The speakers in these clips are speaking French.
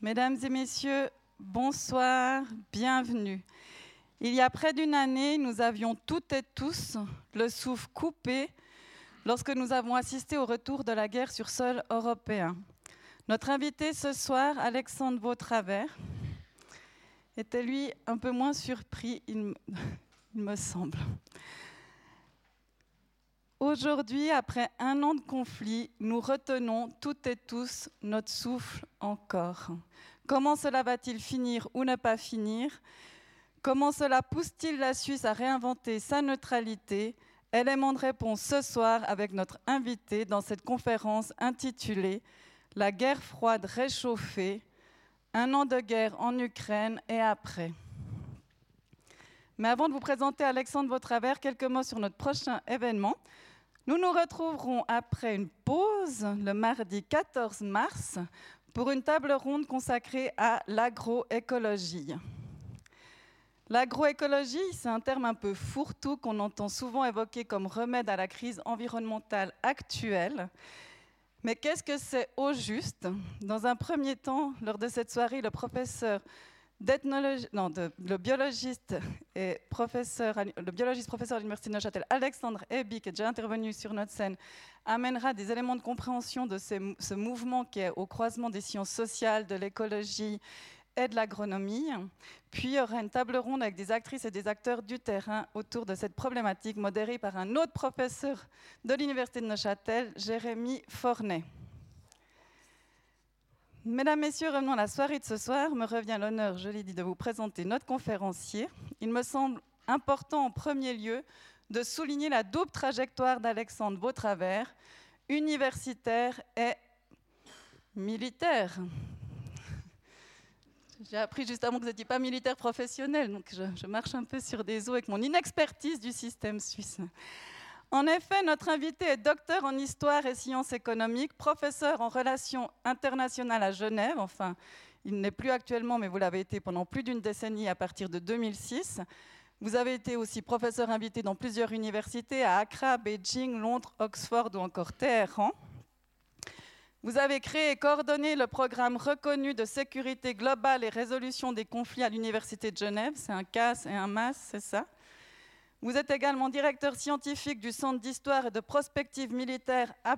Mesdames et messieurs, bonsoir, bienvenue. Il y a près d'une année, nous avions toutes et tous le souffle coupé lorsque nous avons assisté au retour de la guerre sur sol européen. Notre invité ce soir, Alexandre Vautravers, était lui un peu moins surpris, il me semble. Aujourd'hui, après un an de conflit, nous retenons toutes et tous notre souffle encore. Comment cela va-t-il finir ou ne pas finir? Comment cela pousse-t-il la Suisse à réinventer sa neutralité? Élément de réponse ce soir avec notre invité dans cette conférence intitulée La guerre froide réchauffée, un an de guerre en Ukraine et après. Mais avant de vous présenter Alexandre Vautravers, quelques mots sur notre prochain événement. Nous nous retrouverons après une pause le mardi 14 mars pour une table ronde consacrée à l'agroécologie. L'agroécologie, c'est un terme un peu fourre-tout qu'on entend souvent évoquer comme remède à la crise environnementale actuelle. Mais qu'est-ce que c'est au juste? Dans un premier temps, lors de cette soirée, le professeur le biologiste et professeur, le biologiste professeur à l'université de Neuchâtel, Alexandre Eby, qui est déjà intervenu sur notre scène, amènera des éléments de compréhension de ce mouvement qui est au croisement des sciences sociales, de l'écologie et de l'agronomie. Puis il y aura une table ronde avec des actrices et des acteurs du terrain autour de cette problématique, modérée par un autre professeur de l'université de Neuchâtel, Jérémy Fornet. Mesdames, Messieurs, revenons à la soirée de ce soir. Me revient l'honneur, je l'ai dit, de vous présenter notre conférencier. Il me semble important en premier lieu de souligner la double trajectoire d'Alexandre Vautravers, universitaire et militaire. J'ai appris juste avant que vous n'étiez pas militaire professionnel, donc je, je, marche un peu sur des eaux avec mon inexpertise du système suisse. En effet, notre invité est docteur en histoire et sciences économiques, professeur en relations internationales à Genève. Enfin, il n'est plus actuellement, mais vous l'avez été pendant plus d'une décennie à partir de 2006. Vous avez été aussi professeur invité dans plusieurs universités à Accra, Beijing, Londres, Oxford ou encore Téhéran. Vous avez créé et coordonné le programme reconnu de sécurité globale et résolution des conflits à l'Université de Genève. C'est un CAS et un MAS, c'est ça? Vous êtes également directeur scientifique du Centre d'histoire et de prospective militaire à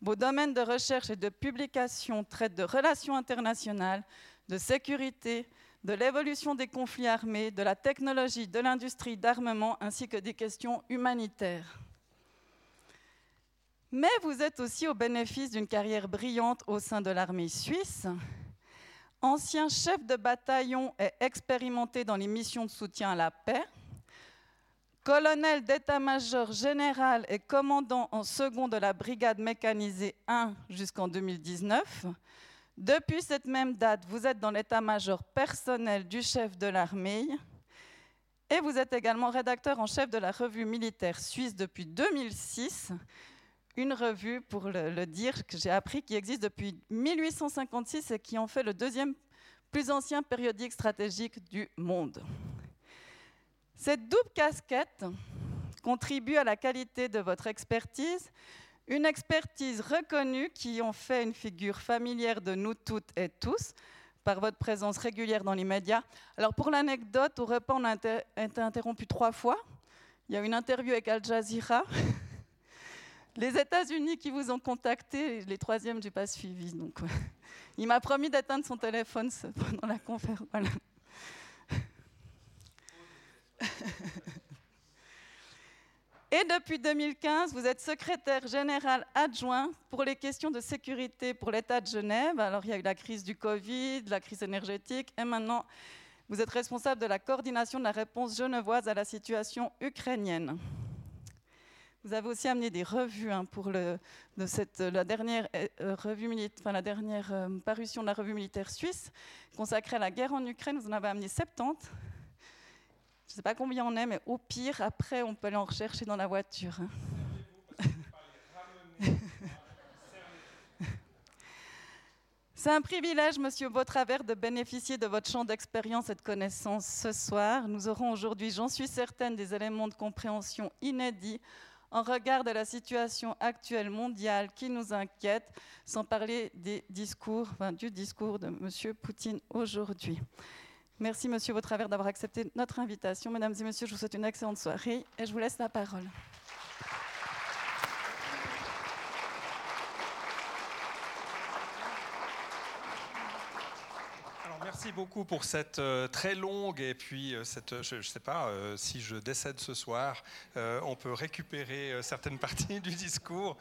Vos domaines de recherche et de publication traitent de relations internationales, de sécurité, de l'évolution des conflits armés, de la technologie, de l'industrie d'armement, ainsi que des questions humanitaires. Mais vous êtes aussi au bénéfice d'une carrière brillante au sein de l'armée suisse. Ancien chef de bataillon et expérimenté dans les missions de soutien à la paix, colonel d'état-major général et commandant en second de la brigade mécanisée 1 jusqu'en 2019. Depuis cette même date, vous êtes dans l'état-major personnel du chef de l'armée et vous êtes également rédacteur en chef de la revue militaire suisse depuis 2006, une revue, pour le, dire, que j'ai appris qui existe depuis 1856 et qui en fait le deuxième plus ancien périodique stratégique du monde. Cette double casquette contribue à la qualité de votre expertise, une expertise reconnue qui en fait une figure familière de nous toutes et tous par votre présence régulière dans les médias. Alors pour l'anecdote, au repas, on a été interrompu trois fois. Il y a une interview avec Al Jazeera. Les États-Unis qui vous ont contacté, les troisièmes, je n'ai pas suivi. Il m'a promis d'éteindre son téléphone pendant la conférence. Et depuis 2015, vous êtes secrétaire général adjoint pour les questions de sécurité pour l'État de Genève. Alors il y a eu la crise du Covid, la crise énergétique, et maintenant vous êtes responsable de la coordination de la réponse genevoise à la situation ukrainienne. Vous avez aussi amené des revues hein, pour la dernière, euh, dernière euh, parution de la revue militaire suisse consacrée à la guerre en Ukraine. Vous en avez amené 70. Je ne sais pas combien on est, mais au pire, après, on peut aller en rechercher dans la voiture. C'est un privilège, Monsieur Vautravers, de bénéficier de votre champ d'expérience et de connaissances ce soir. Nous aurons aujourd'hui, j'en suis certaine, des éléments de compréhension inédits en regard de la situation actuelle mondiale qui nous inquiète, sans parler du discours de M. Poutine aujourd'hui. Merci, Monsieur Vautravers, d'avoir accepté notre invitation. Mesdames et Messieurs, je vous souhaite une excellente soirée et je vous laisse la parole. merci beaucoup pour cette euh, très longue et puis euh, cette, je ne sais pas euh, si je décède ce soir, on peut récupérer certaines parties du discours.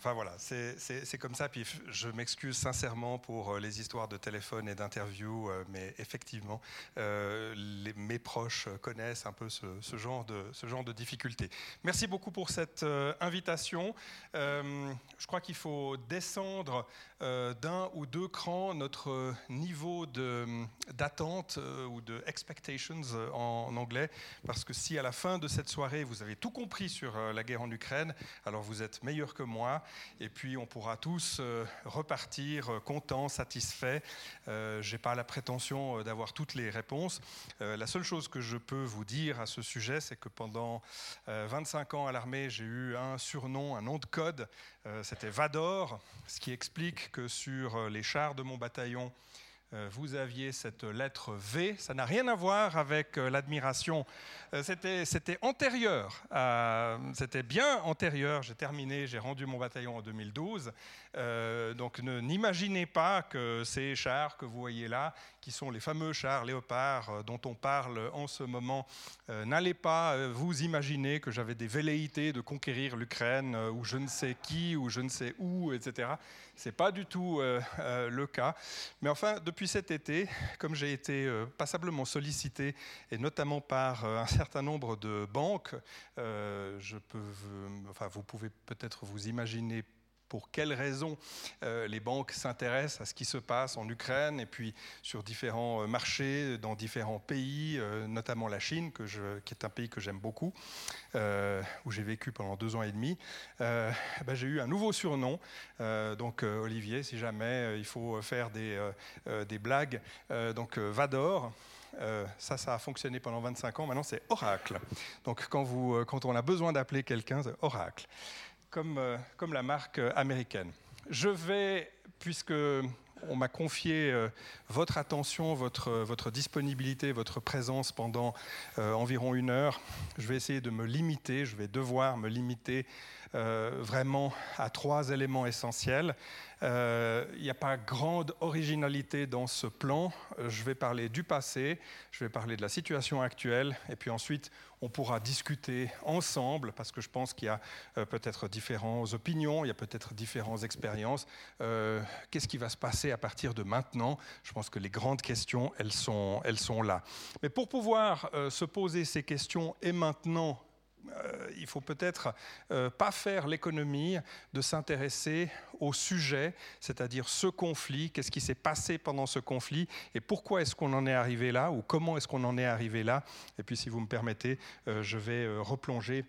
Enfin voilà, c'est comme ça. Puis je m'excuse sincèrement pour euh, les histoires de téléphone et d'interview, euh, mais effectivement, euh, mes proches connaissent un peu ce, genre de, ce genre de difficultés. Merci beaucoup pour cette invitation. je crois qu'il faut descendre d'un ou deux crans notre niveau d'attente ou de expectations en, anglais, parce que si à la fin de cette soirée vous avez tout compris sur la guerre en Ukraine, alors vous êtes meilleur que moi et puis on pourra tous euh, repartir euh, contents, satisfaits. Euh, je n'ai pas la prétention d'avoir toutes les réponses. la seule chose que je peux vous dire à ce sujet, c'est que pendant 25 ans à l'armée, j'ai eu un surnom, un nom de code, c'était Vador, ce qui explique que sur les chars de mon bataillon, vous aviez cette lettre V. Ça n'a rien à voir avec l'admiration euh, c'était antérieur, c'était bien antérieur. J'ai terminé, j'ai rendu mon bataillon en 2012. Euh, donc n'imaginez pas que ces chars que vous voyez là, qui sont les fameux chars léopards euh, dont on parle en ce moment, n'allez pas vous imaginer que j'avais des velléités de conquérir l'Ukraine ou je ne sais qui ou je ne sais où, etc. C'est pas du tout le cas. Mais enfin, depuis cet été, comme j'ai été passablement sollicité, et notamment par un certain nombre de banques. Euh, je peux, enfin, vous pouvez peut-être vous imaginer pour quelles raisons euh, les banques s'intéressent à ce qui se passe en Ukraine et puis sur différents euh, marchés dans différents pays, notamment la Chine, qui est un pays que j'aime beaucoup, où j'ai vécu pendant deux ans et demi. Ben, j'ai eu un nouveau surnom, donc Olivier, si jamais il faut faire des, blagues, donc Vador. Euh, ça, ça a fonctionné pendant 25 ans. Maintenant, c'est Oracle. Donc, quand, euh, on a besoin d'appeler quelqu'un, Oracle, comme, euh, comme la marque américaine. Je vais, puisque on m'a confié votre attention, votre disponibilité, votre présence pendant environ une heure. Je vais essayer de me limiter, je vais devoir me limiter vraiment à trois éléments essentiels. Euh, il n'y a pas grande originalité dans ce plan. Euh, je vais parler du passé, je vais parler de la situation actuelle, et puis ensuite on pourra discuter ensemble, parce que je pense qu'il y a euh, peut-être différentes opinions, il y a peut-être différentes expériences. Qu'est-ce qui va se passer à partir de maintenant? Je pense que les grandes questions, elles sont, elles sont là. Mais pour pouvoir se poser ces questions et maintenant euh, il faut peut-être euh, pas faire l'économie de s'intéresser au sujet, c'est-à-dire ce conflit, qu'est-ce qui s'est passé pendant ce conflit et pourquoi est-ce qu'on en est arrivé là ou comment est-ce qu'on en est arrivé là. Et puis si vous me permettez, euh, je vais replonger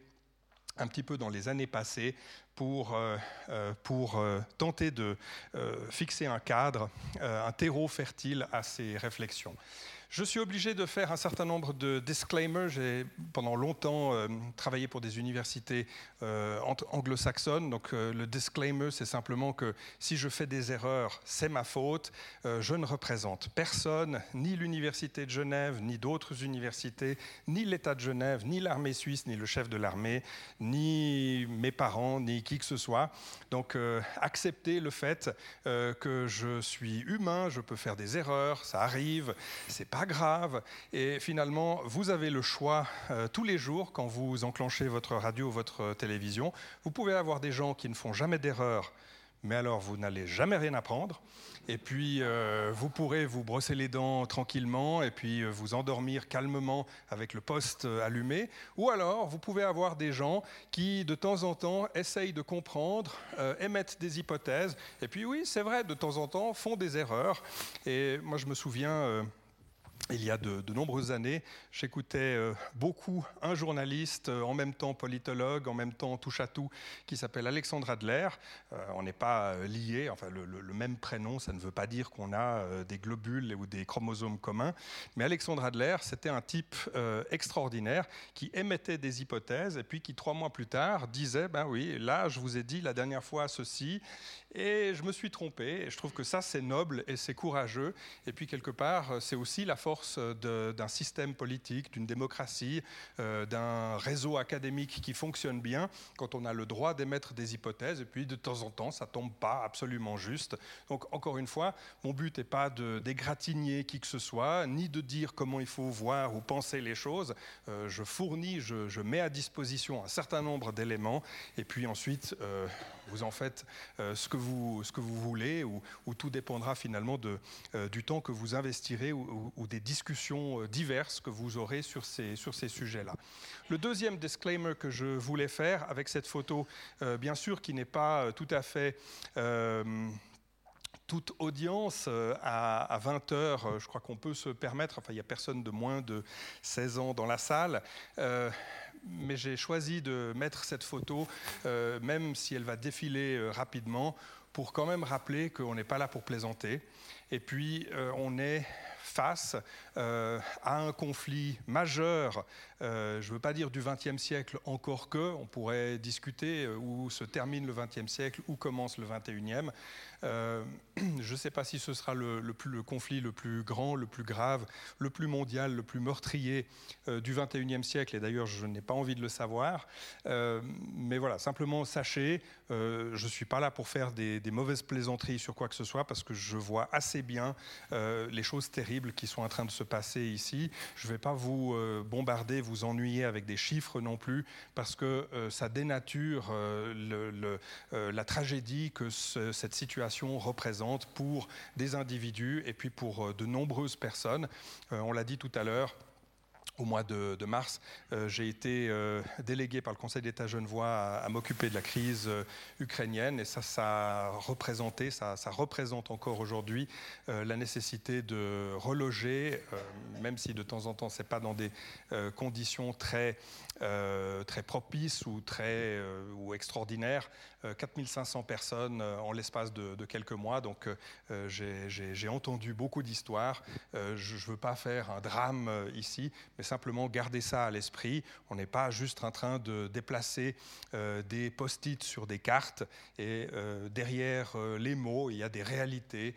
un petit peu dans les années passées pour, pour tenter de fixer un cadre, un terreau fertile à ces réflexions. Je suis obligé de faire un certain nombre de disclaimers. J'ai pendant longtemps euh, travaillé pour des universités euh, anglo-saxonnes. Donc euh, le disclaimer, c'est simplement que si je fais des erreurs, c'est ma faute. je ne représente personne, ni l'université de Genève, ni d'autres universités, ni l'État de Genève, ni l'armée suisse, ni le chef de l'armée, ni mes parents, ni qui que ce soit. Donc acceptez le fait que je suis humain, je peux faire des erreurs, ça arrive. C'est pas grave. Et finalement, vous avez le choix euh, tous les jours quand vous enclenchez votre radio ou votre télévision. Vous pouvez avoir des gens qui ne font jamais d'erreur, mais alors vous n'allez jamais rien apprendre. Et puis, euh, vous pourrez vous brosser les dents tranquillement et puis euh, vous endormir calmement avec le poste allumé. Ou alors, vous pouvez avoir des gens qui, de temps en temps, essayent de comprendre, émettent des hypothèses. Et puis, oui, c'est vrai, de temps en temps, font des erreurs. Et moi, je me souviens il y a de, nombreuses années. J'écoutais euh, beaucoup un journaliste, euh, en même temps politologue, en même temps touche-à-tout, qui s'appelle Alexandre Adler. Euh, on n'est pas liés, enfin le, même prénom, ça ne veut pas dire qu'on a des globules ou des chromosomes communs. Mais Alexandre Adler, c'était un type extraordinaire qui émettait des hypothèses et puis qui, trois mois plus tard, disait, ben oui, là, je vous ai dit la dernière fois ceci, et je me suis trompé. Et je trouve que ça, c'est noble et c'est courageux. Et puis, quelque part, c'est aussi la force d'un système politique, d'une démocratie, euh, d'un réseau académique qui fonctionne bien, quand on a le droit d'émettre des hypothèses. Et puis, de temps en temps, ça tombe pas absolument juste. Donc, encore une fois, mon but n'est pas d'égratigner qui que ce soit, ni de dire comment il faut voir ou penser les choses. Euh, je fournis, je, mets à disposition un certain nombre d'éléments. Et puis ensuite, euh, vous en faites ce que vous, ce que vous voulez, ou, tout dépendra finalement euh, du temps que vous investirez ou, des discussions euh, diverses que vous aurez sur ces, sujets-là. Le deuxième disclaimer que je voulais faire avec cette photo, euh, bien sûr, qui n'est pas tout à fait toute audience à, 20 heures, je crois qu'on peut se permettre, enfin il n'y a personne de moins de 16 ans dans la salle, mais j'ai choisi de mettre cette photo, même si elle va défiler rapidement, pour quand même rappeler qu'on n'est pas là pour plaisanter. Et puis, euh, on est face euh, à un conflit majeur, euh, je ne veux pas dire du XXe siècle encore que, on pourrait discuter où se termine le XXe siècle, où commence le XXIe. Euh, je ne sais pas si ce sera le, conflit le plus grand, le plus grave, le plus mondial, le plus meurtrier du 21e siècle, et d'ailleurs je n'ai pas envie de le savoir. Mais voilà, simplement sachez, je ne suis pas là pour faire des, mauvaises plaisanteries sur quoi que ce soit, parce que je vois assez bien les choses terribles qui sont en train de se passer ici. Je ne vais pas vous bombarder, vous ennuyer avec des chiffres non plus, parce que ça dénature la tragédie que cette situation représente pour des individus et puis pour euh, de nombreuses personnes. Euh, on l'a dit tout à l'heure, au mois de, mars, euh, j'ai été délégué par le Conseil d'État genevois à, m'occuper de la crise ukrainienne et ça, ça ça, représente encore aujourd'hui la nécessité de reloger, même si de temps en temps c'est pas dans des conditions très euh, très propice ou très euh, ou extraordinaire. 4500 euh, personnes en l'espace de, quelques mois. Donc j'ai entendu beaucoup d'histoires. je ne veux pas faire un drame ici, mais simplement garder ça à l'esprit. On n'est pas juste en train de déplacer des post-it sur des cartes et derrière les mots, il y a des réalités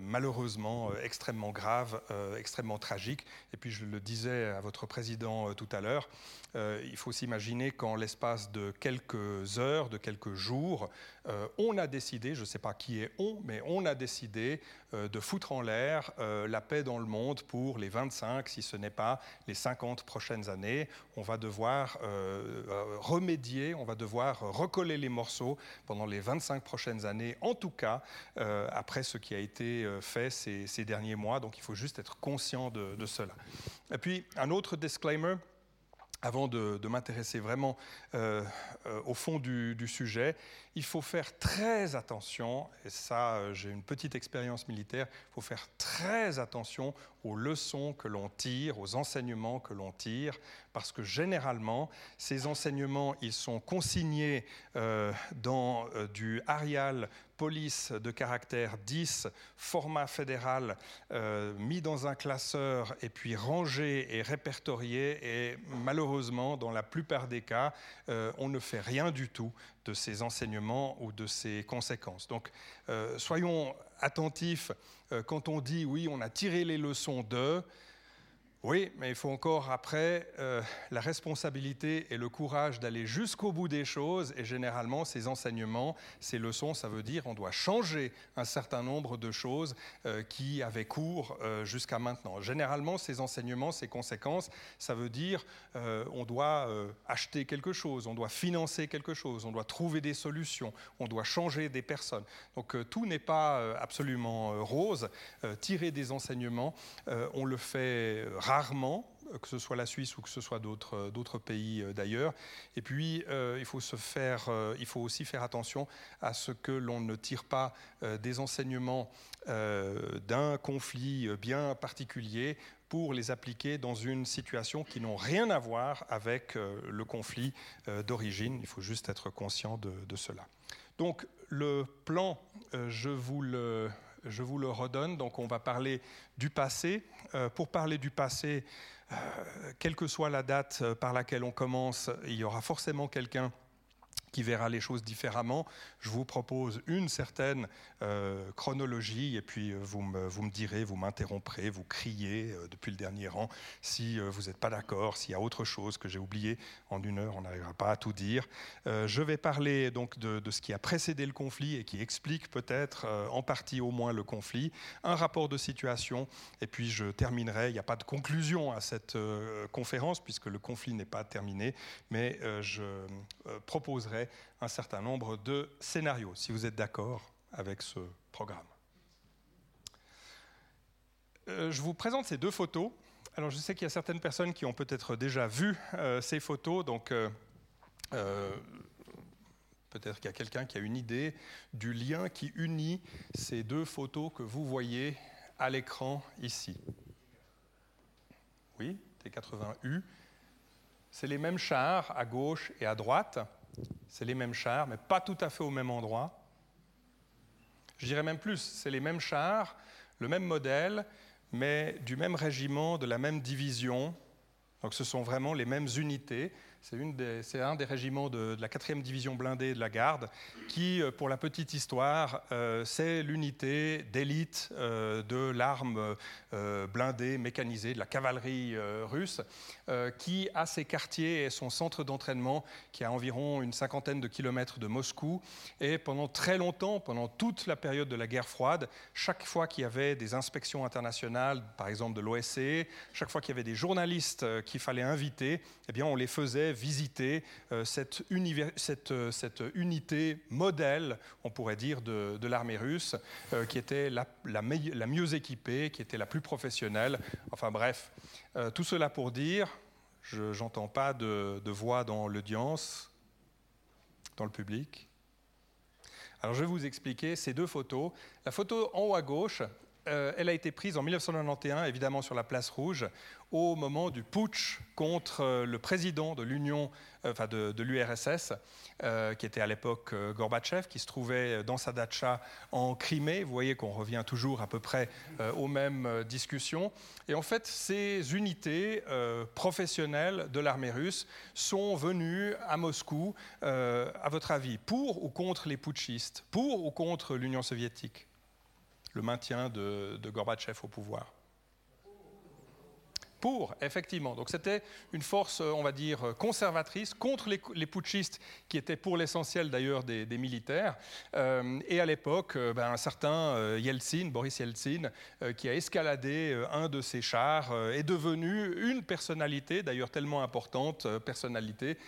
malheureusement extrêmement graves, extrêmement tragiques. Et puis je le disais à votre président tout à l'heure, euh, il faut s'imaginer qu'en l'espace de quelques heures, de quelques jours, euh, on a décidé, je ne sais pas qui est on, mais on a décidé euh, de foutre en l'air la paix dans le monde pour les 25, si ce n'est pas les 50 prochaines années. On va devoir remédier, on va devoir recoller les morceaux pendant les 25 prochaines années, en tout cas après ce qui a été fait ces, derniers mois. Donc il faut juste être conscient de, cela. Et puis un autre disclaimer avant de, m'intéresser vraiment euh, euh, au fond du, sujet, il faut faire très attention, et ça euh, j'ai une petite expérience militaire, il faut faire très attention aux leçons que l'on tire, aux enseignements que l'on tire, parce que généralement, ces enseignements, ils sont consignés dans du Arial police de caractère 10, format fédéral, mis dans un classeur et puis rangé et répertorié, et malheureusement, dans la plupart des cas, on ne fait rien du tout de ces enseignements ou de ces conséquences. Donc, euh, soyons attentifs euh, quand on dit oui, on a tiré les leçons de. Oui, mais il faut encore après euh, la responsabilité et le courage d'aller jusqu'au bout des choses. Et généralement, ces enseignements, ces leçons, ça veut dire on doit changer un certain nombre de choses euh, qui avaient cours euh, jusqu'à maintenant. Généralement, ces enseignements, ces conséquences, ça veut dire on doit acheter quelque chose, on doit financer quelque chose, on doit trouver des solutions, on doit changer des personnes. Donc tout n'est pas absolument rose. tirer des enseignements, on le fait rarement, que ce soit la Suisse ou que ce soit d'autres pays d'ailleurs. Et puis, il, faut aussi faire attention à ce que l'on ne tire pas des enseignements d'un conflit bien particulier pour les appliquer dans une situation qui n'ont rien à voir avec le conflit d'origine. Il faut juste être conscient de cela. Donc le plan, je vous le je vous le redonne. Donc on va parler du passé. Euh, pour parler du passé, euh, quelle que soit la date euh, par laquelle on commence, il y aura forcément quelqu'un qui verra les choses différemment. Je vous propose une certaine euh, chronologie et puis euh, vous me, vous me direz, vous m'interromprez, vous criez euh, depuis le dernier rang si vous n'êtes pas d'accord, s'il y a autre chose que j'ai oublié. En une heure, on n'arrivera pas à tout dire. je vais parler donc de, de, ce qui a précédé le conflit et qui explique peut-être en partie au moins le conflit, un rapport de situation et puis je terminerai. Il n'y a pas de conclusion à cette conférence puisque le conflit n'est pas terminé, mais je proposerai un certain nombre de scénarios, si vous êtes d'accord avec ce programme. Euh, je vous présente ces deux photos. Alors je sais qu'il y a certaines personnes qui ont peut-être déjà vu euh, ces photos, donc euh, peut-être qu'il y a quelqu'un qui a une idée du lien qui unit ces deux photos que vous voyez à l'écran ici. Oui, T80U. C'est les mêmes chars à gauche et à droite. C'est les mêmes chars, mais pas tout à fait au même endroit. Je dirais même plus, c'est les mêmes chars, le même modèle, mais du même régiment, de la même division. Donc ce sont vraiment les mêmes unités. C'est un des régiments de, la 4e division blindée de la garde qui, euh, pour la petite histoire, euh, c'est l'unité d'élite euh, de l'arme blindée mécanisée de la cavalerie russe qui a ses quartiers et son centre d'entraînement qui est à environ une cinquantaine de kilomètres de Moscou. Et pendant très longtemps, pendant toute la période de la guerre froide, chaque fois qu'il y avait des inspections internationales, par exemple de l'OSCE, chaque fois qu'il y avait des journalistes qu'il fallait inviter, eh bien on les faisait visiter euh, cette, euh, cette, unité modèle, on pourrait dire, de, l'armée russe, euh, qui était la, la, mieux équipée, qui était la plus professionnelle. Enfin bref, tout cela pour dire, je n'entends pas de, de voix dans l'audience, dans le public. Alors je vais vous expliquer ces deux photos. La photo en haut à gauche, euh, elle a été prise en 1991, évidemment sur la place rouge, au moment du putsch contre euh, le président de l'Union, euh, enfin de, l'URSS, qui était à l'époque Gorbatchev, qui se trouvait dans sa datcha en Crimée. Vous voyez qu'on revient toujours à peu près aux mêmes discussions. Et en fait, ces unités professionnelles de l'armée russe sont venues à Moscou, à votre avis, pour ou contre les putschistes, pour ou contre l'Union soviétique? Le maintien de, Gorbatchev au pouvoir. Pour, effectivement. Donc c'était une force, on va dire, conservatrice contre les, putschistes, qui étaient pour l'essentiel d'ailleurs des, militaires. Euh, et à l'époque, euh, ben, un certain euh, Yeltsin, Boris Yeltsin, qui a escaladé un de ses chars, est devenu une personnalité, d'ailleurs tellement importante, personnalité,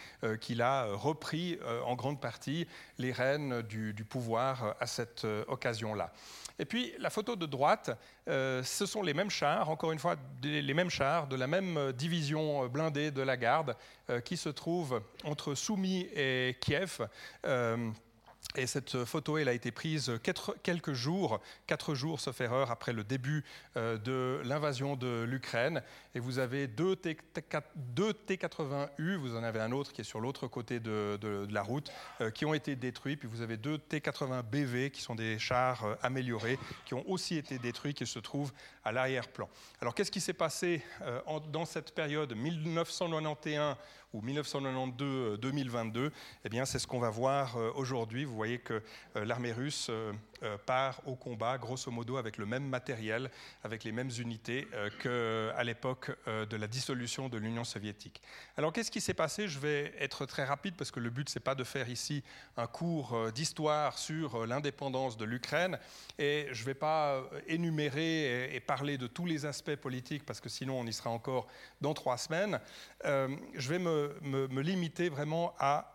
qu'il a repris en grande partie les rênes du pouvoir à cette occasion-là. Et puis la photo de droite, euh, ce sont les mêmes chars, encore une fois les mêmes chars de la même euh, division euh, blindée de la garde qui se trouve entre Soumy et Kiev. Et cette photo, elle a été prise quelques jours, quatre jours, sauf erreur, après le début euh, de l'invasion de l'Ukraine. Et vous avez deux, T, 80 u vous en avez un autre qui est sur l'autre côté de, la route, euh, qui ont été détruits. Puis vous avez deux T-80BV, qui sont des chars euh, améliorés, qui ont aussi été détruits, qui se trouvent à l'arrière-plan. Alors qu'est-ce qui s'est passé dans cette période 1991 ou 1992-2022 Eh bien, c'est ce qu'on va voir aujourd'hui. Vous voyez que euh, l'armée russe euh, euh, part au combat, grosso modo, avec le même matériel, avec les mêmes unités qu'à l'époque de la dissolution de l'Union soviétique. Alors, qu'est-ce qui s'est passé? Je vais être très rapide parce que le but, c'est pas de faire ici un cours d'histoire sur l'indépendance de l'Ukraine. Et je ne vais pas énumérer et parler de tous les aspects politiques parce que sinon, on y sera encore dans trois semaines. je vais me limiter vraiment à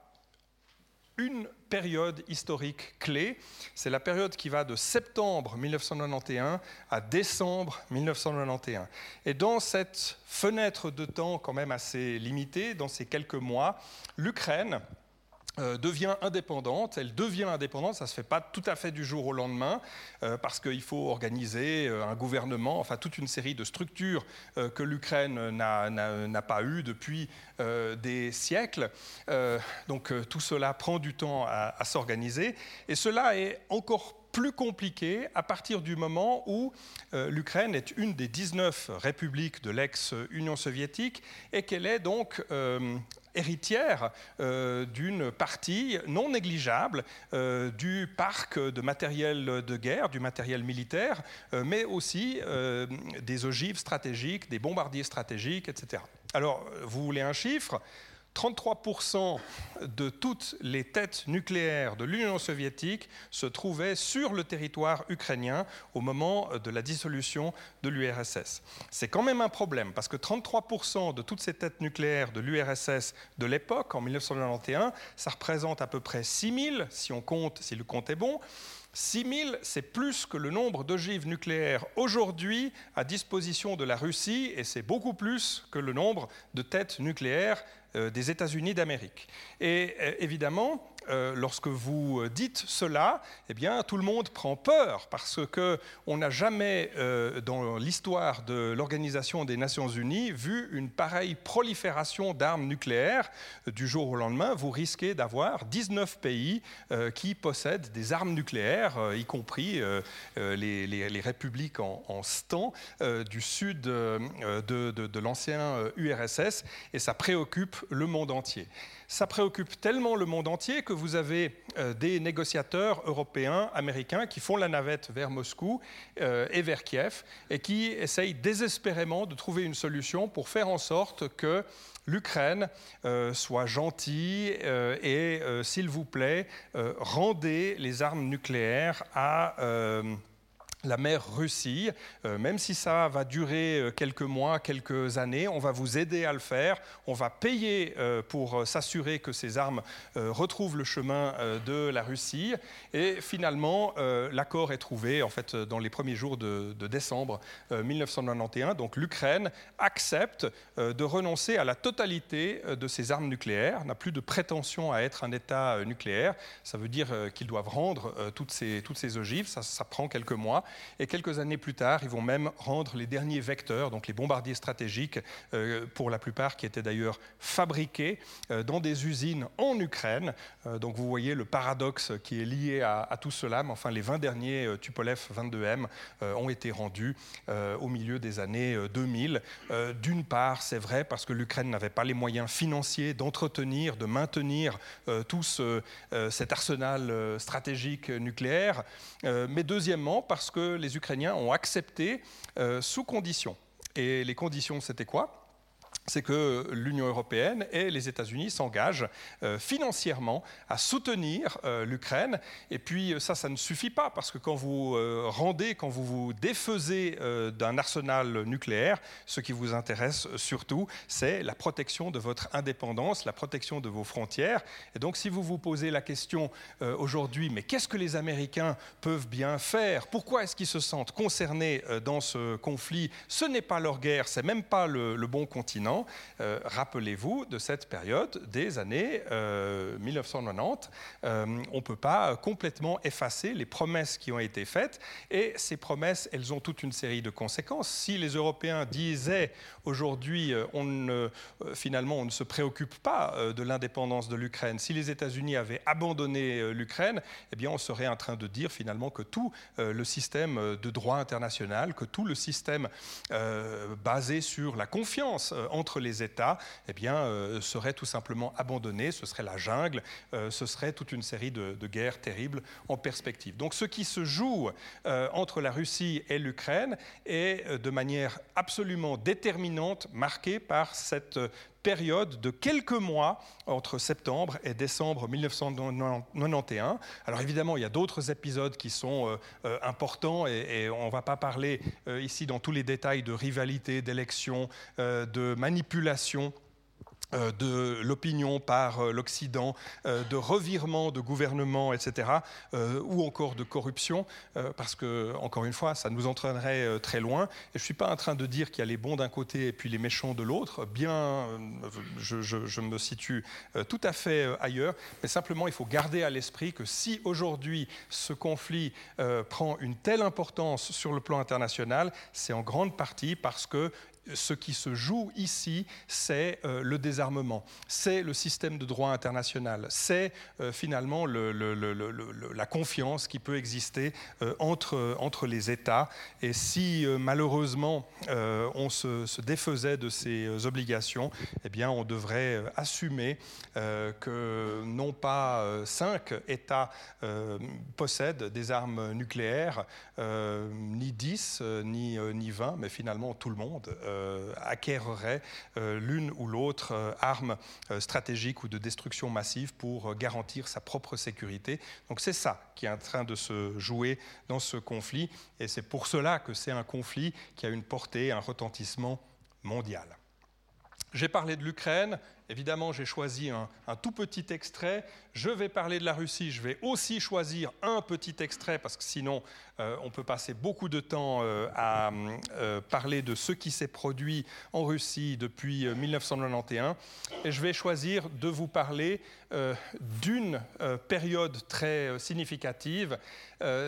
une période historique clé. C'est la période qui va de septembre 1991 à décembre 1991. Et dans cette fenêtre de temps quand même assez limitée, dans ces quelques mois, l'Ukraine devient indépendante. Elle devient indépendante, ça ne se fait pas tout à fait du jour au lendemain, euh, parce qu'il faut organiser euh, un gouvernement, enfin toute une série de structures que l'Ukraine n'a pas eues depuis des siècles. donc tout cela prend du temps à s'organiser. Et cela est encore plus compliqué à partir du moment où l'Ukraine est une des 19 républiques de l'ex-Union soviétique et qu'elle est donc héritière euh, d'une partie non négligeable euh, du parc de matériel de guerre, du matériel militaire, euh, mais aussi des ogives stratégiques, des bombardiers stratégiques, etc. Alors, vous voulez un chiffre? 33% de toutes les têtes nucléaires de l'Union soviétique se trouvaient sur le territoire ukrainien au moment de la dissolution de l'URSS. C'est quand même un problème parce que 33% de toutes ces têtes nucléaires de l'URSS de l'époque, en 1991, ça représente à peu près 6000, si on compte, si le compte est bon. 6000, c'est plus que le nombre d'ogives nucléaires aujourd'hui à disposition de la Russie, et c'est beaucoup plus que le nombre de têtes nucléaires euh, des États-Unis d'Amérique. Et euh, évidemment, euh, lorsque vous dites cela, eh bien, tout le monde prend peur parce que on n'a jamais, dans l'histoire de l'Organisation des Nations Unies, vu une pareille prolifération d'armes nucléaires du jour au lendemain. Vous risquez d'avoir 19 pays qui possèdent des armes nucléaires, y compris les, républiques en, en stan du sud de, de l'ancien URSS, et ça préoccupe le monde entier. Ça préoccupe tellement le monde entier que vous avez euh, des négociateurs européens, américains, qui font la navette vers Moscou euh, et vers Kiev et qui essayent désespérément de trouver une solution pour faire en sorte que l'Ukraine euh, soit gentille et, s'il vous plaît, rendez les armes nucléaires à la mer Russie, euh, même si ça va durer euh, quelques mois, quelques années, on va vous aider à le faire, on va payer euh, pour s'assurer que ces armes retrouvent le chemin de la Russie, et finalement l'accord est trouvé en fait dans les premiers jours de, décembre 1991. Donc l'Ukraine accepte de renoncer à la totalité de ses armes nucléaires, n'a plus de prétention à être un État nucléaire. Ça veut dire qu'ils doivent rendre toutes ces, toutes ces ogives, ça prend quelques mois. Et quelques années plus tard, ils vont même rendre les derniers vecteurs, donc les bombardiers stratégiques, euh, pour la plupart qui étaient d'ailleurs fabriqués euh, dans des usines en Ukraine. Euh, donc vous voyez le paradoxe qui est lié à, tout cela. Mais enfin, les 20 derniers Tupolev 22M ont été rendus au milieu des années 2000. D'une part, c'est vrai parce que l'Ukraine n'avait pas les moyens financiers d'entretenir, de maintenir tout cet arsenal stratégique nucléaire. mais deuxièmement, parce que les Ukrainiens ont accepté euh, sous conditions. Et les conditions, c'était quoi? C'est que l'Union européenne et les États-Unis s'engagent euh, financièrement à soutenir euh, l'Ukraine. Et puis ça, ça ne suffit pas, parce que quand vous euh, rendez, quand vous vous défaisez d'un arsenal nucléaire, ce qui vous intéresse surtout, c'est la protection de votre indépendance, la protection de vos frontières. Et donc si vous vous posez la question aujourd'hui, mais qu'est-ce que les Américains peuvent bien faire? Pourquoi est-ce qu'ils se sentent concernés dans ce conflit? Ce n'est pas leur guerre, c'est même pas le bon continent. Euh, rappelez-vous de cette période des années 1990. Euh, euh, on ne peut pas complètement effacer les promesses qui ont été faites, et ces promesses, elles ont toute une série de conséquences. Si les Européens disaient aujourd'hui, finalement, on ne se préoccupe pas de l'indépendance de l'Ukraine, si les États-Unis avaient abandonné l'Ukraine, eh bien, on serait en train de dire finalement que tout le système de droit international, que tout le système basé sur la confiance entre les États eh bien, euh, serait tout simplement abandonné, ce serait la jungle, euh, ce serait toute une série de, guerres terribles en perspective. Donc ce qui se joue euh, entre la Russie et l'Ukraine est de manière absolument déterminante marquée par cette période de quelques mois entre septembre et décembre 1991. Alors évidemment, il y a d'autres épisodes qui sont euh, euh, importants et, on ne va pas parler euh, ici dans tous les détails de rivalité, d'élection, de manipulation de l'opinion par euh, l'Occident, euh, de revirement de gouvernement, etc., ou encore de corruption, parce que, encore une fois, ça nous entraînerait très loin. Et je ne suis pas en train de dire qu'il y a les bons d'un côté et puis les méchants de l'autre. Bien, je, me situe tout à fait ailleurs, mais simplement, il faut garder à l'esprit que si aujourd'hui ce conflit prend une telle importance sur le plan international, c'est en grande partie parce que ce qui se joue ici, c'est euh, le désarmement, c'est le système de droit international, c'est euh, finalement la confiance qui peut exister euh, entre, entre les États. Et si malheureusement on se, défaisait de ces obligations, eh bien on devrait assumer que non pas cinq États possèdent des armes nucléaires, ni dix, ni, ni vingt, mais finalement tout le monde. Euh, acquerrait euh, l'une ou l'autre euh, arme stratégique ou de destruction massive pour garantir sa propre sécurité. Donc c'est ça qui est en train de se jouer dans ce conflit, et c'est pour cela que c'est un conflit qui a une portée, un retentissement mondial. J'ai parlé de l'Ukraine, évidemment j'ai choisi un, tout petit extrait. Je vais parler de la Russie, je vais aussi choisir un petit extrait parce que sinon euh, on peut passer beaucoup de temps euh, à euh, parler de ce qui s'est produit en Russie depuis 1991. Et je vais choisir de vous parler d'une période très significative.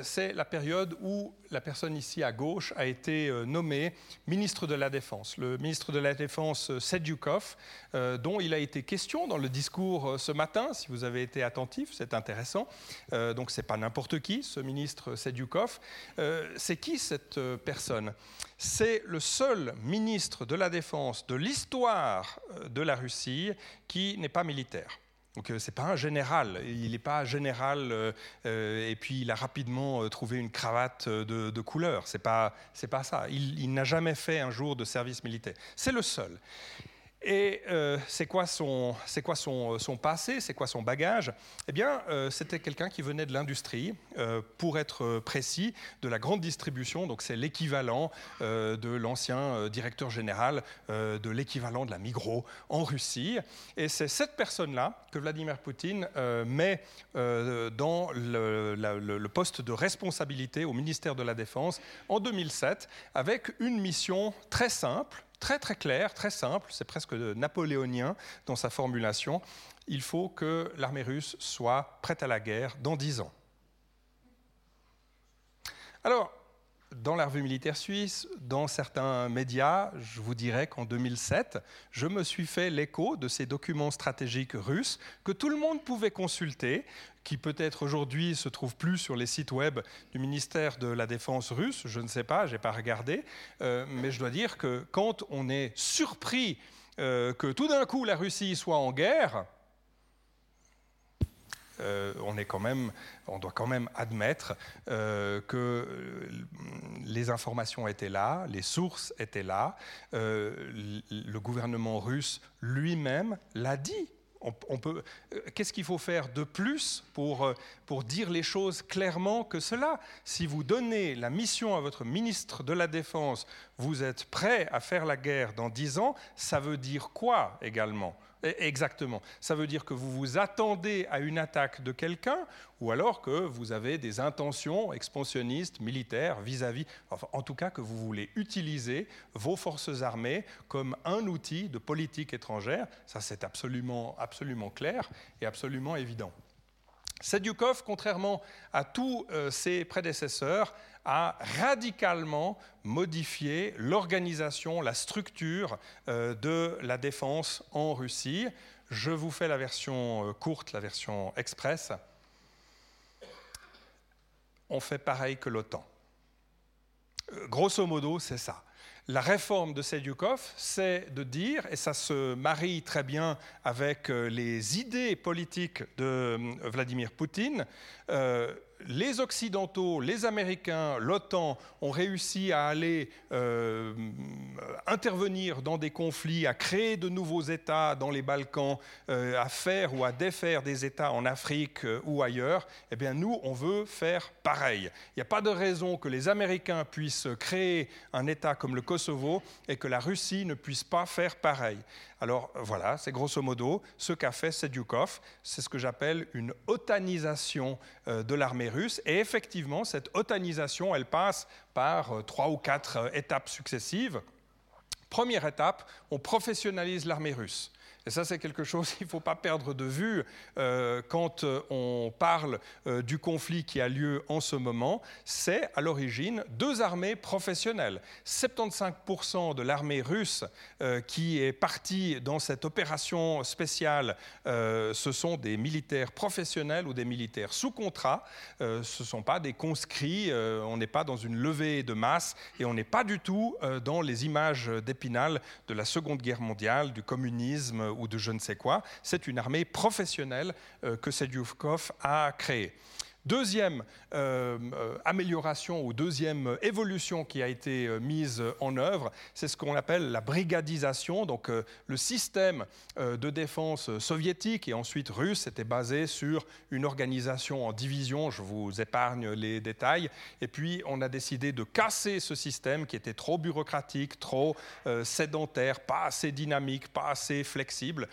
C'est la période où la personne ici à gauche a été nommée ministre de la Défense. Le ministre de la Défense, Sedjukov, dont il a été question dans le discours ce matin, si vous avez été attentif, c'est intéressant. donc ce n'est pas n'importe qui, ce ministre Sedjukov. Euh, c'est qui cette euh, personne? C'est le seul ministre de la Défense de l'histoire euh, de la Russie qui n'est pas militaire. Donc ce n'est pas un général, il n'est pas général et puis il a rapidement trouvé une cravate de, couleur. C'est pas c'est pas ça. il n'a jamais fait un jour de service militaire. C'est le seul. Et euh, c'est quoi, son, quoi son, passé, c'est quoi son bagage? Eh bien, euh, c'était quelqu'un qui venait de l'industrie, euh, pour être précis, de la grande distribution, donc c'est l'équivalent de l'ancien directeur général, de l'équivalent de la Migros en Russie. Et c'est cette personne-là que Vladimir Poutine met dans le poste de responsabilité au ministère de la Défense en 2007, avec une mission très simple, très très clair, très simple, c'est presque napoléonien dans sa formulation. Il faut que l'armée russe soit prête à la guerre dans dix ans. Alors, dans la revue militaire suisse, dans certains médias, je vous dirais qu'en 2007, je me suis fait l'écho de ces documents stratégiques russes que tout le monde pouvait consulter, qui peut-être aujourd'hui se trouvent plus sur les sites web du ministère de la Défense russe, je ne sais pas, je n'ai pas regardé, euh, mais je dois dire que quand on est surpris euh, que tout d'un coup la Russie soit en guerre, euh, on, est quand même, on doit quand même admettre que les informations étaient là, les sources étaient là, le gouvernement russe lui-même l'a dit. Peut, qu'est-ce qu'il faut faire de plus pour, pour dire les choses clairement que cela? Si vous donnez la mission à votre ministre de la Défense, vous êtes prêt à faire la guerre dans dix ans, ça veut dire quoi également? E, exactement. Ça veut dire que vous vous attendez à une attaque de quelqu'un ou alors que vous avez des intentions expansionnistes, militaires, vis-à-vis, enfin, en tout cas que vous voulez utiliser vos forces armées comme un outil de politique étrangère. Ça, c'est absolument clair et absolument évident. Sedyukov, contrairement à tous euh, ses prédécesseurs, a radicalement modifié l'organisation, la structure euh, de la défense en Russie. Je vous fais la version euh, courte, la version express. On fait pareil que l'OTAN. Grosso modo, c'est ça la réforme de Sedyukov, c'est de dire, et ça se marie très bien avec euh, les idées politiques de euh, Vladimir Poutine, euh, les Occidentaux, les Américains, l'OTAN ont réussi à aller euh, intervenir dans des conflits, à créer de nouveaux États dans les Balkans, euh, à faire ou à défaire des États en Afrique euh, ou ailleurs, eh bien nous, on veut faire pareil. Il n'y a pas de raison que les Américains puissent créer un État comme le Kosovo et que la Russie ne puisse pas faire pareil. Alors voilà, c'est grosso modo ce qu'a fait Sedyukov. C'est ce que j'appelle une otanisation euh, de l'armée russe. Et effectivement, cette otanisation, elle passe par euh, trois ou quatre euh, étapes successives. Première étape, on professionnalise l'armée russe. Et ça, c'est quelque chose qu'il ne faut pas perdre de vue euh, quand euh, on parle euh, du conflit qui a lieu en ce moment. C'est à l'origine deux armées professionnelles. 75% de l'armée russe qui est partie dans cette opération spéciale, ce sont des militaires professionnels ou des militaires sous contrat. ce ne sont pas des conscrits. on n'est pas dans une levée de masse et on n'est pas du tout dans les images d'Épinal de la Seconde Guerre mondiale, du communisme ou de je ne sais quoi. C'est une armée professionnelle euh, que Sedyukov a créée. Deuxième euh, euh, amélioration ou deuxième évolution qui a été euh, mise en œuvre, c'est ce qu'on appelle la brigadisation. Donc le système de défense soviétique et ensuite russe était basé sur une organisation en division. Je vous épargne les détails. Et puis on a décidé de casser ce système qui était trop bureaucratique, trop sédentaire, pas assez dynamique, pas assez flexible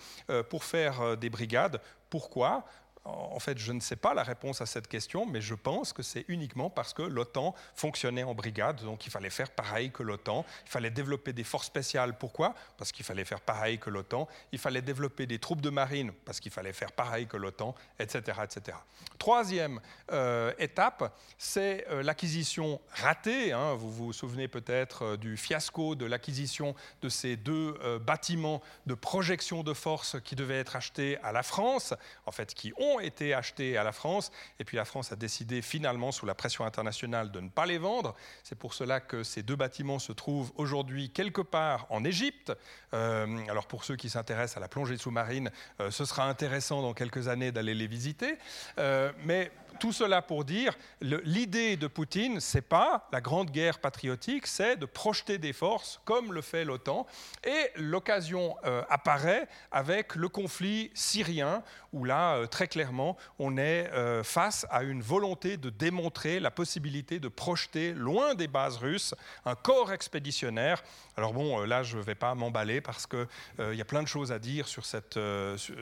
pour faire des brigades. Pourquoi? En fait, je ne sais pas la réponse à cette question, mais je pense que c'est uniquement parce que l'OTAN fonctionnait en brigade, donc il fallait faire pareil que l'OTAN. Il fallait développer des forces spéciales. Pourquoi? Parce qu'il fallait faire pareil que l'OTAN. Il fallait développer des troupes de marine, parce qu'il fallait faire pareil que l'OTAN, etc., etc. Troisième euh, étape, c'est euh, l'acquisition ratée. Hein. Vous vous souvenez peut-être euh, du fiasco de l'acquisition de ces deux bâtiments de projection de force qui devaient être achetés à la France, en fait, qui ont été achetés à la France, et puis la France a décidé finalement, sous la pression internationale, de ne pas les vendre. C'est pour cela que ces deux bâtiments se trouvent aujourd'hui quelque part en Égypte. Euh, alors pour ceux qui s'intéressent à la plongée sous-marine, euh, ce sera intéressant dans quelques années d'aller les visiter. Euh, mais tout cela pour dire, l'idée de Poutine, c'est pas la grande guerre patriotique, c'est de projeter des forces comme le fait l'OTAN. Et l'occasion euh, apparaît avec le conflit syrien, où là, euh, très clairement, on est euh, face à une volonté de démontrer la possibilité de projeter loin des bases russes un corps expéditionnaire. Alors bon, là, je ne vais pas m'emballer parce qu'il y a plein de choses à dire sur, cette,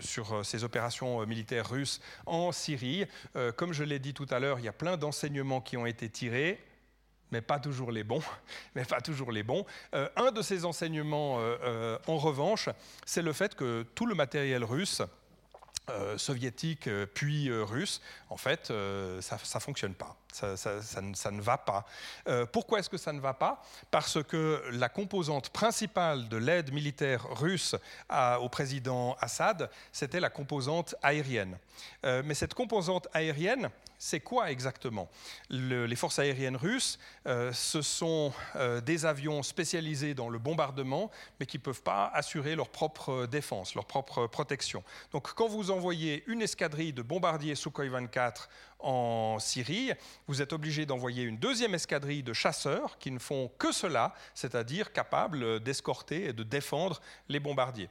sur ces opérations militaires russes en Syrie. comme je l'ai dit tout à l'heure, il y a plein d'enseignements qui ont été tirés, mais pas toujours les bons. Pas toujours les bons. Euh, un de ces enseignements, euh, euh, en revanche, c'est le fait que tout le matériel russe, soviétique puis russe, en fait, ça ne fonctionne pas. Ça, ne, va pas. pourquoi est-ce que ça ne va pas? Parce que la composante principale de l'aide militaire russe au président Assad, c'était la composante aérienne. mais cette composante aérienne, c'est quoi exactement? Les forces aériennes russes, euh, ce sont euh, des avions spécialisés dans le bombardement, mais qui ne peuvent pas assurer leur propre défense, leur propre protection. Donc quand vous envoyez une escadrille de bombardiers Sukhoi 24 en Syrie, vous êtes obligé d'envoyer une deuxième escadrille de chasseurs qui ne font que cela, c'est-à-dire capables d'escorter et de défendre les bombardiers.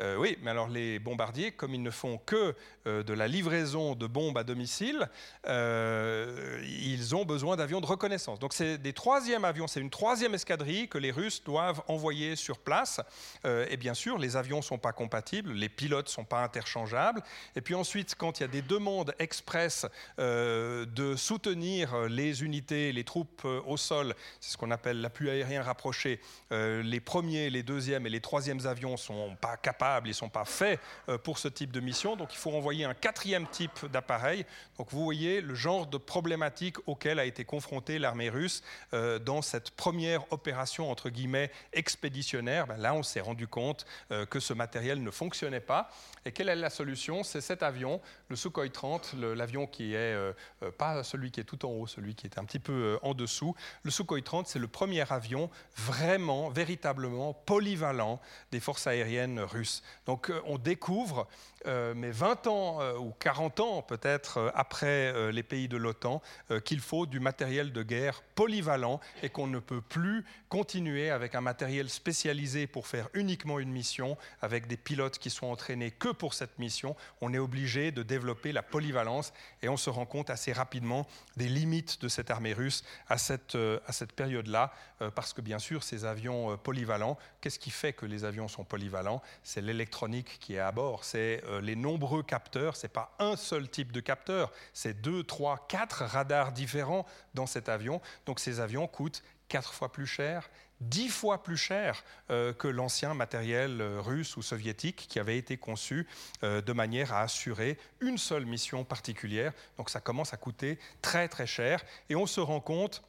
Euh, oui, mais alors les bombardiers, comme ils ne font que euh, de la livraison de bombes à domicile, euh, ils ont besoin d'avions de reconnaissance. Donc c'est des troisièmes avions, c'est une troisième escadrille que les Russes doivent envoyer sur place. et bien sûr, les avions ne sont pas compatibles, les pilotes ne sont pas interchangeables. Et puis ensuite, quand il y a des demandes express de soutenir les unités, les troupes au sol, c'est ce qu'on appelle l'appui aérien rapproché, les premiers, les deuxièmes et les troisièmes avions ne sont pas capables ils ne sont pas faits euh, pour ce type de mission, donc il faut envoyer un quatrième type d'appareil. Donc vous voyez le genre de problématique auquel a été confrontée l'armée russe euh, dans cette première opération entre guillemets expéditionnaire. Ben là, on s'est rendu compte euh, que ce matériel ne fonctionnait pas. Et quelle est la solution? C'est cet avion, le Sukhoi 30, l'avion qui est pas celui qui est tout en haut, celui qui est un petit peu en dessous. Le Sukhoi 30, c'est le premier avion vraiment, véritablement polyvalent des forces aériennes russes. Donc on découvre, mais 20 ans ou 40 ans peut-être après les pays de l'OTAN, qu'il faut du matériel de guerre polyvalent et qu'on ne peut plus continuer avec un matériel spécialisé pour faire uniquement une mission, avec des pilotes qui sont entraînés que pour cette mission. On est obligé de développer la polyvalence et on se rend compte assez rapidement des limites de cette armée russe à cette, euh, cette période-là, euh, parce que bien sûr, ces avions euh, polyvalents, qu'est-ce qui fait que les avions sont polyvalents? C'est l'électronique qui est à bord, c'est les nombreux capteurs, c'est pas un seul type de capteur, c'est deux, trois, quatre radars différents dans cet avion. Donc ces avions coûtent quatre fois plus cher, dix fois plus cher euh, que l'ancien matériel euh, russe ou soviétique qui avait été conçu euh, de manière à assurer une seule mission particulière. Donc ça commence à coûter très très cher et on se rend compte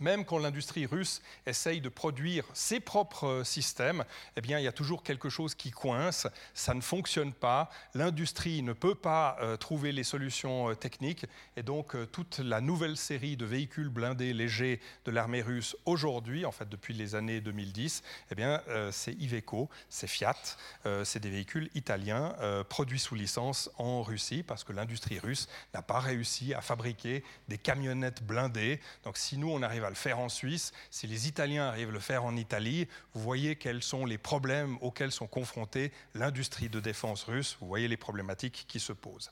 même quand l'industrie russe essaye de produire ses propres systèmes, eh bien, il y a toujours quelque chose qui coince, ça ne fonctionne pas, l'industrie ne peut pas euh, trouver les solutions euh, techniques, et donc euh, toute la nouvelle série de véhicules blindés légers de l'armée russe aujourd'hui, en fait depuis les années 2010, eh bien, c'est Iveco, c'est Fiat, c'est des véhicules italiens produits sous licence en Russie, parce que l'industrie russe n'a pas réussi à fabriquer des camionnettes blindées. Donc si nous, on arrive à le faire en Suisse, si les Italiens arrivent à le faire en Italie, vous voyez quels sont les problèmes auxquels sont confrontés l'industrie de défense russe, vous voyez les problématiques qui se posent.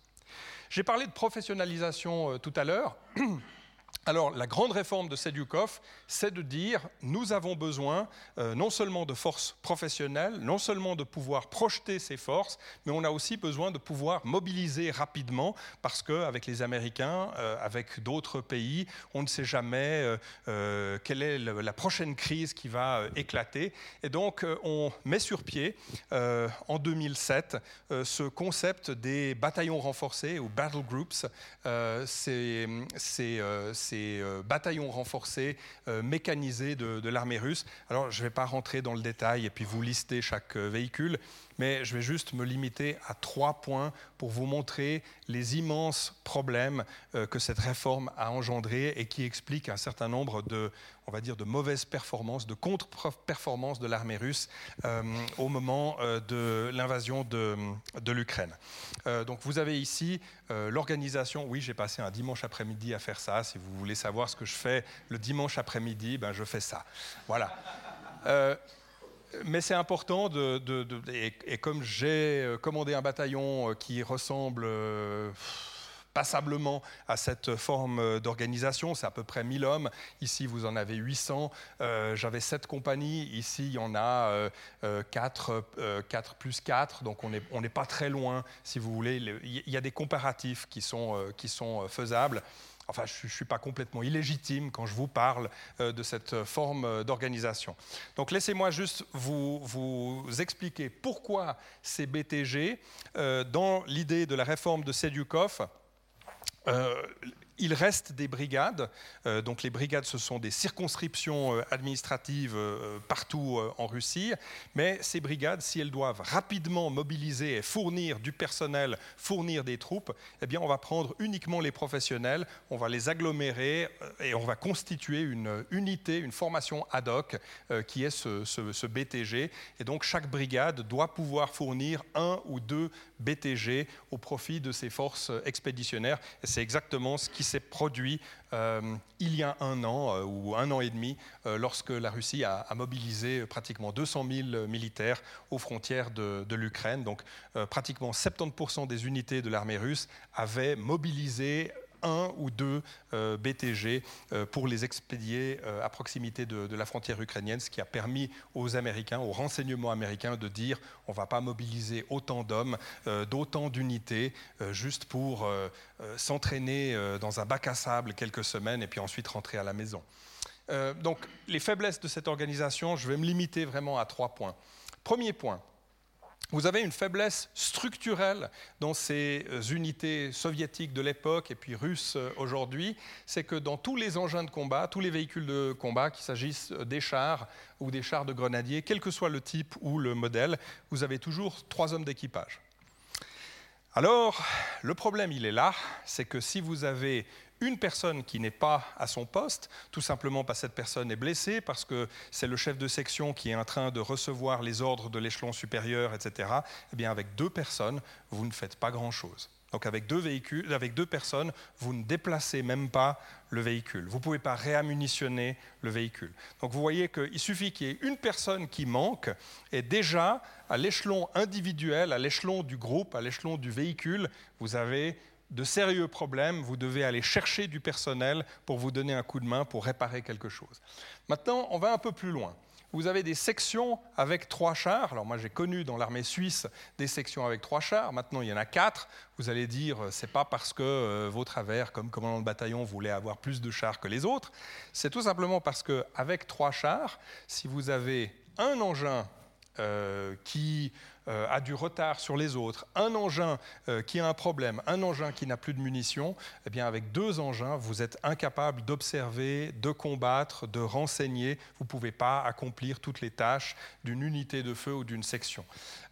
J'ai parlé de professionnalisation euh, tout à l'heure. Alors, la grande réforme de Sedyukov, c'est de dire nous avons besoin euh, non seulement de forces professionnelles, non seulement de pouvoir projeter ces forces, mais on a aussi besoin de pouvoir mobiliser rapidement parce qu'avec les Américains, euh, avec d'autres pays, on ne sait jamais euh, quelle est la prochaine crise qui va éclater. Et donc, on met sur pied en 2007 ce concept des bataillons renforcés ou battle groups. Euh, bataillons renforcés, euh, mécanisés de, l'armée russe. Alors, je ne vais pas rentrer dans le détail et puis vous lister chaque euh, véhicule, mais je vais juste me limiter à trois points pour vous montrer les immenses problèmes que cette réforme a engendrés et qui expliquent un certain nombre de, on va dire, de mauvaises performances, de contre-performances de l'armée russe au moment de l'invasion de, de l'Ukraine. donc vous avez ici l'organisation, oui j'ai passé un dimanche après-midi à faire ça, si vous voulez savoir ce que je fais le dimanche après-midi, ben je fais ça. Voilà. Euh, mais c'est important de, et, comme j'ai euh, commandé un bataillon euh, qui ressemble passablement à cette forme d'organisation. C'est à peu près 1000 hommes. Ici, vous en avez 800. J'avais 7 compagnies. Ici, il y en a 4, 4, plus 4. Donc, on n'est pas très loin, si vous voulez. Il y a des comparatifs qui sont faisables. Enfin, je ne suis pas complètement illégitime quand je vous parle euh, de cette forme euh, d'organisation. Donc laissez-moi juste vous, expliquer pourquoi ces BTG, euh, dans l'idée de la réforme de Sedyukov, il reste des brigades. Euh, donc les brigades, ce sont des circonscriptions euh, administratives euh, partout en Russie. Mais ces brigades, si elles doivent rapidement mobiliser et fournir du personnel, fournir des troupes, eh bien on va prendre uniquement les professionnels, on va les agglomérer et on va constituer une unité, une formation ad hoc qui est ce, BTG. Et donc chaque brigade doit pouvoir fournir un ou deux BTG au profit de ses forces expéditionnaires. C'est exactement ce qui s'est produit euh, il y a un an euh, ou un an et demi, euh, lorsque la Russie a, mobilisé pratiquement 200 000 militaires aux frontières de, de l'Ukraine. Donc pratiquement 70% des unités de l'armée russe avaient mobilisé un ou deux euh, BTG euh, pour les expédier euh, à proximité de, la frontière ukrainienne, ce qui a permis aux Américains, aux renseignements américains de dire on ne va pas mobiliser autant d'hommes, d'autant d'unités, juste pour s'entraîner dans un bac à sable quelques semaines et puis ensuite rentrer à la maison. donc les faiblesses de cette organisation, je vais me limiter vraiment à trois points. Premier point, vous avez une faiblesse structurelle dans ces euh, unités soviétiques de l'époque et puis russes euh, aujourd'hui, c'est que dans tous les engins de combat, tous les véhicules de combat, qu'il s'agisse euh, des chars ou des chars de grenadiers, quel que soit le type ou le modèle, vous avez toujours trois hommes d'équipage. Alors, le problème, il est là, c'est que si vous avez une personne qui n'est pas à son poste, tout simplement parce que cette personne est blessée, parce que c'est le chef de section qui est en train de recevoir les ordres de l'échelon supérieur, etc., eh bien avec deux personnes, vous ne faites pas grand-chose. Donc avec deux véhicules, avec deux personnes, vous ne déplacez même pas le véhicule. Vous ne pouvez pas réamunitionner le véhicule. Donc vous voyez qu'il suffit qu'il y ait une personne qui manque et déjà à l'échelon individuel, à l'échelon du groupe, à l'échelon du véhicule, vous avez de sérieux problèmes, vous devez aller chercher du personnel pour vous donner un coup de main pour réparer quelque chose. Maintenant, on va un peu plus loin vous avez des sections avec trois chars. Alors moi j'ai connu dans l'armée suisse des sections avec trois chars, maintenant il y en a quatre. Vous allez dire, c'est pas parce que euh, vos travers, comme commandant de bataillon, voulait avoir plus de chars que les autres. C'est tout simplement parce qu'avec trois chars, si vous avez un engin euh, qui euh, a du retard sur les autres, un engin euh, qui a un problème, un engin qui n'a plus de munitions, eh bien avec deux engins, vous êtes incapable d'observer, de combattre, de renseigner. Vous ne pouvez pas accomplir toutes les tâches d'une unité de feu ou d'une section.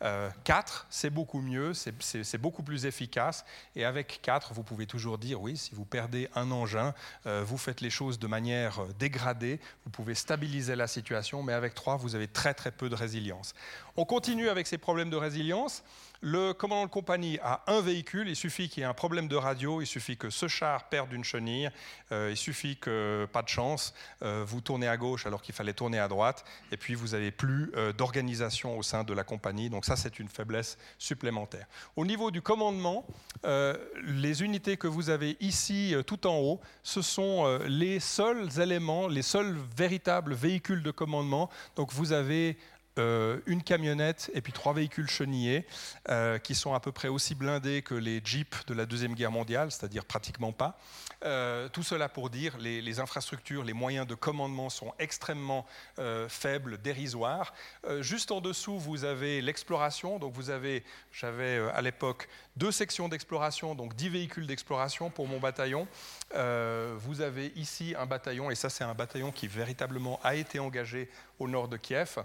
Euh, quatre, c'est beaucoup mieux, c'est beaucoup plus efficace. Et avec quatre, vous pouvez toujours dire, oui, si vous perdez un engin, vous faites les choses de manière dégradée, vous pouvez stabiliser la situation, mais avec trois, vous avez très très peu de résilience. On continue avec ces problèmes de résilience. Le commandant de compagnie a un véhicule, il suffit qu'il y ait un problème de radio, il suffit que ce char perde une chenille, euh, il suffit que, pas de chance, euh, vous tournez à gauche alors qu'il fallait tourner à droite, et puis vous n'avez plus euh, d'organisation au sein de la compagnie. Donc ça, c'est une faiblesse supplémentaire. Au niveau du commandement, les unités que vous avez ici tout en haut, ce sont les seuls éléments, les seuls véritables véhicules de commandement. Donc vous avez euh, une camionnette et puis trois véhicules chenillés euh, qui sont à peu près aussi blindés que les jeeps de la Deuxième Guerre mondiale, c'est-à-dire pratiquement pas. Euh, tout cela pour dire les, les infrastructures, les moyens de commandement sont extrêmement faibles, dérisoires. juste en dessous, vous avez l'exploration. Donc vous avez, j'avais à l'époque deux sections d'exploration, donc dix véhicules d'exploration pour mon bataillon. vous avez ici un bataillon, et ça c'est un bataillon qui véritablement a été engagé au nord de Kiev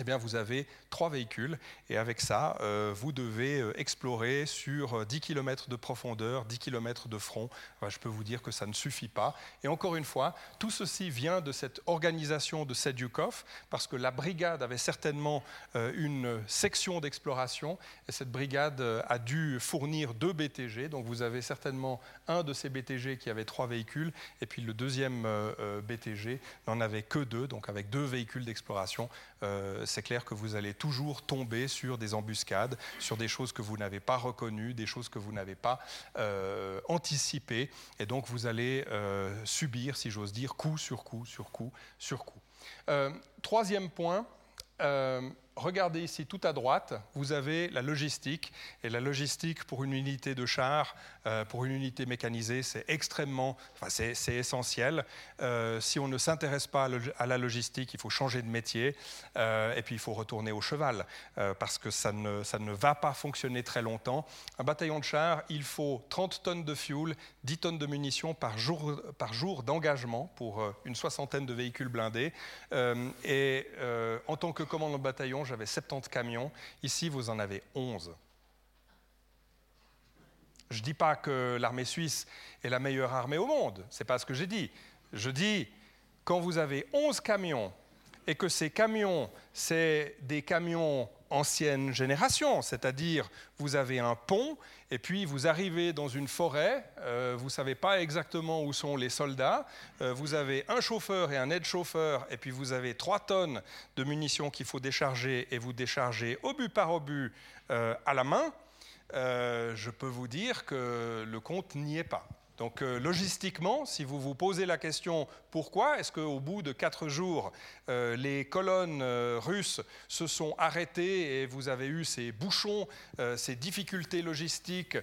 eh bien, vous avez trois véhicules et avec ça, euh, vous devez euh, explorer sur 10 euh, km de profondeur, 10 km de front. je peux vous dire que ça ne suffit pas. Et encore une fois, tout ceci vient de cette organisation de Sedjukov parce que la brigade avait certainement une section d'exploration et cette brigade a dû fournir deux BTG. Donc vous avez certainement un de ces BTG qui avait trois véhicules et puis le deuxième BTG n'en avait que deux, donc avec deux véhicules d'exploration c'est clair que vous allez toujours tomber sur des embuscades, sur des choses que vous n'avez pas reconnues, des choses que vous n'avez pas euh, anticipées, et donc vous allez euh, subir, si j'ose dire, coup sur coup sur coup sur coup. troisième point, regardez ici tout à droite, vous avez la logistique. Et la logistique pour une unité de char, euh, pour une unité mécanisée, c'est extrêmement, enfin, c'est essentiel. Euh, si on ne s'intéresse pas à la logistique, il faut changer de métier. Euh, et puis il faut retourner au cheval, parce que ça ne, ça ne va pas fonctionner très longtemps. Un bataillon de char, il faut 30 tonnes de fuel, 10 tonnes de munitions par jour, par jour d'engagement pour une soixantaine de véhicules blindés. et en tant que commandant de bataillon, j'avais 70 camions. Ici, vous en avez 11. Je ne dis pas que l'armée suisse est la meilleure armée au monde, ce n'est pas ce que j'ai dit. Je dis, quand vous avez 11 camions et que ces camions, c'est des camions ancienne génération, c'est-à-dire vous avez un pont et puis vous arrivez dans une forêt, euh, vous ne savez pas exactement où sont les soldats, euh, vous avez un chauffeur et un aide-chauffeur et puis vous avez trois tonnes de munitions qu'il faut décharger et vous déchargez obus par obus euh, à la main, je peux vous dire que le compte n'y est pas. Donc logistiquement, si vous vous posez la question pourquoi est-ce qu'au bout de quatre jours, euh, les colonnes euh, russes se sont arrêtées et vous avez eu ces bouchons, euh, ces difficultés logistiques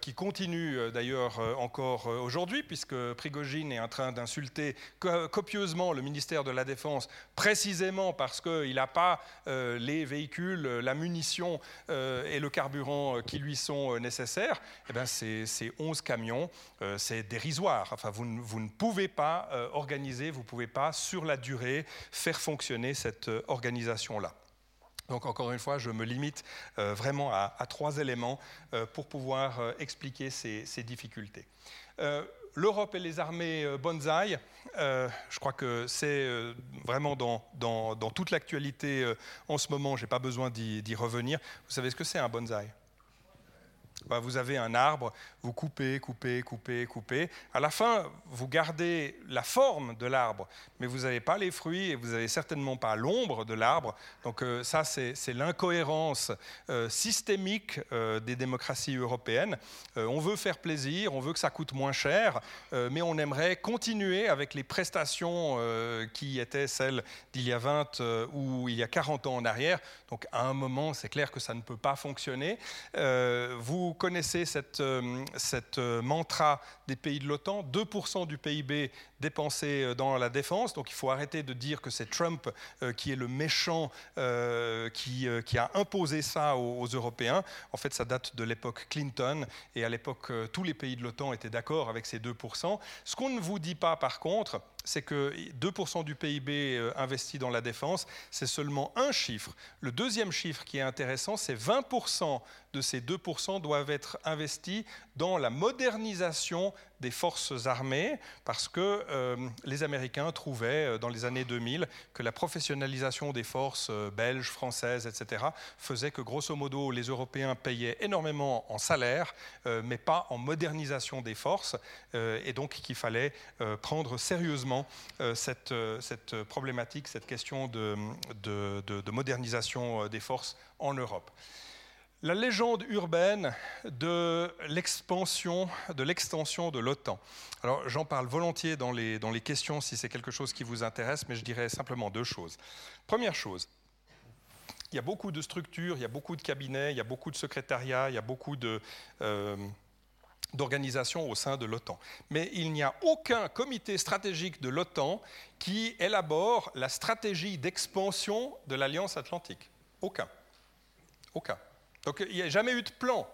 qui continuent d'ailleurs encore aujourd'hui, puisque Prigogine est en train d'insulter copieusement le ministère de la Défense, précisément parce qu'il n'a pas les véhicules, la munition et le carburant qui lui sont nécessaires. Eh bien, ces, 11 camions, c'est dérisoire. Enfin, vous, vous ne pouvez pas euh, vous ne pouvez pas, sur la durée, faire fonctionner cette euh, organisation-là. Donc encore une fois, je me limite euh, vraiment à, trois éléments pour pouvoir expliquer ces, difficultés. l'Europe et les armées bonsaï, je crois que c'est vraiment dans toute l'actualité en ce moment, je n'ai pas besoin d'y revenir. Vous savez ce que c'est un bonsaï? Bah, vous avez un arbre, vous coupez, coupez, coupez, coupez. À la fin, vous gardez la forme de l'arbre, mais vous n'avez pas les fruits et vous n'avez certainement pas l'ombre de l'arbre. Donc euh, ça, c'est l'incohérence euh, systémique euh, des démocraties européennes. on veut faire plaisir, on veut que ça coûte moins cher, mais on aimerait continuer avec les prestations qui étaient celles d'il y a 20 ou il y a 40 ans en arrière. Donc à un moment, c'est clair que ça ne peut pas fonctionner. vous connaissez cette, cette euh, mantra des pays de l'OTAN, 2% du PIB dépensé euh, dans la défense, donc il faut arrêter de dire que c'est Trump qui est le méchant qui, qui, a imposé ça aux, Européens. En fait, ça date de l'époque Clinton, et à l'époque, tous les pays de l'OTAN étaient d'accord avec ces 2%. Ce qu'on ne vous dit pas, par contre, c'est que 2% du PIB investi dans la défense, c'est seulement un chiffre. Le deuxième chiffre qui est intéressant, c'est 20% de ces 2% doivent être investis dans la modernisation des forces armées, parce que euh, les Américains trouvaient euh, dans les années 2000 que la professionnalisation des forces euh, belges, françaises, etc., faisait que grosso modo les Européens payaient énormément en salaire, mais pas en modernisation des forces, et donc qu'il fallait prendre sérieusement cette, problématique, cette question de modernisation des forces en Europe la légende urbaine de l'expansion, de l'extension de l'OTAN. Alors j'en parle volontiers dans les, dans les questions si c'est quelque chose qui vous intéresse, mais je dirais simplement deux choses. Première chose, il y a beaucoup de structures, il y a beaucoup de cabinets, il y a beaucoup de secrétariats, il y a beaucoup de... Euh, d'organisations au sein de l'OTAN. Mais il n'y a aucun comité stratégique de l'OTAN qui élabore la stratégie d'expansion de l'Alliance atlantique. Aucun. Aucun. Donc il n'y a jamais eu de plan.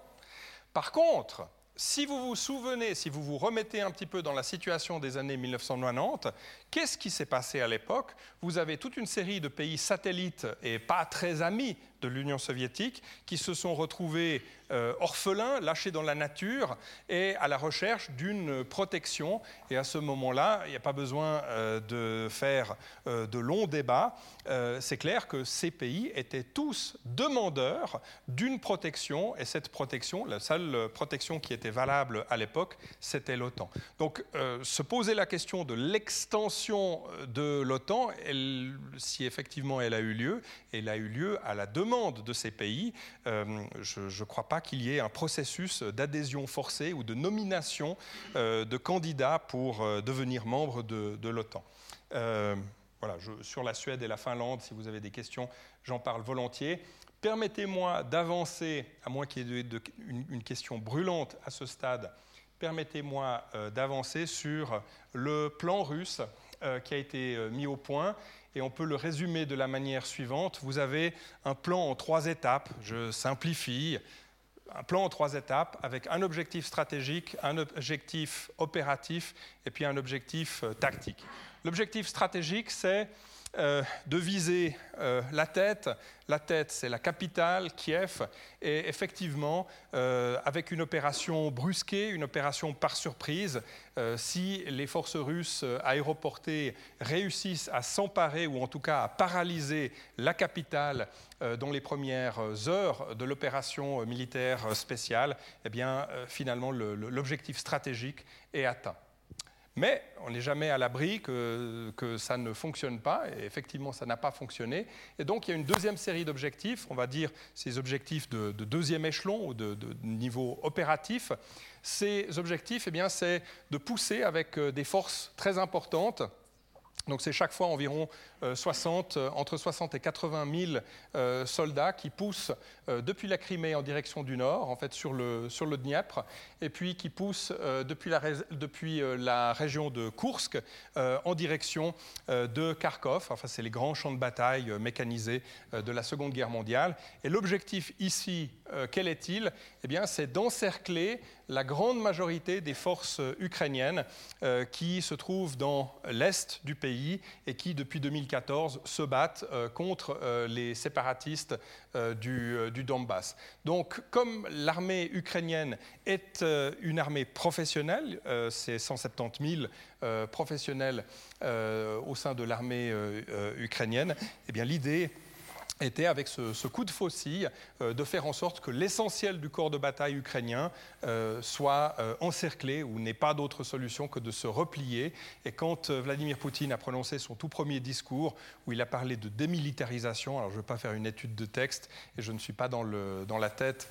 Par contre, si vous vous souvenez, si vous vous remettez un petit peu dans la situation des années 1990, qu'est-ce qui s'est passé à l'époque? Vous avez toute une série de pays satellites et pas très amis de l'Union soviétique qui se sont retrouvés euh, orphelins, lâchés dans la nature et à la recherche d'une protection. Et à ce moment-là, il n'y a pas besoin euh, de faire euh, de longs débats. C'est clair que ces pays étaient tous demandeurs d'une protection et cette protection, la seule protection qui était valable à l'époque, c'était l'OTAN. Donc se poser la question de l'extension de l'OTAN, si effectivement elle a eu lieu, elle a eu lieu à la demande de ces pays. je ne crois pas qu'il y ait un processus d'adhésion forcée ou de nomination euh, de candidats pour euh, devenir membre de, l'OTAN. Euh, voilà, sur la Suède et la Finlande, si vous avez des questions, j'en parle volontiers. Permettez-moi d'avancer, à moins qu'il y ait une, question brûlante à ce stade, permettez-moi d'avancer sur le plan russe qui a été mis au point et on peut le résumer de la manière suivante. Vous avez un plan en trois étapes, je simplifie, un plan en trois étapes avec un objectif stratégique, un objectif opératif et puis un objectif euh, tactique. L'objectif stratégique, c'est euh, de viser euh, la tête. La tête, c'est la capitale, Kiev, et effectivement, euh, avec une opération brusquée, une opération par surprise, si les forces russes aéroportées réussissent à s'emparer ou en tout cas à paralyser la capitale dans les premières heures de l'opération militaire spéciale, eh bien, finalement, l'objectif stratégique est atteint. Mais on n'est jamais à l'abri que, ça ne fonctionne pas, et effectivement ça n'a pas fonctionné. Et donc il y a une deuxième série d'objectifs, on va dire ces objectifs de, deuxième échelon ou de, niveau opératif. Ces objectifs, eh c'est de pousser avec euh, des forces très importantes donc c'est chaque fois environ 60, euh, euh, entre 60 et 80 000 euh, soldats qui poussent depuis la Crimée en direction du nord, en fait sur le, sur le Dniepr, et puis qui poussent depuis, la, depuis la région de Kursk en direction de Kharkov. Enfin, c'est les grands champs de bataille mécanisés de la Seconde Guerre mondiale. Et l'objectif ici, quel est-il? Eh bien, c'est d'encercler la grande majorité des forces ukrainiennes qui se trouvent dans l'est du pays et qui, depuis 2014, se battent contre les séparatistes du, Donbass. Donc, comme l'armée ukrainienne est une armée professionnelle, c'est 170 000 professionnels au sein de l'armée ukrainienne, eh l'idée était, avec ce, coup de faucille, euh, de faire en sorte que l'essentiel du corps de bataille ukrainien euh, soit euh, encerclé, ou n'ait pas d'autre solution que de se replier. Et quand Vladimir Poutine a prononcé son tout premier discours, où il a parlé de démilitarisation, alors je ne veux pas faire une étude de texte, et je ne suis pas dans, le, dans la tête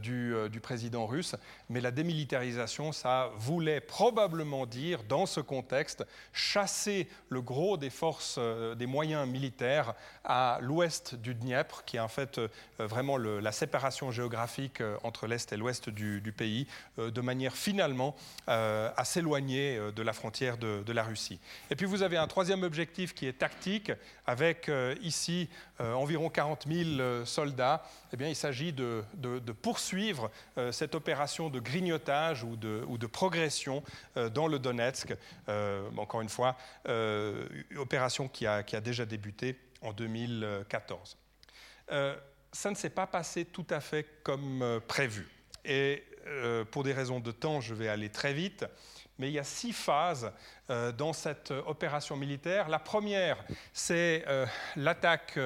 du, du, président russe, mais la démilitarisation, ça voulait probablement dire, dans ce contexte, chasser le gros des forces, des moyens militaires à l'ouest du Dniepr, qui est en fait euh, vraiment la séparation géographique euh, entre l'Est et l'Ouest du, pays, euh, de manière finalement à s'éloigner de la frontière de, la Russie. Et puis vous avez un troisième objectif qui est tactique, avec ici environ 40 000 soldats. Eh bien, il s'agit de, poursuivre cette opération de grignotage ou de, progression dans le Donetsk. encore une fois, opération qui a déjà débuté en 2014. Euh, ça ne s'est pas passé tout à fait comme euh, prévu. Et euh, pour des raisons de temps, je vais aller très vite. Mais il y a six phases dans cette opération militaire. La première, c'est l'attaque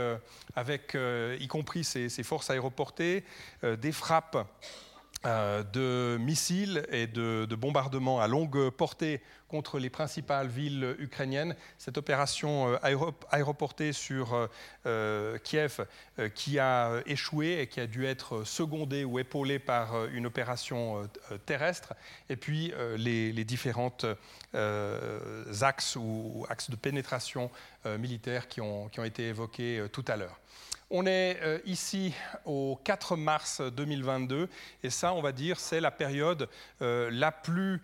avec, y compris ces, forces aéroportées, des frappes de missiles et de, de, bombardements à longue portée contre les principales villes ukrainiennes. Cette opération euh, aéroportée sur euh, euh, Kiev qui a échoué et qui a dû être secondée ou épaulée par une opération terrestre. Et puis les, les différentes axes ou axes de pénétration militaire qui ont été évoqués tout à l'heure. On est ici au 4 mars 2022 et ça, on va dire, c'est la période la plus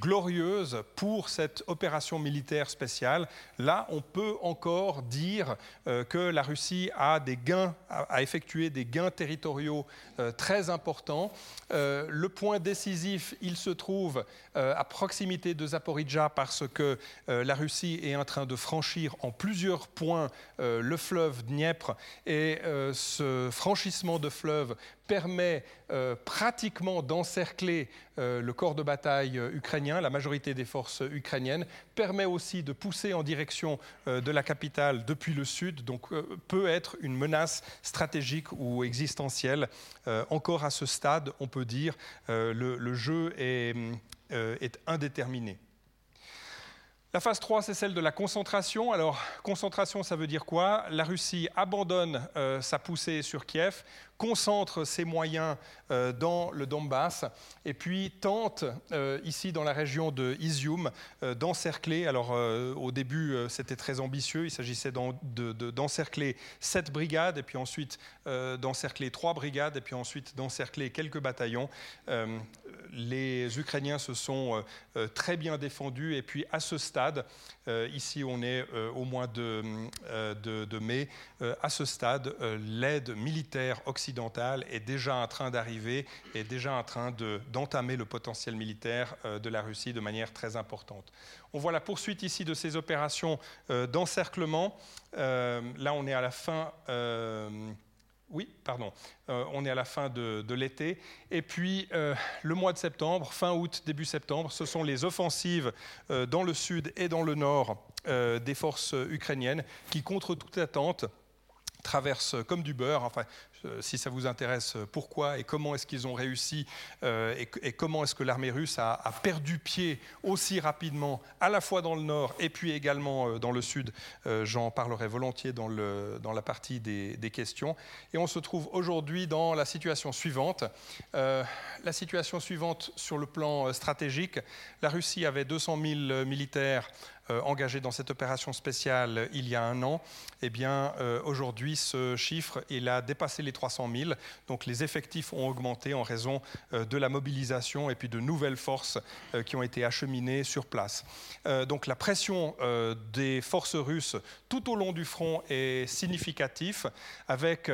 glorieuse pour cette opération militaire spéciale. Là, on peut encore dire euh, que la Russie a, des gains, a, effectué des gains territoriaux euh, très importants. Euh, le point décisif, il se trouve à proximité de Zaporizhzhia parce que la Russie est en train de franchir en plusieurs points le fleuve Dniepr et ce franchissement de fleuve permet euh, pratiquement d'encercler euh, le corps de bataille euh, ukrainien, la majorité des forces ukrainiennes, permet aussi de pousser en direction de la capitale depuis le sud, donc peut être une menace stratégique ou existentielle. encore à ce stade, on peut dire, le, le jeu est, est indéterminé. La phase 3, c'est celle de la concentration. Alors, concentration, ça veut dire quoi? La Russie abandonne sa poussée sur Kiev concentre ses moyens euh, dans le Donbass et puis tente, euh, ici dans la région de Izium, euh, d'encercler. Alors au début, c'était très ambitieux. Il s'agissait d'encercler sept brigades et puis ensuite d'encercler trois brigades et puis ensuite d'encercler quelques bataillons. les Ukrainiens se sont très bien défendus et puis à ce stade, ici on est au mois de, de mai, à ce stade, l'aide militaire occidentale est déjà en train d'arriver, est déjà en train d'entamer le potentiel militaire euh, de la Russie de manière très importante. On voit la poursuite ici de ces opérations euh, d'encerclement. Euh, là, on est à la fin. Oui, pardon. on est à la fin de, l'été. Et puis, le mois de septembre, fin août, début septembre, ce sont les offensives dans le sud et dans le nord des forces ukrainiennes qui, contre toute attente, traversent comme du beurre. Euh, si ça vous intéresse, euh, pourquoi et comment est-ce qu'ils ont réussi euh, et, comment est-ce que l'armée russe a, perdu pied aussi rapidement, à la fois dans le nord et puis également dans le sud. J'en parlerai volontiers dans, la partie des, des, questions. Et on se trouve aujourd'hui dans la situation suivante. la situation suivante sur le plan stratégique, la Russie avait 200 000 militaires engagés dans cette opération spéciale il y a un an, eh bien, aujourd'hui, ce chiffre, il a dépassé les 300 000. Donc, les effectifs ont augmenté en raison de la mobilisation et puis de nouvelles forces qui ont été acheminées sur place. donc, la pression des forces russes tout au long du front est significatif, avec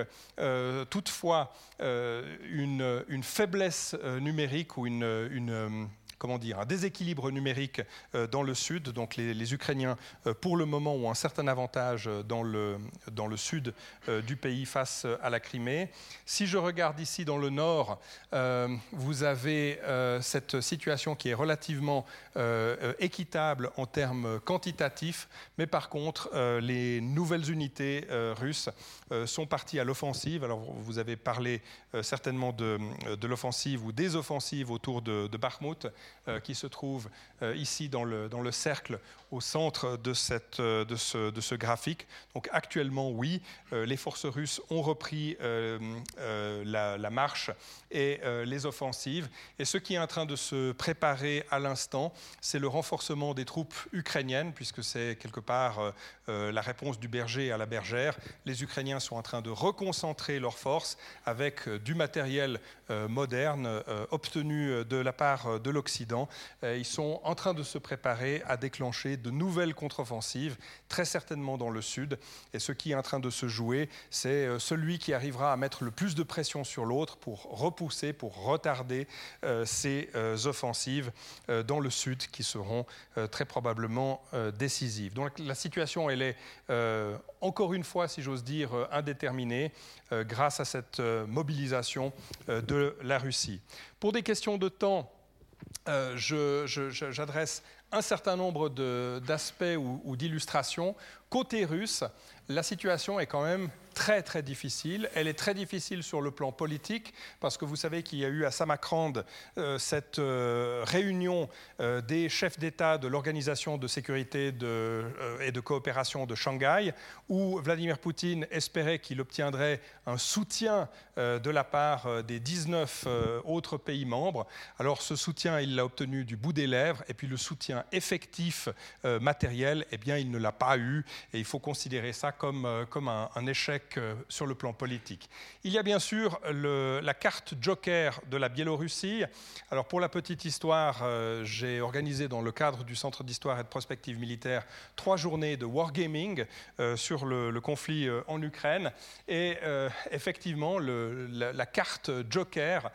toutefois une, faiblesse numérique ou une comment dire, un déséquilibre numérique euh, dans le sud. Donc les, Ukrainiens, euh, pour le moment, ont un certain avantage euh, dans le, dans le sud du pays face à la Crimée. Si je regarde ici dans le nord, vous avez cette situation qui est relativement équitable en termes quantitatifs, mais par contre, les nouvelles unités russes sont parties à l'offensive. Alors vous avez parlé certainement de, l'offensive ou des offensives autour de, de Bakhmut. Euh, qui se trouve euh, ici dans le, dans le cercle au centre de, cette, euh, de, ce, de ce graphique. Donc actuellement, oui, les forces russes ont repris la, la, marche et les offensives. Et ce qui est en train de se préparer à l'instant, c'est le renforcement des troupes ukrainiennes, puisque c'est quelque part la réponse du berger à la bergère. Les Ukrainiens sont en train de reconcentrer leurs forces avec du matériel moderne obtenu de la part de l'Occident euh, ils sont en train de se préparer à déclencher de nouvelles contre-offensives, très certainement dans le sud. Et ce qui est en train de se jouer, c'est euh, celui qui arrivera à mettre le plus de pression sur l'autre pour repousser, pour retarder euh, ces offensives dans le sud qui seront très probablement décisives. Donc la situation, elle est encore une fois, si j'ose dire, indéterminée grâce à cette mobilisation de la Russie. Pour des questions de temps, euh, j'adresse un certain nombre d'aspects ou d'illustrations. Côté russe, la situation est quand même très très difficile. Elle est très difficile sur le plan politique parce que vous savez qu'il y a eu à Samarkand euh, cette euh, réunion euh, des chefs d'État de l'Organisation de sécurité et de coopération de Shanghai où Vladimir Poutine espérait qu'il obtiendrait un soutien de la part des 19 autres pays membres. Alors ce soutien, il l'a obtenu du bout des lèvres et puis le soutien effectif matériel, eh bien il ne l'a pas eu et il faut considérer ça comme, comme un échec euh, sur le plan politique. Il y a bien sûr la carte joker de la Biélorussie. Alors pour la petite histoire, euh, j'ai organisé dans le cadre du Centre d'histoire et de prospective militaire trois journées de wargaming euh, sur le, conflit en Ukraine. Et effectivement, la, carte joker,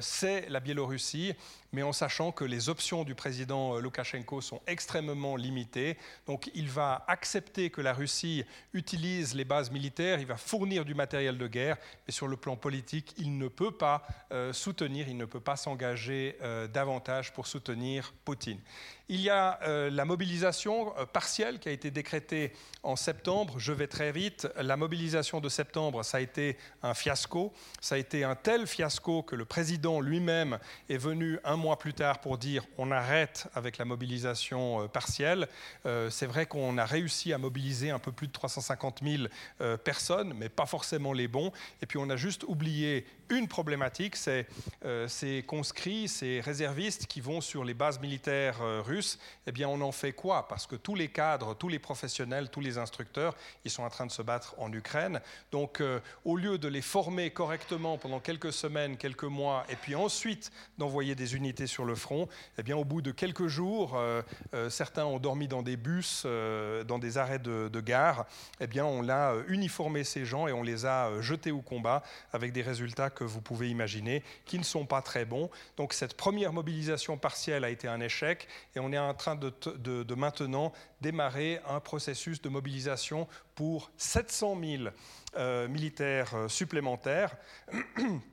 c'est la Biélorussie mais en sachant que les options du président Loukachenko sont extrêmement limitées. Donc il va accepter que la Russie utilise les bases militaires, il va fournir du matériel de guerre, mais sur le plan politique, il ne peut pas euh, soutenir, il ne peut pas s'engager euh, davantage pour soutenir Poutine. Il y a euh, la mobilisation euh, partielle qui a été décrétée en septembre. Je vais très vite. La mobilisation de septembre, ça a été un fiasco. Ça a été un tel fiasco que le président lui-même est venu un mois plus tard pour dire on arrête avec la mobilisation euh, partielle. C'est vrai qu'on a réussi à mobiliser un peu plus de 350 000 personnes, mais pas forcément les bons. Et puis on a juste oublié une problématique, c'est ces conscrits, ces réservistes qui vont sur les bases militaires russes eh bien on en fait quoi? Parce que tous les cadres, tous les professionnels, tous les instructeurs, ils sont en train de se battre en Ukraine. Donc euh, au lieu de les former correctement pendant quelques semaines, quelques mois, et puis ensuite d'envoyer des unités sur le front, eh bien au bout de quelques jours, euh, euh, certains ont dormi dans des bus, dans des arrêts de, gare, eh bien on a uniformé ces gens et on les a jetés au combat avec des résultats que vous pouvez imaginer qui ne sont pas très bons. Donc cette première mobilisation partielle a été un échec on est en train de, maintenant démarrer un processus de mobilisation pour 700 000 euh, militaires euh, supplémentaires.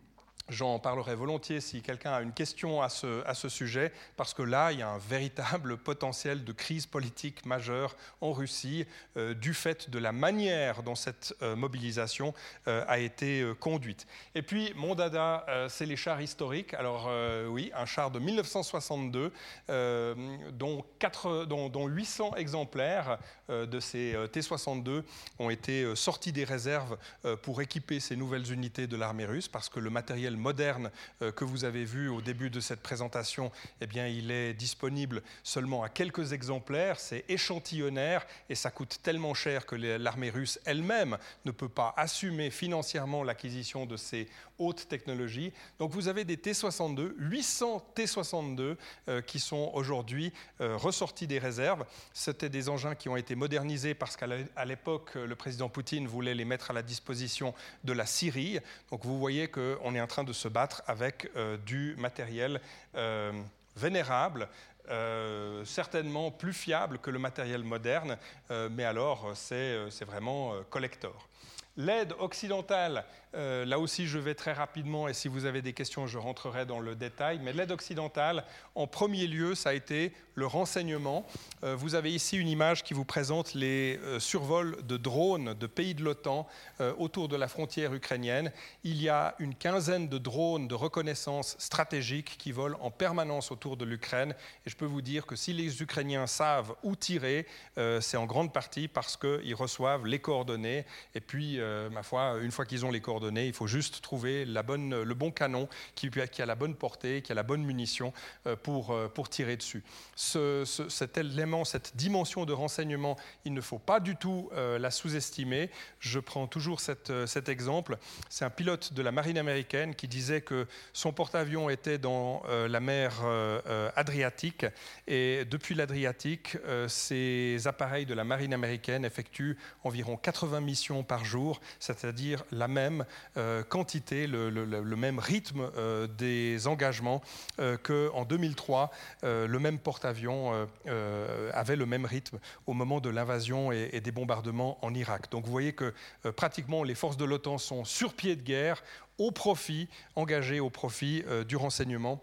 J'en parlerai volontiers si quelqu'un a une question à ce, sujet, parce que là, il y a un véritable potentiel de crise politique majeure en Russie euh, du fait de la manière dont cette euh, mobilisation euh, a été conduite. Et puis, mon dada, c'est les chars historiques. Alors oui, un char de 1962, dont, 4, dont, dont 800 exemplaires de ces T-62 ont été sortis des réserves pour équiper ces nouvelles unités de l'armée russe, parce que le matériel moderne que vous avez vu au début de cette présentation, eh bien, il est disponible seulement à quelques exemplaires. C'est échantillonnaire et ça coûte tellement cher que l'armée russe elle-même ne peut pas assumer financièrement l'acquisition de ces haute technologie. Donc vous avez des T-62, 800 T-62 qui sont aujourd'hui euh, ressortis des réserves. C'était des engins qui ont été modernisés parce qu'à l'époque, le président Poutine voulait les mettre à la disposition de la Syrie. Donc vous voyez qu'on est en train de se battre avec euh, du matériel euh, vénérable. certainement plus fiable que le matériel moderne, mais alors c'est vraiment collector. L'aide occidentale, euh, là aussi je vais très rapidement et si vous avez des questions je rentrerai dans le détail, mais l'aide occidentale, en premier lieu, ça a été le renseignement. Euh, vous avez ici une image qui vous présente les euh, survols de drones de pays de l'OTAN autour de la frontière ukrainienne. Il y a une quinzaine de drones de reconnaissance stratégique qui volent en permanence autour de l'Ukraine et je peux vous dire que si les Ukrainiens savent où tirer, c'est en grande partie parce qu'ils reçoivent les coordonnées et puis euh, ma foi, une fois qu'ils ont les coordonnées, il faut juste trouver le bon canon qui, qui, a la bonne portée, qui a la bonne munition euh, pour, euh, pour tirer dessus. cet élément, cette dimension de renseignement, il ne faut pas du tout la sous-estimer. Je prends toujours cet exemple. C'est un pilote de la marine américaine qui disait que son porte-avions était dans la mer Adriatique et depuis l'Adriatique, ces appareils de la marine américaine effectuent environ 80 missions par jour c'est-à-dire la même euh, quantité, le, même rythme euh, des engagements euh, qu'en 2003, le même porte-avions avait le même rythme au moment de l'invasion et, des bombardements en Irak. Donc vous voyez que pratiquement les forces de l'OTAN sont sur pied de guerre au profit, engagées au profit du renseignement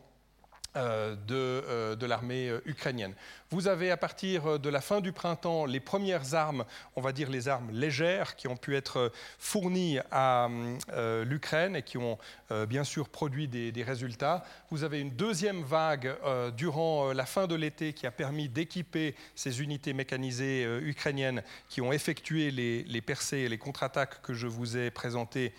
de, l'armée ukrainienne. Vous avez à partir de la fin du printemps les premières armes, on va dire les armes légères, qui ont pu être fournies à l'Ukraine et qui ont bien sûr produit des, résultats. Vous avez une deuxième vague durant la fin de l'été qui a permis d'équiper ces unités mécanisées ukrainiennes qui ont effectué les, les percées et les contre-attaques que je vous ai présentées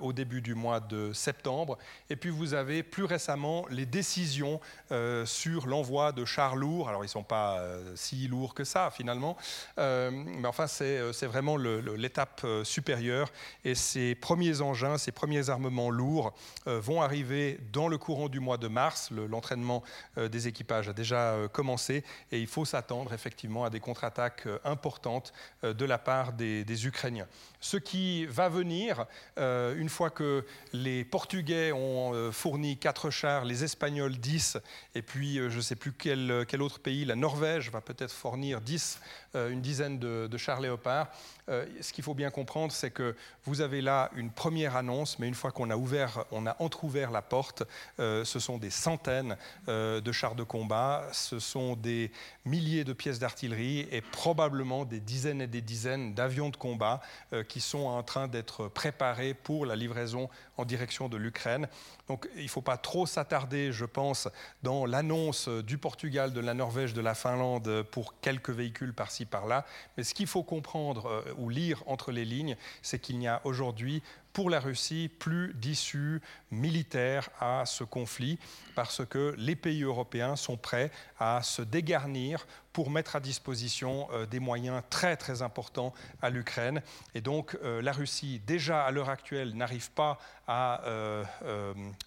au début du mois de septembre. Et puis vous avez plus récemment les décisions euh, sur l'envoi de chars lourds. Alors, ils ne pas euh, si lourds que ça, finalement, euh, mais enfin, c'est vraiment l'étape supérieure. Et ces premiers engins, ces premiers armements lourds vont arriver dans le courant du mois de mars. L'entraînement des équipages a déjà commencé et il faut s'attendre effectivement à des contre-attaques importantes de la part des Ukrainiens. Ce qui va venir, une fois que les Portugais ont fourni quatre chars, les Espagnols 10, et puis euh, je ne sais plus quel, autre pays, la Norvège va peut-être fournir 10, euh, une dizaine de chars léopards. Euh, ce qu'il faut bien comprendre, c'est que vous avez là une première annonce, mais une fois qu'on a ouvert, on a entrouvert la porte, ce sont des centaines de chars de combat, ce sont des milliers de pièces d'artillerie et probablement des dizaines et des dizaines d'avions de combat qui sont en train d'être préparés pour la livraison en direction de l'Ukraine. Donc il ne faut pas trop s'attarder, je pense, dans l'annonce du Portugal, de la Norvège, de la Finlande pour quelques véhicules par-ci par-là. Mais ce qu'il faut comprendre euh, ou lire entre les lignes, c'est qu'il n'y a aujourd'hui pour la Russie plus d'issue militaire à ce conflit parce que les pays européens sont prêts à se dégarnir pour mettre à disposition euh, des moyens très très importants à l'Ukraine. Et donc euh, la Russie, déjà à l'heure actuelle, n'arrive pas à euh,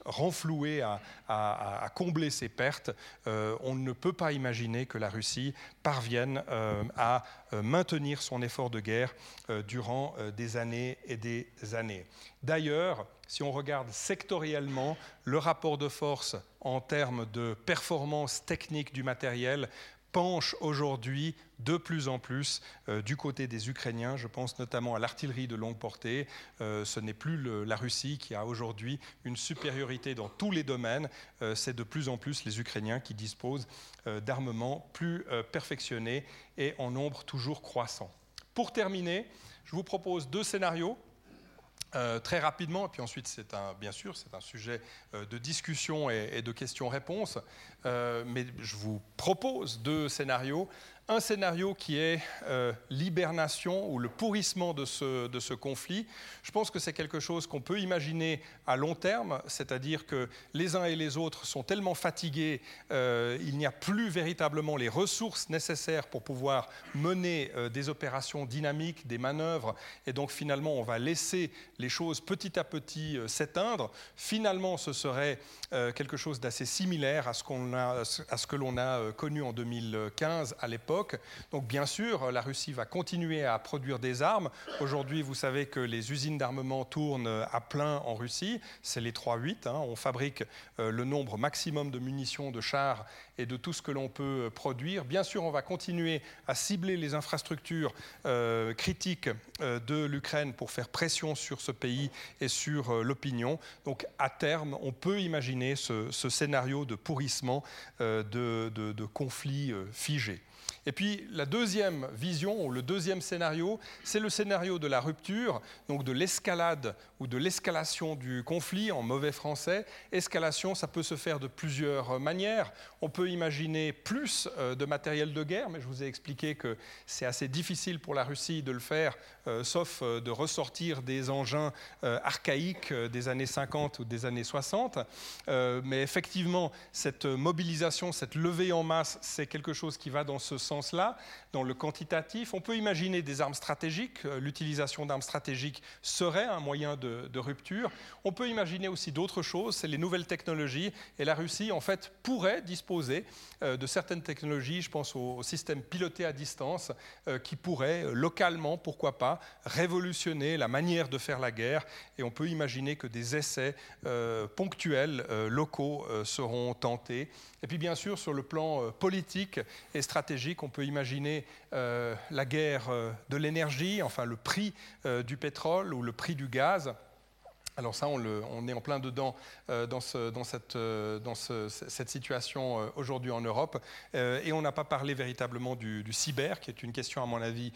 renflouer, à, combler ses pertes. on ne peut pas imaginer que la Russie parvienne à maintenir son effort de guerre durant des années et des années. D'ailleurs, si on regarde sectoriellement, le rapport de force en termes de performance technique du matériel penche aujourd'hui de plus en plus euh, du côté des Ukrainiens. Je pense notamment à l'artillerie de longue portée. Euh, ce n'est plus la Russie qui a aujourd'hui une supériorité dans tous les domaines. Euh, c'est de plus en plus les Ukrainiens qui disposent d'armements plus perfectionnés et en nombre toujours croissant. Pour terminer, je vous propose deux scénarios très rapidement, et puis ensuite, bien sûr, c'est un sujet de discussion et, de questions-réponses, euh, mais je vous propose deux scénarios. un scénario qui est euh, l'hibernation ou le pourrissement de ce, de ce conflit. Je pense que c'est quelque chose qu'on peut imaginer à long terme, c'est-à-dire que les uns et les autres sont tellement fatigués, euh, il n'y a plus véritablement les ressources nécessaires pour pouvoir mener euh, des opérations dynamiques, des manœuvres, et donc finalement on va laisser les choses petit à petit s'éteindre. Finalement, ce serait quelque chose d'assez similaire à ce, qu'on à ce que l'on a connu en 2015 à l'époque donc bien sûr, la Russie va continuer à produire des armes. Aujourd'hui, vous savez que les usines d'armement tournent à plein en Russie. C'est les 3-8. Hein. On fabrique euh, le nombre maximum de munitions, de chars et de tout ce que l'on peut produire. Bien sûr, on va continuer à cibler les infrastructures euh, critiques euh, de l'Ukraine pour faire pression sur ce pays et sur l'opinion. Donc à terme, on peut imaginer ce, scénario de pourrissement de, de, conflits figés. Et puis la deuxième vision, ou le deuxième scénario, c'est le scénario de la rupture, donc de l'escalade ou de l'escalation du conflit en mauvais français. Escalation, ça peut se faire de plusieurs manières. On peut imaginer plus euh, de matériel de guerre, mais je vous ai expliqué que c'est assez difficile pour la Russie de le faire, euh, sauf euh, de ressortir des engins archaïques des années 50 ou des années 60. Mais effectivement, cette mobilisation, cette levée en masse, c'est quelque chose qui va dans ce sens sens-là, dans le quantitatif. On peut imaginer des armes stratégiques. Euh, l'utilisation d'armes stratégiques serait un moyen de, rupture. On peut imaginer aussi d'autres choses, c'est les nouvelles technologies. Et la Russie, en fait, pourrait disposer euh, de certaines technologies, je pense au, système piloté à distance, euh, qui pourraient localement, pourquoi pas, révolutionner la manière de faire la guerre. Et on peut imaginer que des essais ponctuels, locaux, seront tentés. Et puis bien sûr, sur le plan politique et stratégique, on peut imaginer euh, la guerre euh, de l'énergie, enfin le prix euh, du pétrole ou le prix du gaz. Alors ça, on, est en plein dedans euh, dans, cette, euh, situation euh, aujourd'hui en Europe. et on n'a pas parlé véritablement du, cyber, qui est une question, à mon avis,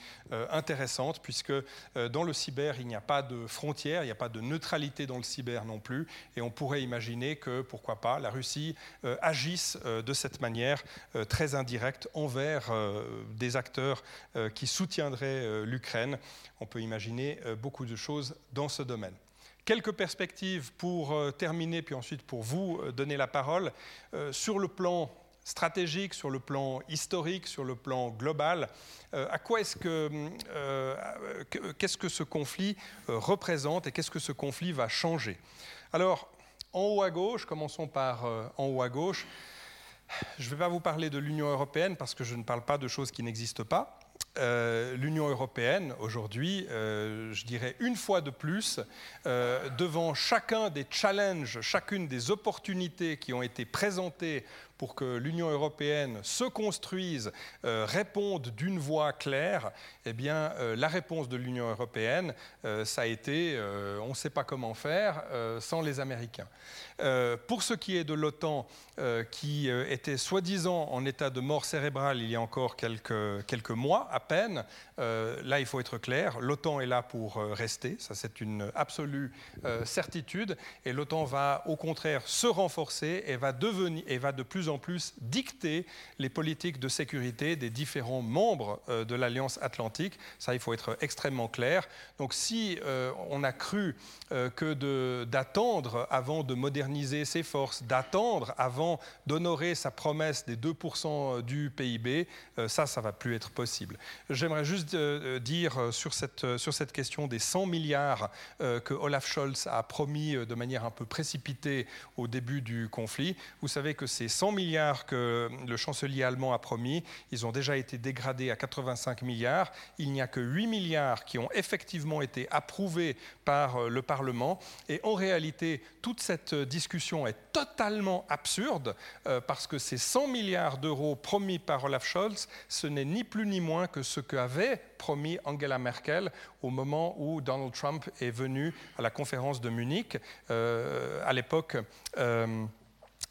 intéressante, puisque dans le cyber, il n'y a pas de frontières, il n'y a pas de neutralité dans le cyber non plus. Et on pourrait imaginer que, pourquoi pas, la Russie agisse de cette manière très indirecte envers des acteurs qui soutiendraient l'Ukraine. On peut imaginer beaucoup de choses dans ce domaine. Quelques perspectives pour euh, terminer, puis ensuite pour vous euh, donner la parole. Euh, sur le plan stratégique, sur le plan historique, sur le plan global, à quoi est-ce que, qu'est-ce que ce conflit représente et qu'est-ce que ce conflit va changer? Alors, en haut à gauche, commençons par en haut à gauche. Je ne vais pas vous parler de l'Union européenne parce que je ne parle pas de choses qui n'existent pas. Euh, l'Union européenne, aujourd'hui, euh, je dirais une fois de plus, euh, devant chacun des challenges, chacune des opportunités qui ont été présentées pour que l'Union européenne se construise, euh, réponde d'une voix claire, eh bien, euh, la réponse de l'Union européenne, euh, ça a été on ne sait pas comment faire sans les Américains. pour ce qui est de l'OTAN, qui était soi-disant en état de mort cérébrale il y a encore quelques, quelques mois à peine, là, il faut être clair, l'OTAN est là pour rester, ça c'est une absolue certitude, et l'OTAN va au contraire se renforcer et va, devenir, et va de plus en plus dicter les politiques de sécurité des différents membres euh, de l'Alliance atlantique. Ça, il faut être extrêmement clair. Donc si euh, on a cru euh, que d'attendre avant de moderniser ses forces, d'attendre avant d'honorer sa promesse des 2% du PIB, ça, ça va plus être possible. J'aimerais juste dire sur cette, sur cette question des 100 milliards que Olaf Scholz a promis de manière un peu précipitée au début du conflit. Vous savez que ces 100 milliards que le chancelier allemand a promis, ils ont déjà été dégradés à 85 milliards. Il n'y a que 8 milliards qui ont effectivement été approuvés par euh, le Parlement. Et en réalité, toute cette discussion est totalement absurde euh, parce que ces 100 milliards d'euros promis par Olaf Scholz, ce n'est ni plus ni moins que ce qu'avait promis Angela Merkel au moment où Donald Trump est venu à la conférence de Munich. Euh, à l'époque,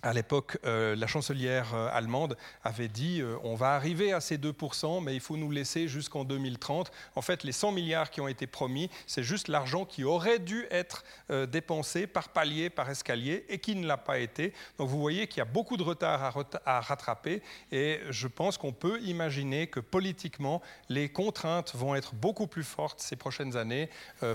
à l'époque, euh, la chancelière euh, allemande avait dit euh, on va arriver à ces 2%, mais il faut nous laisser jusqu'en 2030. En fait, les 100 milliards qui ont été promis, c'est juste l'argent qui aurait dû être dépensé par palier, par escalier, et qui ne l'a pas été. Donc vous voyez qu'il y a beaucoup de retard à, rattraper, et je pense qu'on peut imaginer que politiquement, les contraintes vont être beaucoup plus fortes ces prochaines années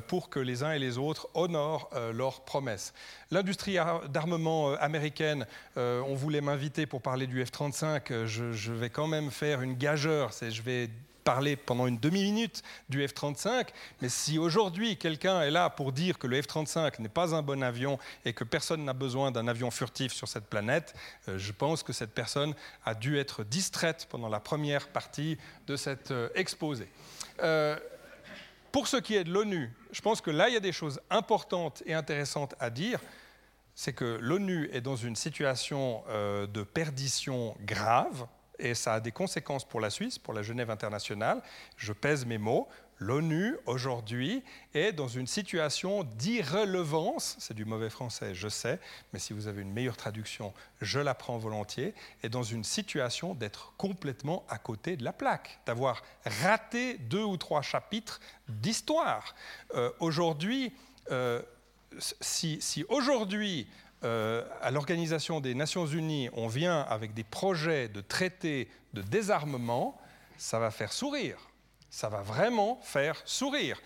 pour que les uns et les autres honorent leurs promesses. L'industrie d'armement américaine euh, on voulait m'inviter pour parler du F-35. Euh, je, vais quand même faire une gageure. Je vais parler pendant une demi-minute du F-35, mais si aujourd'hui quelqu'un est là pour dire que le F-35 n'est pas un bon avion et que personne n'a besoin d'un avion furtif sur cette planète, euh, je pense que cette personne a dû être distraite pendant la première partie de cet exposé. pour ce qui est de l'ONU, je pense que là, il y a des choses importantes et intéressantes à dire c'est que l'ONU est dans une situation euh, de perdition grave, et ça a des conséquences pour la Suisse, pour la Genève internationale. Je pèse mes mots. L'ONU, aujourd'hui, est dans une situation d'irrelevance, c'est du mauvais français, je sais, mais si vous avez une meilleure traduction, je la prends volontiers, est dans une situation d'être complètement à côté de la plaque, d'avoir raté deux ou trois chapitres d'histoire. Euh, aujourd'hui, euh, si, aujourd'hui, euh, à l'Organisation des Nations Unies, on vient avec des projets de traités de désarmement, ça va faire sourire. Ça va vraiment faire sourire.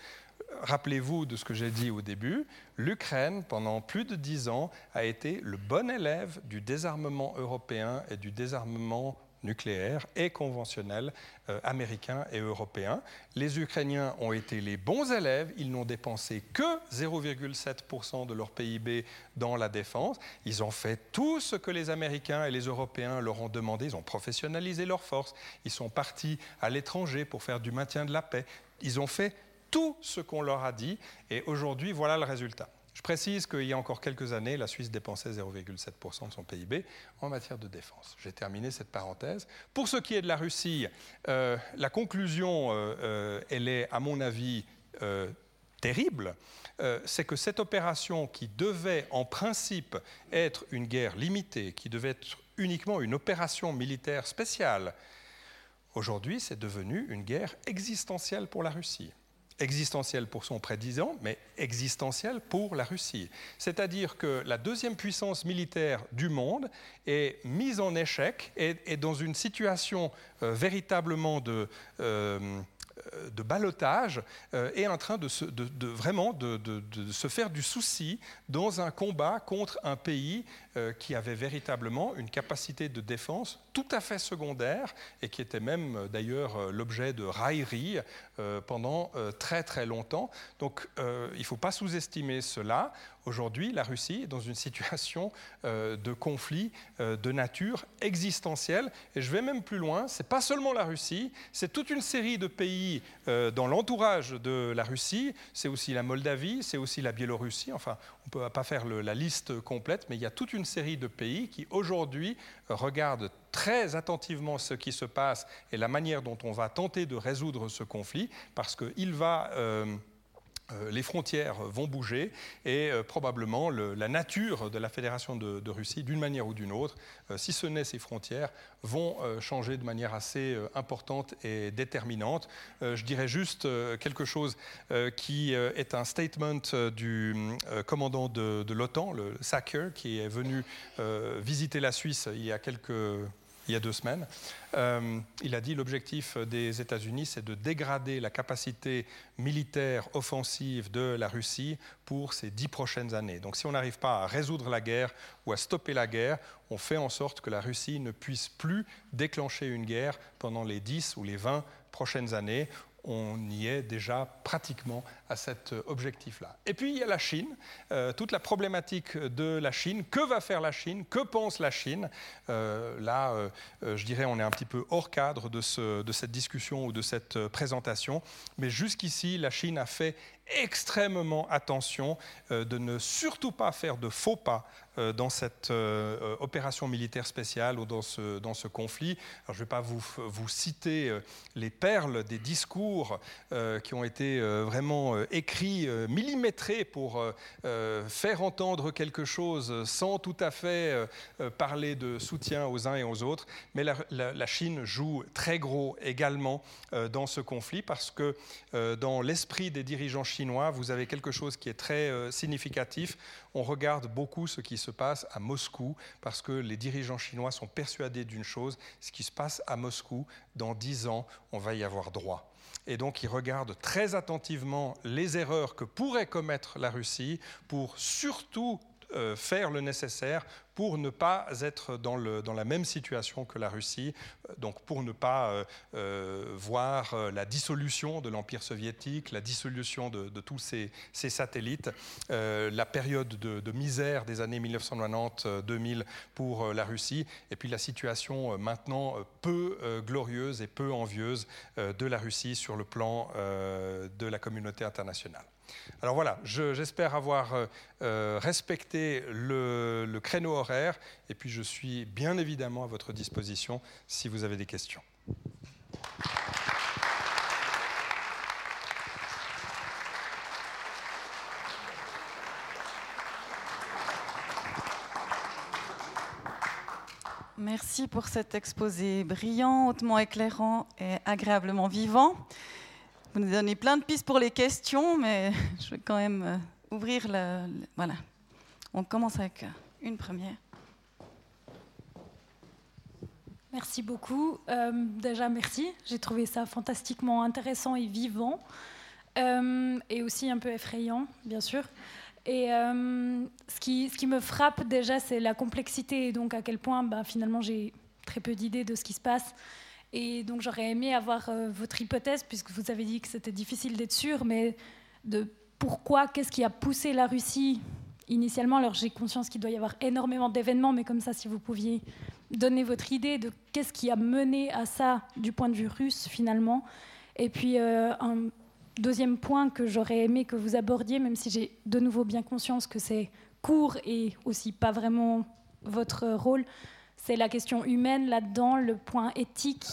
Rappelez-vous de ce que j'ai dit au début, l'Ukraine, pendant plus de dix ans, a été le bon élève du désarmement européen et du désarmement nucléaire et conventionnel euh, américains et européens. Les Ukrainiens ont été les bons élèves, ils n'ont dépensé que 0,7% de leur PIB dans la défense. Ils ont fait tout ce que les Américains et les Européens leur ont demandé, ils ont professionnalisé leurs forces, ils sont partis à l'étranger pour faire du maintien de la paix, ils ont fait tout ce qu'on leur a dit et aujourd'hui voilà le résultat. Je précise qu'il y a encore quelques années, la Suisse dépensait 0,7% de son PIB en matière de défense. J'ai terminé cette parenthèse. Pour ce qui est de la Russie, euh, la conclusion, euh, euh, elle est, à mon avis, terrible. C'est que cette opération qui devait en principe être une guerre limitée, qui devait être uniquement une opération militaire spéciale, aujourd'hui c'est devenu une guerre existentielle pour la Russie existentielle pour son président, mais existentielle pour la Russie. C'est-à-dire que la deuxième puissance militaire du monde est mise en échec et est dans une situation euh, véritablement de... Euh, de balotage euh, est en train de, vraiment de, se faire du souci dans un combat contre un pays euh, qui avait véritablement une capacité de défense tout à fait secondaire et qui était même euh, d'ailleurs euh, l'objet de railleries pendant très très longtemps. Donc il ne faut pas sous-estimer cela. Aujourd'hui, la Russie est dans une situation de conflit de nature existentielle. Et je vais même plus loin, ce n'est pas seulement la Russie, c'est toute une série de pays dans l'entourage de la Russie. C'est aussi la Moldavie, c'est aussi la Biélorussie. Enfin, on ne peut pas faire la liste complète, mais il y a toute une série de pays qui aujourd'hui regardent très attentivement ce qui se passe et la manière dont on va tenter de résoudre ce conflit, parce qu'il va... Euh, les frontières vont bouger et euh, probablement la nature de la Fédération de, Russie, d'une manière ou d'une autre, euh, si ce n'est ses frontières, vont changer de manière assez importante et déterminante. je dirais juste quelque chose qui est un statement du commandant de, de l'OTAN, le Sacker, qui est venu visiter la Suisse il y a quelques il y a deux semaines. Euh, il a dit l'objectif des États-Unis, c'est de dégrader la capacité militaire offensive de la Russie pour ces dix prochaines années. Donc si on n'arrive pas à résoudre la guerre ou à stopper la guerre, on fait en sorte que la Russie ne puisse plus déclencher une guerre pendant les dix ou les vingt prochaines années on y est déjà pratiquement à cet objectif-là. Et puis il y a la Chine, euh, toute la problématique de la Chine. Que va faire la Chine Que pense la Chine euh, Là, euh, je dirais, on est un petit peu hors cadre de, cette discussion ou de cette présentation. Mais jusqu'ici, la Chine a fait extrêmement attention de ne surtout pas faire de faux pas dans cette euh, euh, opération militaire spéciale ou dans ce, conflit. Alors, je ne vais pas vous, citer les perles des discours qui ont été vraiment écrits, millimétrés pour faire entendre quelque chose sans tout à fait parler de soutien aux uns et aux autres. Mais la Chine joue très gros également dans ce conflit parce que dans l'esprit des dirigeants chinois, vous avez quelque chose qui est très significatif on regarde beaucoup ce qui se passe à Moscou parce que les dirigeants chinois sont persuadés d'une chose, ce qui se passe à Moscou, dans dix ans, on va y avoir droit. Et donc, ils regardent très attentivement les erreurs que pourrait commettre la Russie pour surtout euh, faire le nécessaire pour ne pas être dans, la même situation que la Russie, euh, donc pour ne pas euh, voir la dissolution de l'Empire soviétique, la dissolution de, tous ces, satellites, la période de, misère des années 1990-2000 pour la Russie, et puis la situation maintenant peu glorieuse et peu envieuse de la Russie sur le plan de la communauté internationale. Alors voilà, j'espère avoir euh, euh, respecté le, créneau horaire et puis je suis bien évidemment à votre disposition si vous avez des questions. Merci pour cet exposé brillant, hautement éclairant et agréablement vivant. Vous nous donnez plein de pistes pour les questions, mais je vais quand même euh, ouvrir le, Voilà. On commence avec euh, une première. Merci beaucoup. Euh, déjà, merci. J'ai trouvé ça fantastiquement intéressant et vivant. et aussi un peu effrayant, bien sûr. Et ce, qui, me frappe déjà, c'est la complexité et donc à quel point bah, finalement j'ai très peu d'idées de ce qui se passe et donc j'aurais aimé avoir euh, votre hypothèse, puisque vous avez dit que c'était difficile d'être sûr, mais de pourquoi, qu'est-ce qui a poussé la Russie? Initialement Alors j'ai conscience qu'il doit y avoir énormément d'événements, mais comme ça, si vous pouviez donner votre idée de qu'est-ce qui a mené à ça du point de vue russe finalement. Et puis euh, un deuxième point que j'aurais aimé que vous abordiez, même si j'ai de nouveau bien conscience que c'est court et aussi pas vraiment votre rôle, c'est la question humaine là-dedans, le point éthique,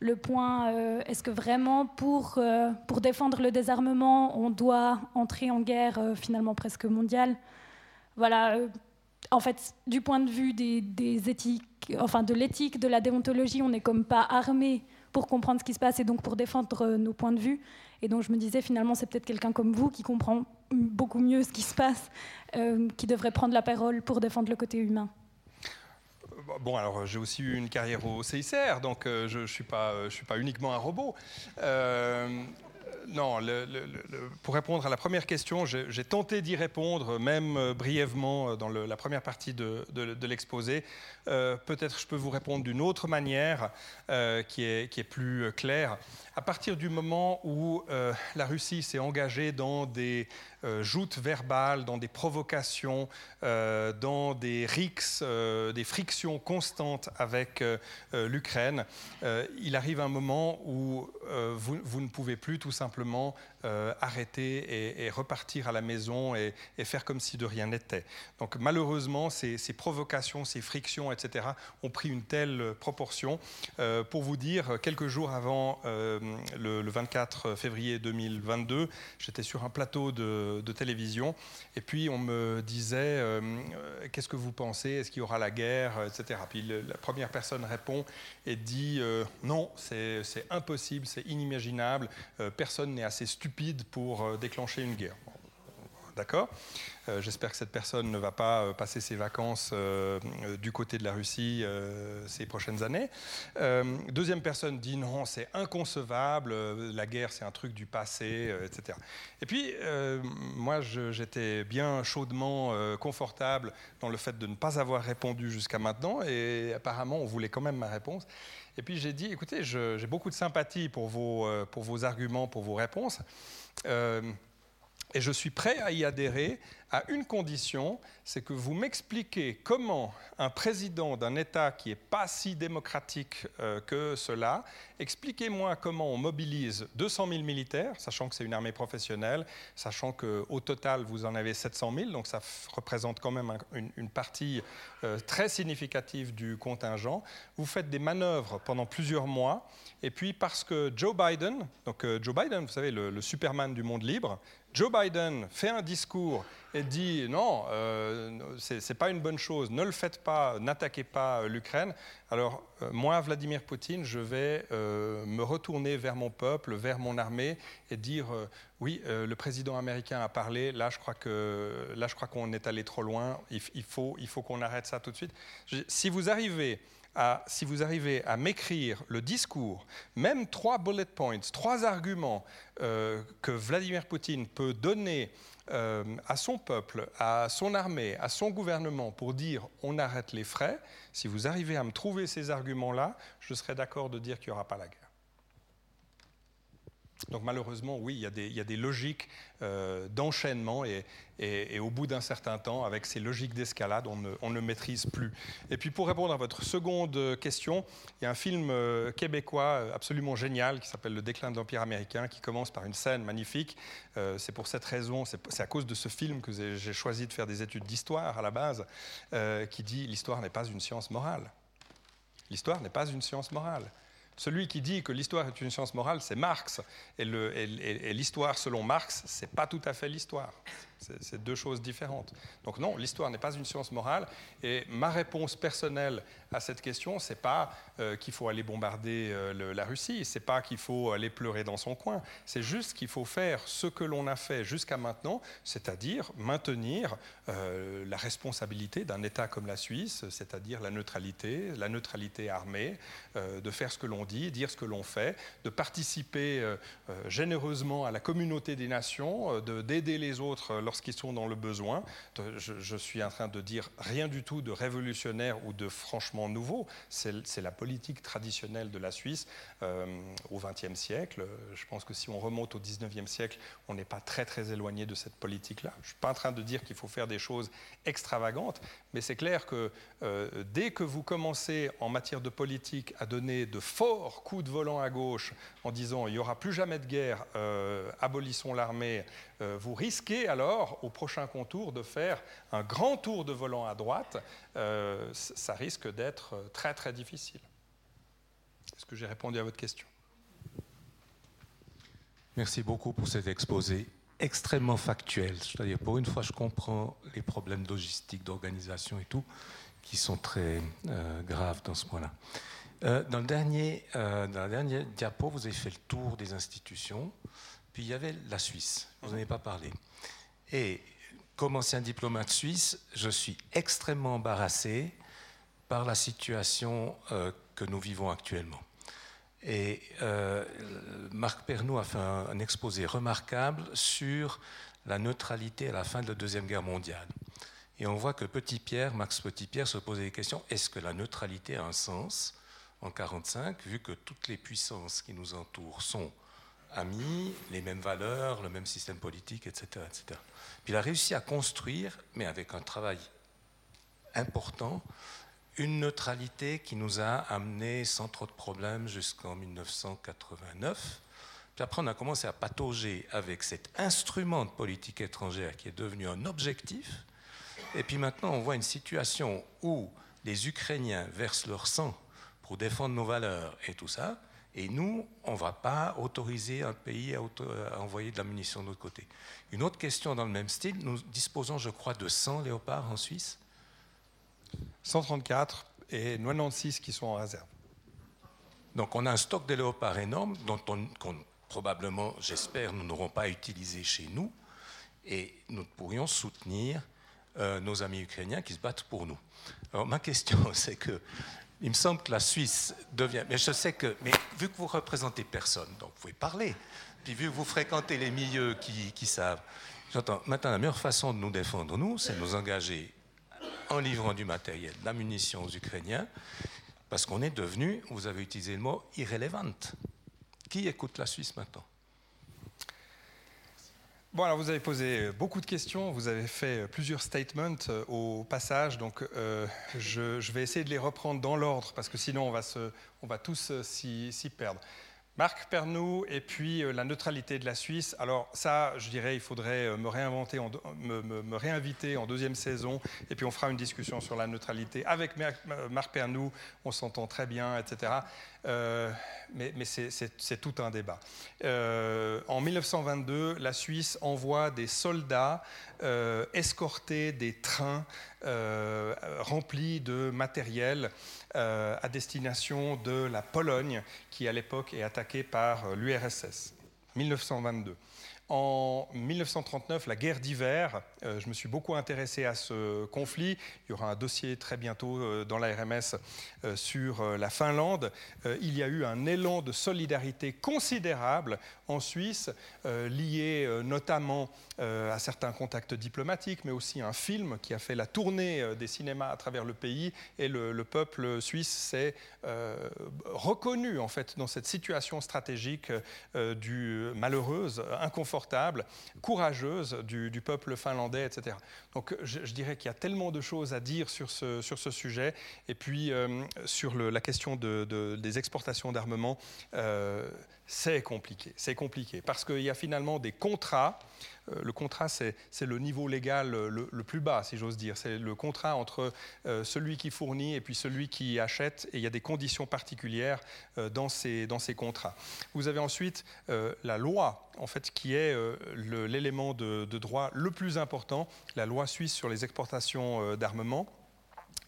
le point euh, est-ce que vraiment pour, euh, pour défendre le désarmement, on doit entrer en guerre euh, finalement presque mondiale? Voilà, en fait, du point de vue des, des éthiques, enfin de l'éthique, de la déontologie, on n'est comme pas armé pour comprendre ce qui se passe et donc pour défendre nos points de vue. Et donc je me disais finalement c'est peut-être quelqu'un comme vous qui comprend beaucoup mieux ce qui se passe, qui devrait prendre la parole pour défendre le côté humain. Bon, alors j'ai aussi eu une carrière au CICR, donc euh, je ne euh, je suis pas uniquement un robot. Euh, non, pour répondre à la première question, j'ai tenté d'y répondre, même brièvement dans la première partie de, de l'exposé. Peut-être je peux vous répondre d'une autre manière qui, est, qui, est, plus claire. À partir du moment où la Russie s'est engagée dans des euh, joutes verbales, dans des provocations, euh, dans des rixes, euh, des frictions constantes avec l'Ukraine, il arrive un moment où vous, ne pouvez plus tout simplement euh, arrêter et, repartir à la maison et, faire comme si de rien n'était. Donc malheureusement, ces, provocations, ces frictions, etc., ont pris une telle proportion. Euh, pour vous dire, quelques jours avant euh, le, 24 février 2022, j'étais sur un plateau de, télévision et puis on me disait qu'est-ce que vous pensez? Est-ce qu'il y aura la guerre? Etc. Puis la première personne répond et dit non, c'est impossible, c'est inimaginable, personne n'est assez stupide pour euh, déclencher une guerre. D'accord euh, J'espère que cette personne ne va pas euh, passer ses vacances du côté de la Russie ces prochaines années. deuxième personne dit non, c'est inconcevable, la guerre c'est un truc du passé, etc. Et puis, moi j'étais bien chaudement confortable dans le fait de ne pas avoir répondu jusqu'à maintenant, et apparemment on voulait quand même ma réponse. Et puis j'ai dit, écoutez, j'ai beaucoup de sympathie pour vos, euh, pour vos arguments, pour vos réponses. Euh, et je suis prêt à y adhérer à une condition, c'est que vous m'expliquez comment un président d'un État qui n'est pas si démocratique euh, que cela, expliquez-moi comment on mobilise 200 000 militaires, sachant que c'est une armée professionnelle, sachant qu'au total vous en avez 700 000, donc ça représente quand même une, partie euh, très significative du contingent. Vous faites des manœuvres pendant plusieurs mois, et puis parce que Joe Biden, donc euh, Joe Biden, vous savez, le Superman du monde libre, Joe Biden fait un discours et dit non, euh, ce n'est pas une bonne chose, ne le faites pas, n'attaquez pas l'Ukraine, alors euh, moi, Vladimir Poutine, je vais euh, me retourner vers mon peuple, vers mon armée et dire oui, le président américain a parlé, là je crois que là qu'on est allé trop loin, il faut, il faut qu'on arrête ça tout de suite. si vous arrivez si vous arrivez à m'écrire le discours, même trois bullet points, trois arguments euh, que Vladimir Poutine peut donner euh, à son peuple, à son armée, à son gouvernement pour dire on arrête les frais, si vous arrivez à me trouver ces arguments-là, je serai d'accord de dire qu'il n'y aura pas la guerre. Donc malheureusement, oui, il y a des, logiques euh, d'enchaînement et, au bout d'un certain temps, avec ces logiques d'escalade, on ne, maîtrise plus. Et puis pour répondre à votre seconde question, il y a un film euh, québécois euh, absolument génial qui s'appelle Le déclin de l'Empire américain, qui commence par une scène magnifique. c'est pour cette raison, c'est à cause de ce film que j'ai choisi de faire des études d'histoire à la base, qui dit l'histoire n'est pas une science morale. L'histoire n'est pas une science morale. Celui qui dit que l'histoire est une science morale, c'est Marx. Et l'histoire, selon Marx, ce n'est pas tout à fait l'histoire. C'est deux choses différentes. Donc non, l'histoire n'est pas une science morale. Et ma réponse personnelle à cette question, c'est pas euh, qu'il faut aller bombarder euh, la Russie, c'est pas qu'il faut aller pleurer dans son coin. C'est juste qu'il faut faire ce que l'on a fait jusqu'à maintenant, c'est-à-dire maintenir euh, la responsabilité d'un État comme la Suisse, c'est-à-dire la neutralité, la neutralité armée, de faire ce que l'on dit, dire ce que l'on fait, de participer généreusement à la communauté des nations, d'aider les autres lorsqu'ils sont dans le besoin. Je, suis en train de dire rien du tout de révolutionnaire ou de franchement nouveau. C'est la politique traditionnelle de la Suisse euh, au XXe siècle. Je pense que si on remonte au XIXe siècle, on n'est pas très très éloigné de cette politique-là. Je ne suis pas en train de dire qu'il faut faire des choses extravagantes, mais c'est clair que euh, dès que vous commencez en matière de politique à donner de forts coups de volant à gauche en disant il n'y aura plus jamais de guerre, euh, abolissons l'armée, vous risquez alors au prochain contour de faire un grand tour de volant à droite. ça risque d'être très très difficile. Est-ce que j'ai répondu à votre question? Merci beaucoup pour cet exposé extrêmement factuel. C'est-à-dire, pour une fois, je comprends les problèmes logistiques, d'organisation et tout, qui sont très euh, graves dans ce point-là. Euh, dans, le dernier, euh, la dernière diapo, vous avez fait le tour des institutions, puis il y avait la Suisse. Vous n'en avez pas parlé. Et comme ancien diplomate suisse, je suis extrêmement embarrassé par la situation que nous vivons actuellement. Et euh, Marc Pernoud a fait un, exposé remarquable sur la neutralité à la fin de la Deuxième Guerre mondiale. Et on voit que Petit Pierre, Max Petit Pierre, se posait des questions est-ce que la neutralité a un sens? En 1945, vu que toutes les puissances qui nous entourent sont amis, les mêmes valeurs, le même système politique, etc. etc. Puis il a réussi à construire, mais avec un travail important, une neutralité qui nous a amenés sans trop de problèmes jusqu'en 1989. Puis après, on a commencé à patauger avec cet instrument de politique étrangère qui est devenu un objectif. Et puis maintenant, on voit une situation où les Ukrainiens versent leur sang pour défendre nos valeurs et tout ça. Et nous, on ne va pas autoriser un pays à, à envoyer de la munition de l'autre côté. Une autre question dans le même style, nous disposons, je crois, de 100 léopards en Suisse. 134 et 96 qui sont en réserve. Donc on a un stock de léopards énorme dont on, probablement, j'espère, nous n'aurons pas utilisé chez nous et nous pourrions soutenir euh, nos amis ukrainiens qui se battent pour nous. Alors ma question, c'est que il me semble que la Suisse devient. Mais je sais que. Mais vu que vous représentez personne, donc vous pouvez parler. Puis vu que vous fréquentez les milieux qui, savent. J'entends. Maintenant, la meilleure façon de nous défendre, nous, c'est de nous engager en livrant du matériel, de la munition aux Ukrainiens, parce qu'on est devenu, vous avez utilisé le mot, irrélevant. Qui écoute la Suisse maintenant? Bon, alors vous avez posé beaucoup de questions, vous avez fait plusieurs statements euh, au passage, donc euh, je, vais essayer de les reprendre dans l'ordre parce que sinon on va, on va tous euh, s'y perdre. Marc Pernou et puis la neutralité de la Suisse. Alors ça, je dirais, il faudrait me, réinventer, en, me, réinviter en deuxième saison et puis on fera une discussion sur la neutralité avec Marc Pernou. On s'entend très bien, etc. Euh, mais, c'est tout un débat. Euh, en 1922, la Suisse envoie des soldats euh, escorter des trains remplis de matériel à destination de la Pologne, qui à l'époque est attaquée par l'URSS. 1922. En 1939, la guerre d'hiver, euh, je me suis beaucoup intéressé à ce conflit. Il y aura un dossier très bientôt euh, dans la RMS euh, sur la Finlande. il y a eu un élan de solidarité considérable en Suisse, lié notamment à certains contacts diplomatiques, mais aussi un film qui a fait la tournée des cinémas à travers le pays. Et le, le peuple suisse s'est reconnu en fait dans cette situation stratégique du malheureuse, inconfortable courageuse du, peuple finlandais, etc. Donc je, dirais qu'il y a tellement de choses à dire sur ce, sujet. Et puis euh, sur la question de, des exportations d'armement, euh, c'est compliqué. C'est compliqué parce qu'il y a finalement des contrats euh, le contrat, c'est le niveau légal le, plus bas, si j'ose dire. C'est le contrat entre euh, celui qui fournit et puis celui qui achète, et il y a des conditions particulières euh, dans ces, dans ces contrats. Vous avez ensuite la loi, en fait, qui est l'élément de, de droit le plus important, la loi suisse sur les exportations d'armement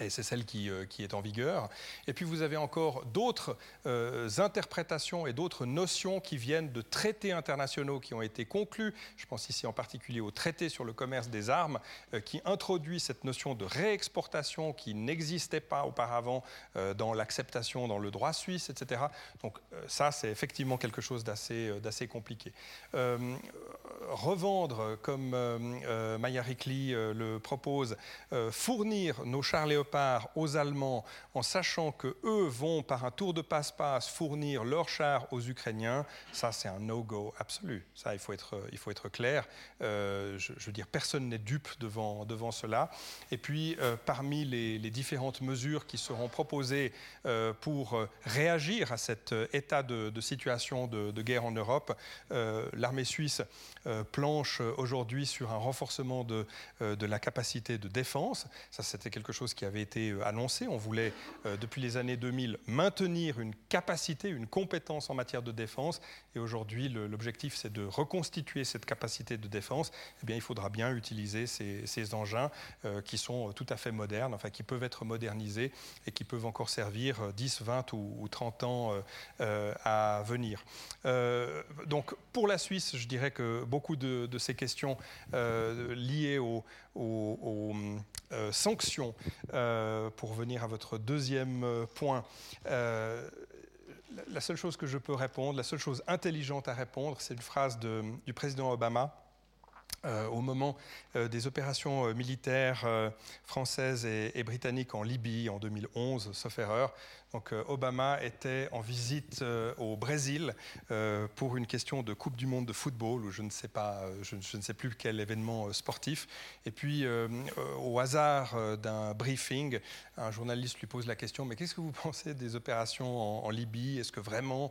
et c'est celle qui, euh, qui, est en vigueur. Et puis vous avez encore d'autres euh, interprétations et d'autres notions qui viennent de traités internationaux qui ont été conclus. Je pense ici en particulier au traité sur le commerce des armes, euh, qui introduit cette notion de réexportation qui n'existait pas auparavant dans l'acceptation dans le droit suisse, etc. Donc ça, c'est effectivement quelque chose d'assez compliqué. revendre, comme Maya Rickley le propose, fournir nos chars part aux Allemands en sachant que eux vont par un tour de passe-passe fournir leurs chars aux Ukrainiens, ça c'est un no-go absolu. Ça, il faut être, il faut être clair. Euh, je, veux dire, personne n'est dupe devant, devant cela. Et puis, euh, parmi les, différentes mesures qui seront proposées euh, pour réagir à cet état de, situation de, guerre en Europe, l'armée suisse planche aujourd'hui sur un renforcement de, de la capacité de défense. Ça, c'était quelque chose qui avait été euh, annoncé. On voulait, euh, depuis les années 2000, maintenir une capacité, une compétence en matière de défense. Et aujourd'hui, l'objectif, c'est de reconstituer cette capacité de défense. Eh bien, il faudra bien utiliser ces, engins euh, qui sont tout à fait modernes, enfin, qui peuvent être modernisés et qui peuvent encore servir 10, 20 ou, 30 ans à venir. donc, pour la Suisse, je dirais que beaucoup de, ces questions liées aux, sanctions euh, pour venir à votre deuxième euh, point, euh, la seule chose que je peux répondre, la seule chose intelligente à répondre, c'est une phrase du président Obama. au moment des opérations militaires françaises et, britanniques en Libye en 2011, sauf erreur, donc, euh, Obama était en visite euh, au Brésil euh, pour une question de Coupe du Monde de football, ou je ne sais pas, je, ne sais plus quel événement sportif. Et puis, au hasard d'un briefing, un journaliste lui pose la question Mais qu'est-ce que vous pensez des opérations en, Libye? Est-ce que vraiment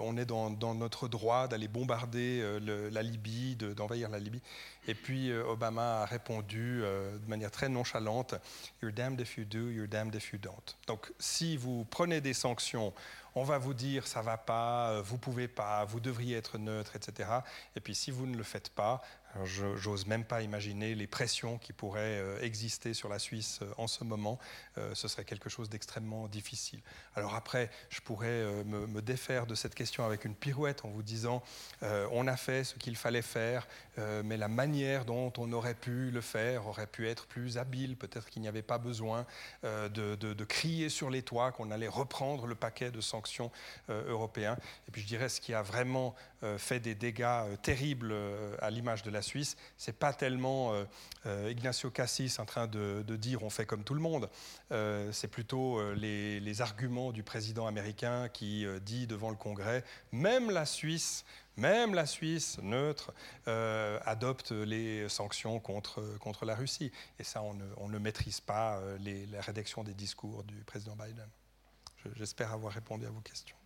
on est dans, notre droit d'aller bombarder la Libye, d'envahir la Libye? Et puis, Obama a répondu de manière très nonchalante You're damned if you do, you're damned if you don't. Donc, si vous prenez des sanctions, on va vous dire ça va pas, euh, vous pouvez pas, vous devriez être neutre, etc. Et puis si vous ne le faites pas, J'ose même pas imaginer les pressions qui pourraient euh, exister sur la Suisse euh, en ce moment. Euh, ce serait quelque chose d'extrêmement difficile. Alors après, je pourrais me, défaire de cette question avec une pirouette en vous disant on a fait ce qu'il fallait faire, mais la manière dont on aurait pu le faire aurait pu être plus habile. Peut-être qu'il n'y avait pas besoin de, de, crier sur les toits qu'on allait reprendre le paquet de sanctions européens. Et puis je dirais ce qui a vraiment fait des dégâts terribles à l'image de la Suisse, c'est pas tellement Ignacio Cassis en train de, dire on fait comme tout le monde, c'est plutôt les, les, arguments du président américain qui dit devant le Congrès, même la Suisse même la Suisse, neutre, euh, adopte les sanctions contre, contre la Russie. Et ça, on ne, maîtrise pas euh, la rédaction des discours du président Biden. J'espère avoir répondu à vos questions.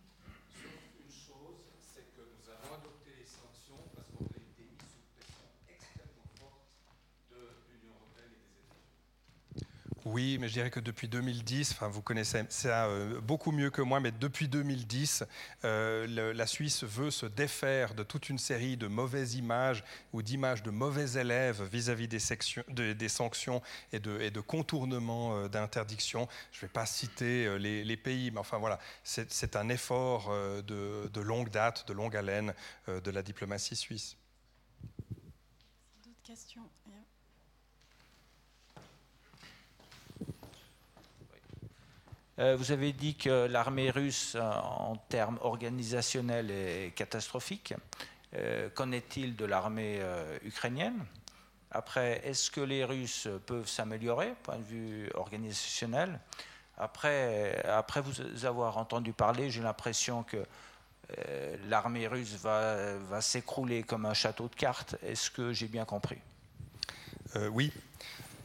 Oui, mais je dirais que depuis 2010, enfin vous connaissez ça euh, beaucoup mieux que moi, mais depuis 2010, euh, la Suisse veut se défaire de toute une série de mauvaises images ou d'images de mauvais élèves vis-à-vis des, sanctions et de, et contournements euh, d'interdiction. Je ne vais pas citer les, pays, mais enfin voilà, c'est un effort de, longue date, de longue haleine de la diplomatie suisse. D'autres questions Euh, vous avez dit que l'armée russe, euh, en termes organisationnels, est catastrophique. Euh, qu'en est-il de l'armée ukrainienne? Après, est-ce que les Russes peuvent s'améliorer, point de vue organisationnel? Après, après vous avoir entendu parler, j'ai l'impression que l'armée russe va s'écrouler comme un château de cartes. Est-ce que j'ai bien compris? Oui.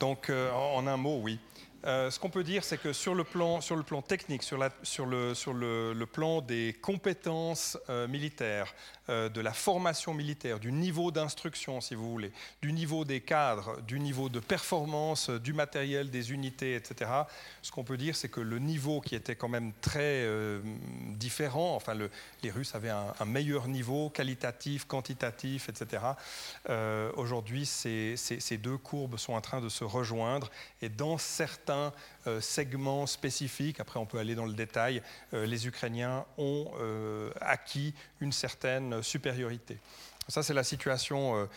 Donc, en un mot, oui. Euh, ce qu'on peut dire, c'est que sur le plan, technique, sur, le, plan des compétences euh, militaires, euh, de la formation militaire, du niveau d'instruction, si vous voulez, du niveau des cadres, du niveau de performance, du matériel, des unités, etc., ce qu'on peut dire, c'est que le niveau qui était quand même très différent, enfin, le, les Russes avaient un, meilleur niveau qualitatif, quantitatif, etc. Aujourd'hui, ces, ces deux courbes sont en train de se rejoindre et dans certains euh, segments spécifiques, après on peut aller dans le détail, euh, les Ukrainiens ont euh, acquis une certaine supériorité. Ça, c'est la situation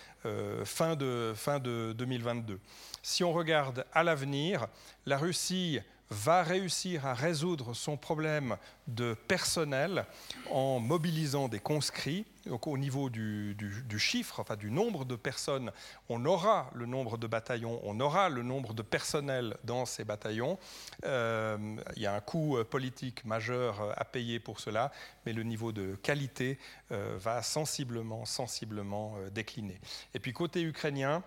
fin, de, fin de 2022. Si on regarde à l'avenir, la Russie va réussir à résoudre son problème de personnel en mobilisant des conscrits. Au niveau du, chiffre, enfin du nombre de personnes, on aura le nombre de bataillons, on aura le nombre de personnel dans ces bataillons. Euh, il y a un coût euh, politique majeur euh, à payer pour cela, mais le niveau de qualité va sensiblement, sensiblement décliner. Et puis côté ukrainien,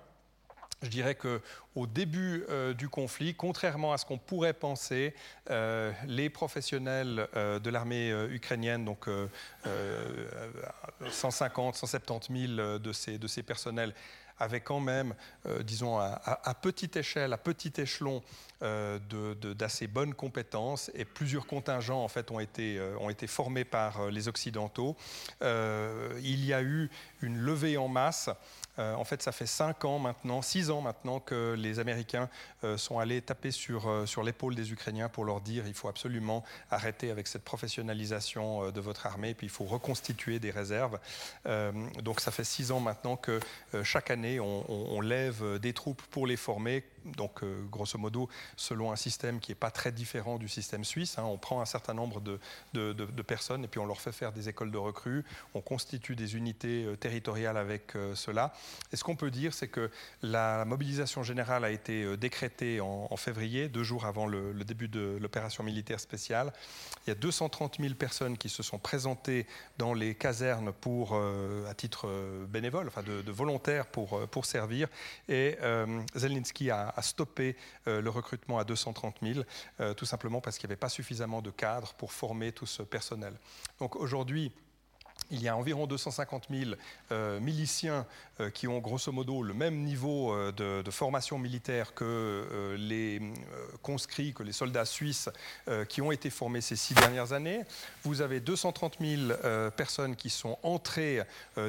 je dirais qu'au début euh, du conflit, contrairement à ce qu'on pourrait penser, euh, les professionnels euh, de l'armée ukrainienne, donc 150, 170 000 de ces, de ces personnels, avaient quand même, disons, à, petite échelle, à petit échelon, d'assez bonnes compétences et plusieurs contingents en fait ont été, ont été formés par les Occidentaux. il y a eu une levée en masse euh, en fait, ça fait 5 ans maintenant, 6 ans maintenant que les Américains euh, sont allés taper sur, euh, sur l'épaule des Ukrainiens pour leur dire il faut absolument arrêter avec cette professionnalisation de votre armée, puis il faut reconstituer des réserves. donc ça fait 6 ans maintenant que chaque année, on, lève des troupes pour les former donc grosso modo selon un système qui n'est pas très différent du système suisse. Hein. on prend un certain nombre de, personnes et puis on leur fait faire des écoles de recrues, on constitue des unités territoriales avec cela. Et ce qu'on peut dire, c'est que la mobilisation générale a été euh, décrétée en, février, deux jours avant le, début de l'opération militaire spéciale. Il y a 230 000 personnes qui se sont présentées dans les casernes pour, euh, à titre euh, bénévole, enfin de, volontaires pour, pour servir. Et Zelensky a, a stoppé le recrutement à 230 000, tout simplement parce qu'il n'y avait pas suffisamment de cadres pour former tout ce personnel. Donc aujourd'hui, il y a environ 250 000 euh, miliciens euh, qui ont grosso modo le même niveau euh, de, formation militaire que les conscrits, que les soldats suisses qui ont été formés ces six dernières années. Vous avez 230 000 personnes qui sont entrées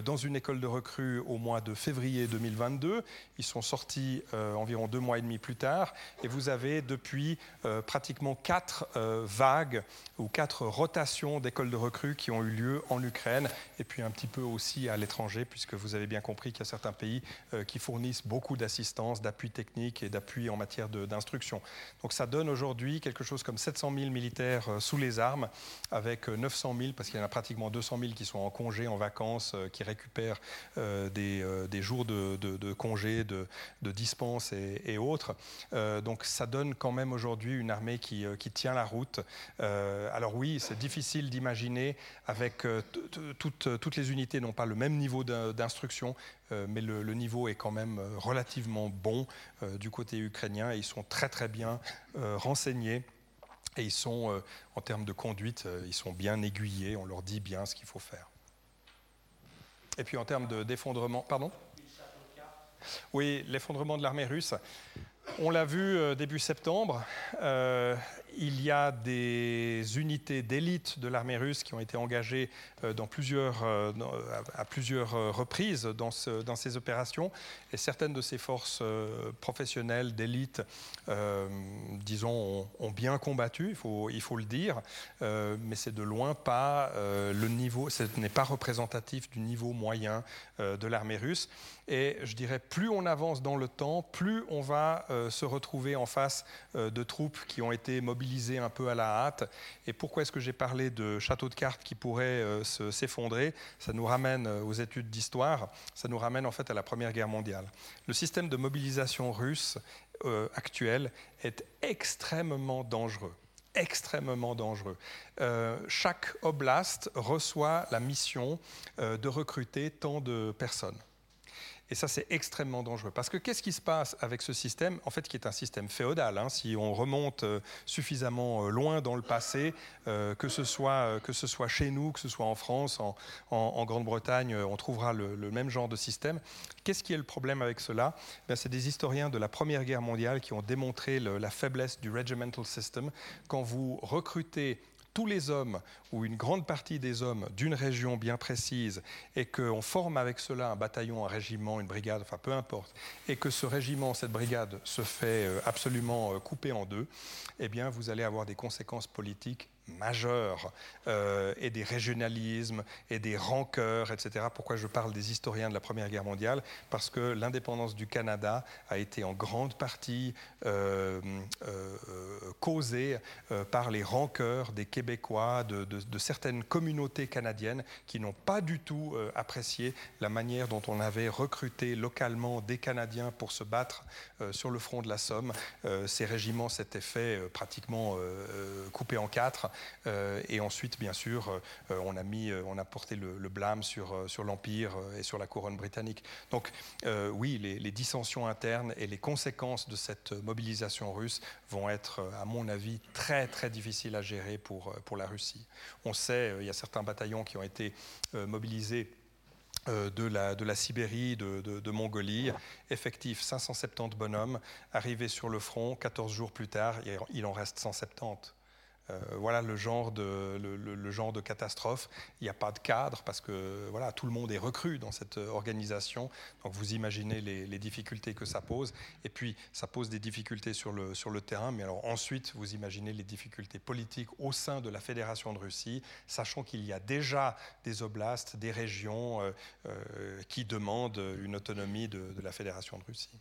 dans une école de recrues au mois de février 2022. Ils sont sortis environ deux mois et demi plus tard. Et vous avez depuis pratiquement quatre vagues ou quatre rotations d'écoles de recrues qui ont eu lieu en Ukraine et puis un petit peu aussi à l'étranger, puisque vous avez bien compris qu'il y a certains pays qui fournissent beaucoup d'assistance, d'appui technique et d'appui en matière d'instruction. Donc ça donne aujourd'hui quelque chose comme 700 000 militaires sous les armes, avec 900 000, parce qu'il y en a pratiquement 200 000 qui sont en congé, en vacances, qui récupèrent des, jours de, congé, de, de dispense et, autres. donc ça donne quand même aujourd'hui une armée qui, tient la route. alors oui, c'est difficile d'imaginer avec toutes, toutes les unités n'ont pas le même niveau d'instruction, mais le, niveau est quand même relativement bon du côté ukrainien ils sont très très bien renseignés. Et ils sont, en termes de conduite, ils sont bien aiguillés, on leur dit bien ce qu'il faut faire. Et puis en termes d'effondrement, pardon? Oui, l'effondrement de l'armée russe. On l'a vu début septembre. Euh, il y a des unités d'élite de l'armée russe qui ont été engagées euh, euh, à plusieurs euh, reprises dans, ces opérations. Et certaines de ces forces professionnelles d'élite, disons, ont, bien combattu, il faut, le dire, mais c'est de loin pas le niveau, ce n'est pas représentatif du niveau moyen de l'armée russe. Et je dirais, plus on avance dans le temps, plus on va se retrouver en face de troupes qui ont été mobilisées un peu à la hâte. Et pourquoi est-ce que j'ai parlé de château de cartes qui pourrait euh, s'effondrer? Ça nous ramène euh, aux études d'histoire, ça nous ramène en fait à la Première Guerre mondiale. Le système de mobilisation russe euh, actuel est extrêmement dangereux extrêmement dangereux. chaque oblast reçoit la mission de recruter tant de personnes. Et ça, c'est extrêmement dangereux. Parce que qu'est-ce qui se passe avec ce système, en fait, qui est un système féodal hein, Si on remonte euh, suffisamment euh, loin dans le passé, euh, que, ce soit, que ce soit chez nous, que ce soit en France, en, Grande-Bretagne, on trouvera le, même genre de système. Qu'est-ce qui est le problème avec cela? Ben, C'est des historiens de la Première Guerre mondiale qui ont démontré la faiblesse du regimental system. Quand vous recrutez tous les hommes ou une grande partie des hommes d'une région bien précise et qu'on forme avec cela un bataillon, un régiment, une brigade, enfin peu importe, et que ce régiment, cette brigade se fait euh, absolument euh, couper en deux, eh bien vous allez avoir des conséquences politiques majeurs euh, et des régionalismes et des rancœurs, etc. Pourquoi je parle des historiens de la Première Guerre mondiale? Parce que l'indépendance du Canada a été en grande partie euh, euh, causée par les rancœurs des Québécois, de, certaines communautés canadiennes qui n'ont pas du tout apprécié la manière dont on avait recruté localement des Canadiens pour se battre sur le front de la Somme. ces régiments s'étaient fait pratiquement couper en quatre et ensuite, bien sûr, euh, on, a mis, euh, on a porté le, blâme sur, sur l'Empire et sur la couronne britannique. Donc oui, les, dissensions internes et les conséquences de cette mobilisation russe vont être, à mon avis, très très difficiles à gérer pour, pour la Russie. On sait, il y a certains bataillons qui ont été mobilisés de la, de la, Sibérie, de, de, Mongolie. Effectif 570 bonhommes, arrivés sur le front, 14 jours plus tard, il en reste 170. Euh, voilà le genre, de, le, genre de catastrophe. Il n'y a pas de cadre parce que voilà, tout le monde est recru dans cette organisation. Donc vous imaginez les, difficultés que ça pose. Et puis ça pose des difficultés sur le, sur le terrain. Mais alors ensuite, vous imaginez les difficultés politiques au sein de la Fédération de Russie, sachant qu'il y a déjà des oblasts, des régions euh, euh, qui demandent une autonomie de la Fédération de Russie.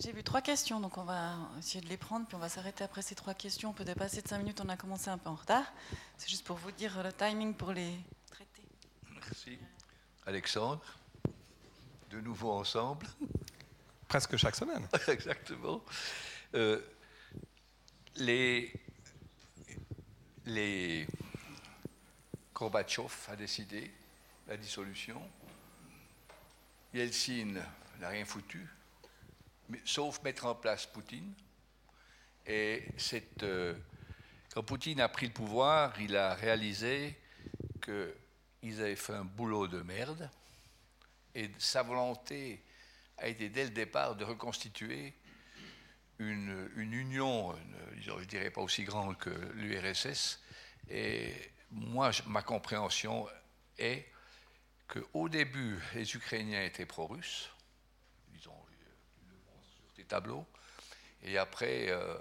J'ai vu trois questions, donc on va essayer de les prendre, puis on va s'arrêter après ces trois questions. On peut dépasser de cinq minutes, on a commencé un peu en retard. C'est juste pour vous dire le timing pour les traiter. Merci. Alexandre, de nouveau ensemble. Presque chaque semaine. Exactement. Euh, les, les Gorbatchev a décidé la dissolution. Yeltsin n'a rien foutu sauf mettre en place Poutine. Et euh, quand Poutine a pris le pouvoir, il a réalisé qu'ils avaient fait un boulot de merde. Et sa volonté a été dès le départ de reconstituer une, union, je ne dirais pas aussi grande que l'URSS. Et moi, ma compréhension est qu'au début, les Ukrainiens étaient pro-russes tableaux. Et après, euh,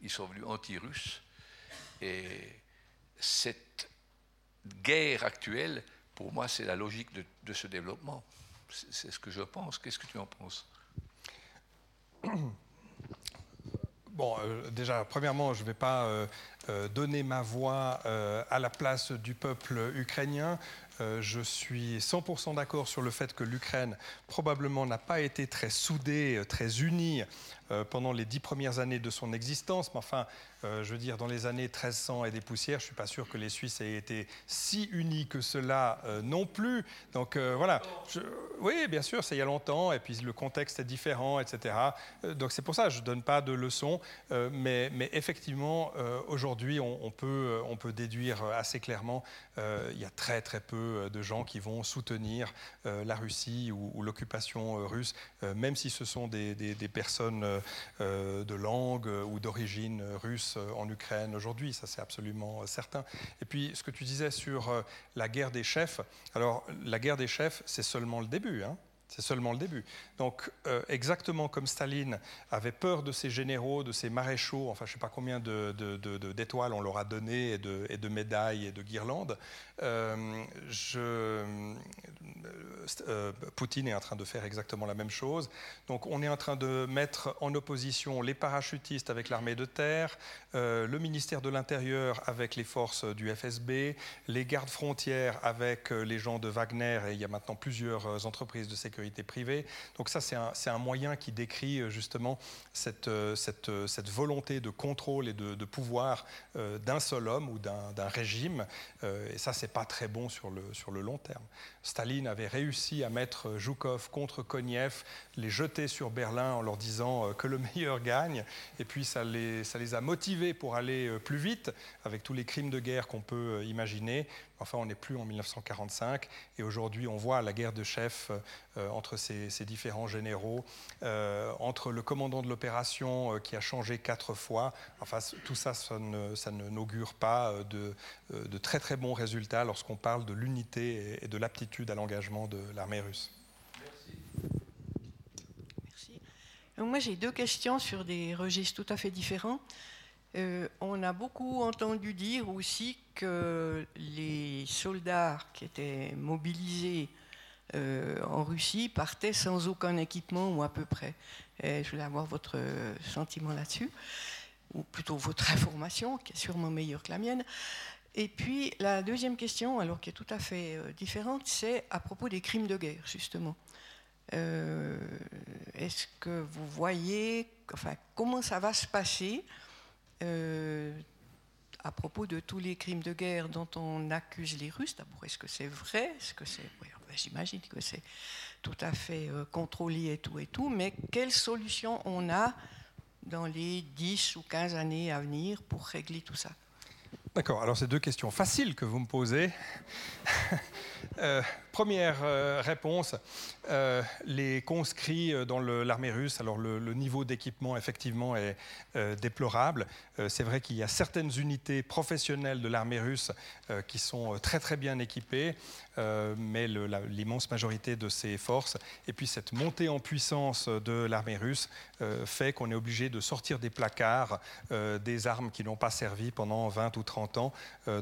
ils sont venus anti-russes. Et cette guerre actuelle, pour moi, c'est la logique de, ce développement. C'est ce que je pense. Qu'est-ce que tu en penses? Bon, euh, déjà, premièrement, je ne vais pas euh, donner ma voix à la place du peuple ukrainien. Je suis 100% d'accord sur le fait que l'Ukraine probablement n'a pas été très soudée, très unie pendant les dix premières années de son existence. Mais enfin, euh, je veux dire, dans les années 1300 et des poussières, je ne suis pas sûr que les Suisses aient été si unis que cela euh, non plus. Donc euh, voilà. oui, bien sûr, c'est il y a longtemps, et puis le contexte est différent, etc. donc c'est pour ça je ne donne pas de leçons. Mais, effectivement, aujourd'hui, on, peut, déduire assez clairement, il y a très très peu de gens qui vont soutenir la Russie ou, l'occupation russe, même si ce sont des personnes de langue ou d'origine russe euh, en Ukraine aujourd'hui, ça c'est absolument euh, certain. Et puis ce que tu disais sur euh, la guerre des chefs, alors la guerre des chefs, c'est seulement le début. Hein. C'est seulement le début. Donc, exactement comme Staline avait peur de ses généraux, de ses maréchaux, enfin, je ne sais pas combien d'étoiles on leur a donné, et de, médailles et de guirlandes, je, euh, Poutine est en train de faire exactement la même chose. Donc on est en train de mettre en opposition les parachutistes avec l'armée de terre, euh, le ministère de l'Intérieur avec les forces du FSB, les gardes frontières avec euh, les gens de Wagner, et il y a maintenant plusieurs entreprises de sécurité privée. Donc ça, c'est un, moyen qui décrit justement cette, cette, volonté de contrôle et de, pouvoir d'un seul homme ou d'un régime. et ça, c'est pas très bon sur le, long terme. Staline avait réussi à mettre Zhukov contre Koniev, les jeter sur Berlin en leur disant euh, que le meilleur gagne. Et puis ça les, a motivés pour aller euh, plus vite avec tous les crimes de guerre qu'on peut euh, imaginer. Enfin, on n'est plus en 1945 et aujourd'hui, on voit la guerre de chef entre ces, différents généraux, entre le commandant de l'opération qui a changé quatre fois. Enfin, tout ça, ça ne, n'augure pas de, de, très très bons résultats lorsqu'on parle de l'unité et de l'aptitude à l'engagement de l'armée russe. Merci. moi, j'ai deux questions sur des registres tout à fait différents. Euh, on a beaucoup entendu dire aussi que les soldats qui étaient mobilisés euh, en Russie partaient sans aucun équipement ou à peu près. je voulais avoir votre sentiment là-dessus, ou plutôt votre information, qui est sûrement meilleure que la mienne. Et puis la deuxième question, alors qui est tout à fait euh, différente, c'est à propos des crimes de guerre, justement. Est-ce que vous voyez, enfin, comment ça va se passer à propos de tous les crimes de guerre dont on accuse les Russes. D'abord, est-ce que c'est vrai? Est-ce que c'est, j'imagine que c'est tout à fait contrôlé et tout et tout, mais quelle solution on a dans les 10 ou 15 années à venir pour régler tout ça? D'accord, alors c'est deux questions faciles que vous me posez. Euh, première euh, réponse, euh, les conscrits dans l'armée russe, alors le, niveau d'équipement effectivement est déplorable. c'est vrai qu'il y a certaines unités professionnelles de l'armée russe qui sont très très bien équipées, mais l'immense majorité de ces forces, et puis cette montée en puissance de l'armée russe fait qu'on est obligé de sortir des placards des armes qui n'ont pas servi pendant 20 ou 30 ans.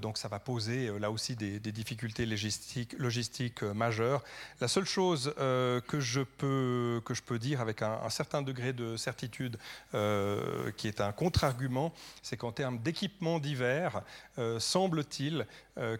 donc ça va poser là aussi des, difficultés logistiques logistique euh. La seule chose euh, que, je peux, que je peux dire avec un, certain degré de certitude, euh, qui est un contre-argument, c'est qu'en termes d'équipement divers, semble-t-il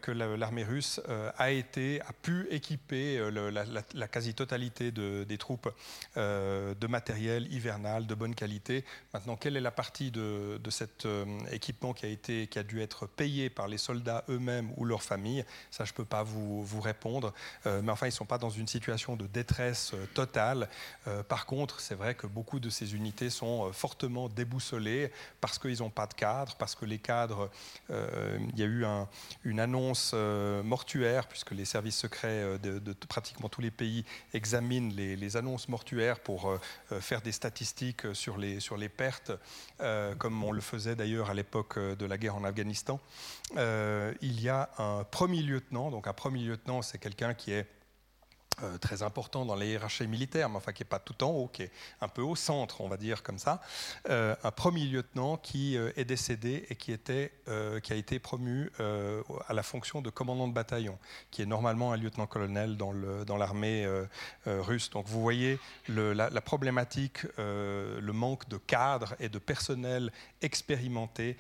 que l'armée russe a, été, a pu équiper la, quasi-totalité de, des troupes de matériel hivernal de bonne qualité. Maintenant, quelle est la partie de, cet équipement qui a, été, qui a dû être payé par les soldats eux-mêmes ou leurs familles? Ça, je ne peux pas vous, répondre euh, mais enfin, ils ne sont pas dans une situation de détresse euh, totale. Euh, par contre, c'est vrai que beaucoup de ces unités sont fortement déboussolées parce qu'ils n'ont pas de cadre, parce que les cadres, il y a eu une annonce mortuaire, puisque les services secrets de, pratiquement tous les pays examinent les, annonces mortuaires pour faire des statistiques sur les, sur les pertes, comme on le faisait d'ailleurs à l'époque de la guerre en Afghanistan. il y a un premier lieutenant, donc un premier lieutenant, c'est quelqu'un qui est euh, très important dans les hiérarchies militaires, mais enfin qui n'est pas tout en haut, qui est un peu au centre, on va dire comme ça, euh, un premier lieutenant qui euh, est décédé et qui, était, qui a été promu à la fonction de commandant de bataillon, qui est normalement un lieutenant-colonel dans l'armée dans russe. Donc vous voyez le, la, la, problématique, le manque de cadres et de personnel expérimenté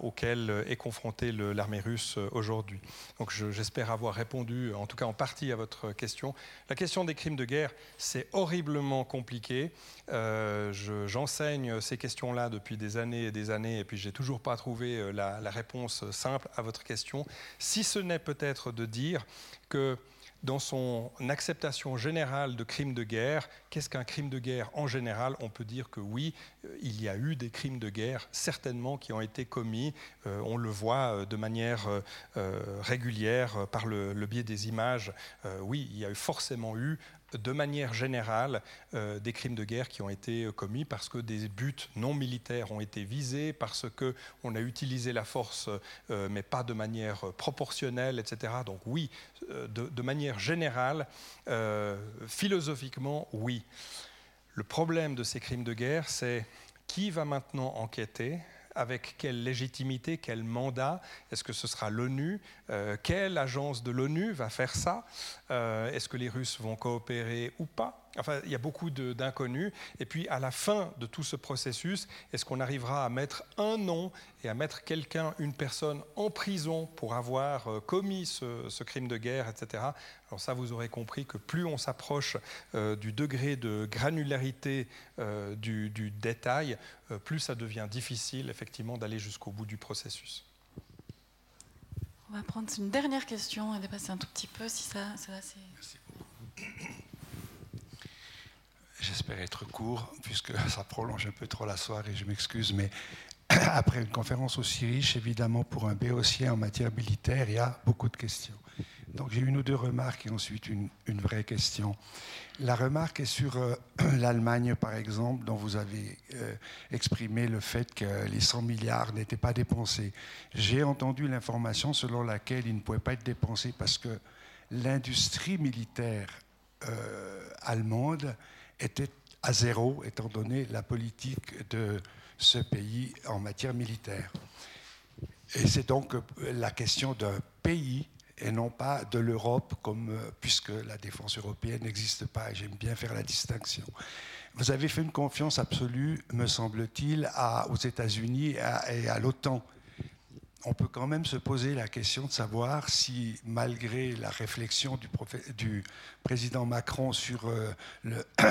auquel est confrontée l'armée russe aujourd'hui. Donc j'espère avoir répondu, en tout cas en partie, à votre question. La question des crimes de guerre, c'est horriblement compliqué. Euh, j'enseigne ces questions-là depuis des années et des années, et puis j'ai toujours pas trouvé euh, la, réponse simple à votre question, si ce n'est peut-être de dire que dans son acceptation générale de crimes de guerre, qu'est-ce qu'un crime de guerre en général? On peut dire que oui, euh, il y a eu des crimes de guerre, certainement, qui ont été commis. Euh, on le voit euh, de manière régulière par le, biais des images. oui, il y a forcément eu de manière générale euh, des crimes de guerre qui ont été euh, commis parce que des buts non militaires ont été visés, parce qu'on a utilisé la force, euh, mais pas de manière proportionnelle, etc. Donc oui, de, manière générale, philosophiquement, oui. Le problème de ces crimes de guerre, c'est qui va maintenant enquêter avec quelle légitimité, quel mandat Est-ce que ce sera l'ONU Quelle agence de l'ONU va faire ça Est-ce que les Russes vont coopérer ou pas? Enfin, il y a beaucoup d'inconnus. Et puis, à la fin de tout ce processus, est-ce qu'on arrivera à mettre un nom et à mettre quelqu'un, une personne, en prison pour avoir euh, commis ce, crime de guerre, etc. Alors ça, vous aurez compris que plus on s'approche euh, du degré de granularité euh, du, détail, plus ça devient difficile, effectivement, d'aller jusqu'au bout du processus. On va prendre une dernière question et dépasser un tout petit peu, si ça, ça Merci beaucoup. J'espère être court, puisque ça prolonge un peu trop la soirée, je m'excuse, mais après une conférence aussi riche, évidemment, pour un béotier en matière militaire, il y a beaucoup de questions. Donc j'ai une ou deux remarques et ensuite une, vraie question. La remarque est sur euh, l'Allemagne, par exemple, dont vous avez euh, exprimé le fait que les 100 milliards n'étaient pas dépensés. J'ai entendu l'information selon laquelle ils ne pouvaient pas être dépensés parce que l'industrie militaire euh, allemande était à zéro, étant donné la politique de ce pays en matière militaire. Et c'est donc la question d'un pays et non pas de l'Europe, comme, puisque la défense européenne n'existe pas, j'aime bien faire la distinction. Vous avez fait une confiance absolue, me semble-t-il, aux États-Unis et à, l'OTAN. On peut quand même se poser la question de savoir si, malgré la réflexion du, président Macron sur euh,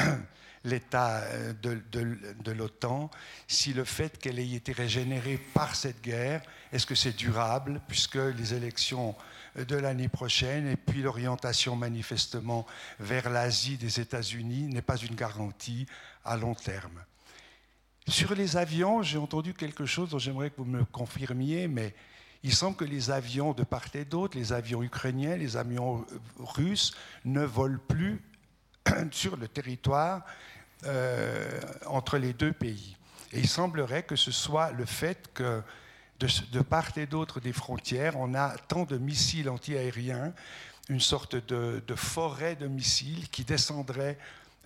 l'état euh, de, l'OTAN, si le fait qu'elle ait été régénérée par cette guerre, est-ce que c'est durable, puisque les élections de l'année prochaine et puis l'orientation manifestement vers l'Asie des États-Unis n'est pas une garantie à long terme? Sur les avions, j'ai entendu quelque chose dont j'aimerais que vous me confirmiez, mais il semble que les avions de part et d'autre, les avions ukrainiens, les avions russes, ne volent plus sur le territoire euh, entre les deux pays. Et il semblerait que ce soit le fait que de, part et d'autre des frontières, on a tant de missiles antiaériens, une sorte de, forêt de missiles qui descendraient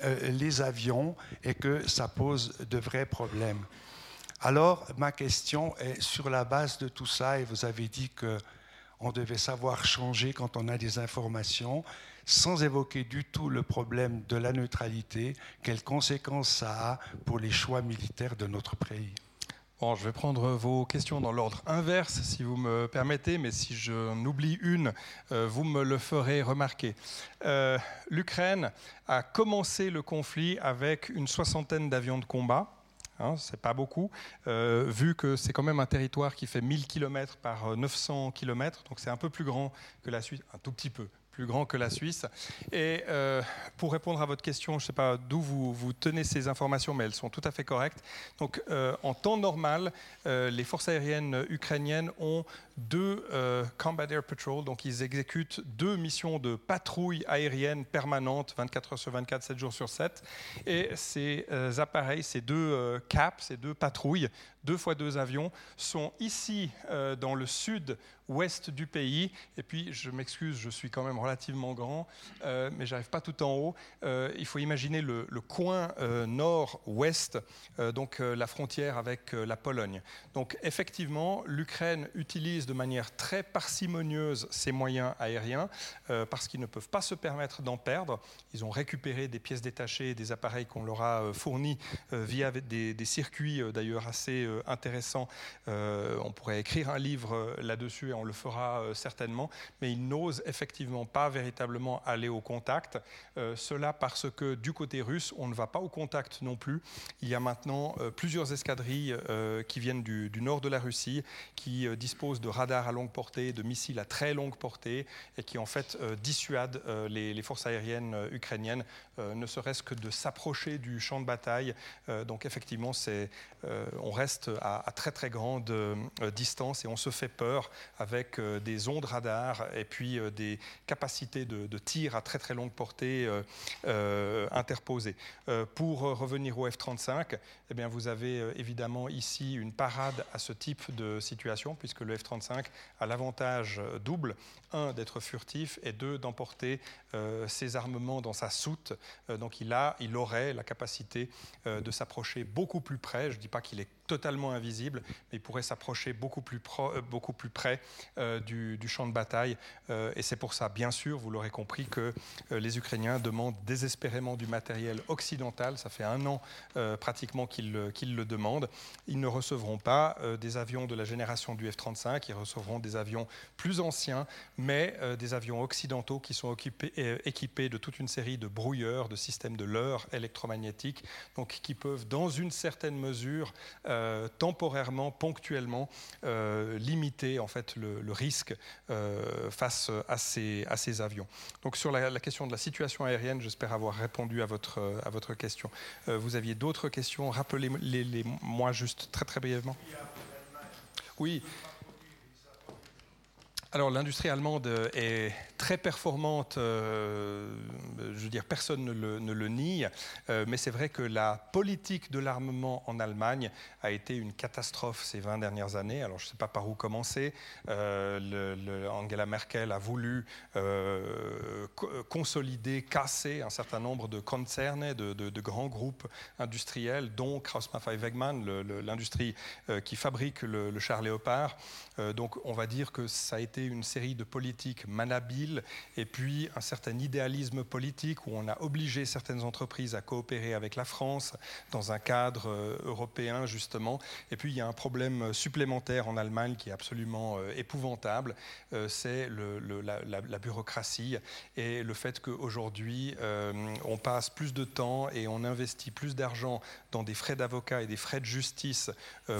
euh, les avions et que ça pose de vrais problèmes. Alors, ma question est sur la base de tout ça, et vous avez dit qu'on devait savoir changer quand on a des informations sans évoquer du tout le problème de la neutralité, quelles conséquences ça a pour les choix militaires de notre pays. Bon, je vais prendre vos questions dans l'ordre inverse, si vous me permettez, mais si j'en oublie une, euh, vous me le ferez remarquer. Euh, L'Ukraine a commencé le conflit avec une soixantaine d'avions de combat. Hein, c'est pas beaucoup, euh, vu que c'est quand même un territoire qui fait 1000 km par 900 km, donc c'est un peu plus grand que la Suisse, un tout petit peu, plus grand que la Suisse. Et euh, pour répondre à votre question, je ne sais pas d'où vous, tenez ces informations, mais elles sont tout à fait correctes. Donc, euh, en temps normal, euh, les forces aériennes ukrainiennes ont deux Combat Air Patrol, donc ils exécutent deux missions de patrouille aérienne permanente, 24 heures sur 24, 7 jours sur 7. Et ces appareils, ces deux CAP, ces deux patrouilles, deux fois deux avions, sont ici dans le sud ouest du pays. Et puis, je m'excuse, je suis quand même relativement grand, euh, mais j'arrive pas tout en haut. Euh, il faut imaginer le, coin euh, nord-ouest, donc la frontière avec la Pologne. Donc, effectivement, l'Ukraine utilise de manière très parcimonieuse ses moyens aériens parce qu'ils ne peuvent pas se permettre d'en perdre. Ils ont récupéré des pièces détachées, des appareils qu'on leur a fournis via des circuits d'ailleurs assez intéressants. on pourrait écrire un livre là-dessus on le fera euh, certainement, mais ils n'osent effectivement pas véritablement aller au contact. Euh, cela parce que du côté russe, on ne va pas au contact non plus. Il y a maintenant euh, plusieurs escadrilles qui viennent du, nord de la Russie, qui disposent de radars à longue portée, de missiles à très longue portée, et qui en fait dissuadent les, forces aériennes ukrainiennes, ne serait-ce que de s'approcher du champ de bataille. donc effectivement, on reste à, à, très très grande distance et on se fait peur avec euh, des ondes radar et puis euh, des capacités de, tir à très très longue portée euh, interposées. pour revenir au F-35, eh bien, vous avez évidemment ici une parade à ce type de situation, puisque le F-35 a l'avantage double, d'être furtif, et deux, d'emporter ses armements dans sa soute. donc il, a, il aurait la capacité de s'approcher beaucoup plus près, je ne dis pas qu'il est totalement invisible, mais il pourrait s'approcher beaucoup, plus beaucoup plus près euh, du, champ de bataille. Euh, et c'est pour ça, bien sûr, vous l'aurez compris, que euh, les Ukrainiens demandent désespérément du matériel occidental. Ça fait un an pratiquement qu'ils le demandent. Ils ne recevront pas des avions de la génération du F-35, ils recevront des avions plus anciens, des avions occidentaux qui sont équipés de toute une série de brouilleurs, de systèmes de leurres électromagnétiques, donc qui peuvent, dans une certaine mesure, temporairement, ponctuellement, limiter en fait le, risque euh, face à ces, avions. Donc sur la, question de la situation aérienne, j'espère avoir répondu à votre, à votre question. Euh, vous aviez d'autres questions? Rappelez-les-moi juste très très brièvement. Oui. Alors l'industrie allemande est très performante, euh, je veux dire, personne ne le, nie, euh, mais c'est vrai que la politique de l'armement en Allemagne a été une catastrophe ces 20 dernières années. Alors je ne sais pas par où commencer. Euh, Angela Merkel a voulu consolider, casser un certain nombre de concerns, de, grands groupes industriels, dont Krauss-Maffei-Wegmann, l'industrie qui fabrique le char Léopard. donc on va dire que ça a été une série de politiques manabiles et puis un certain idéalisme politique où on a obligé certaines entreprises à coopérer avec la France dans un cadre euh, européen justement. Et puis il y a un problème supplémentaire en Allemagne qui est absolument euh, épouvantable, euh, c'est la, bureaucratie et le fait qu'aujourd'hui on passe plus de temps et on investit plus d'argent dans des frais d'avocat et des frais de justice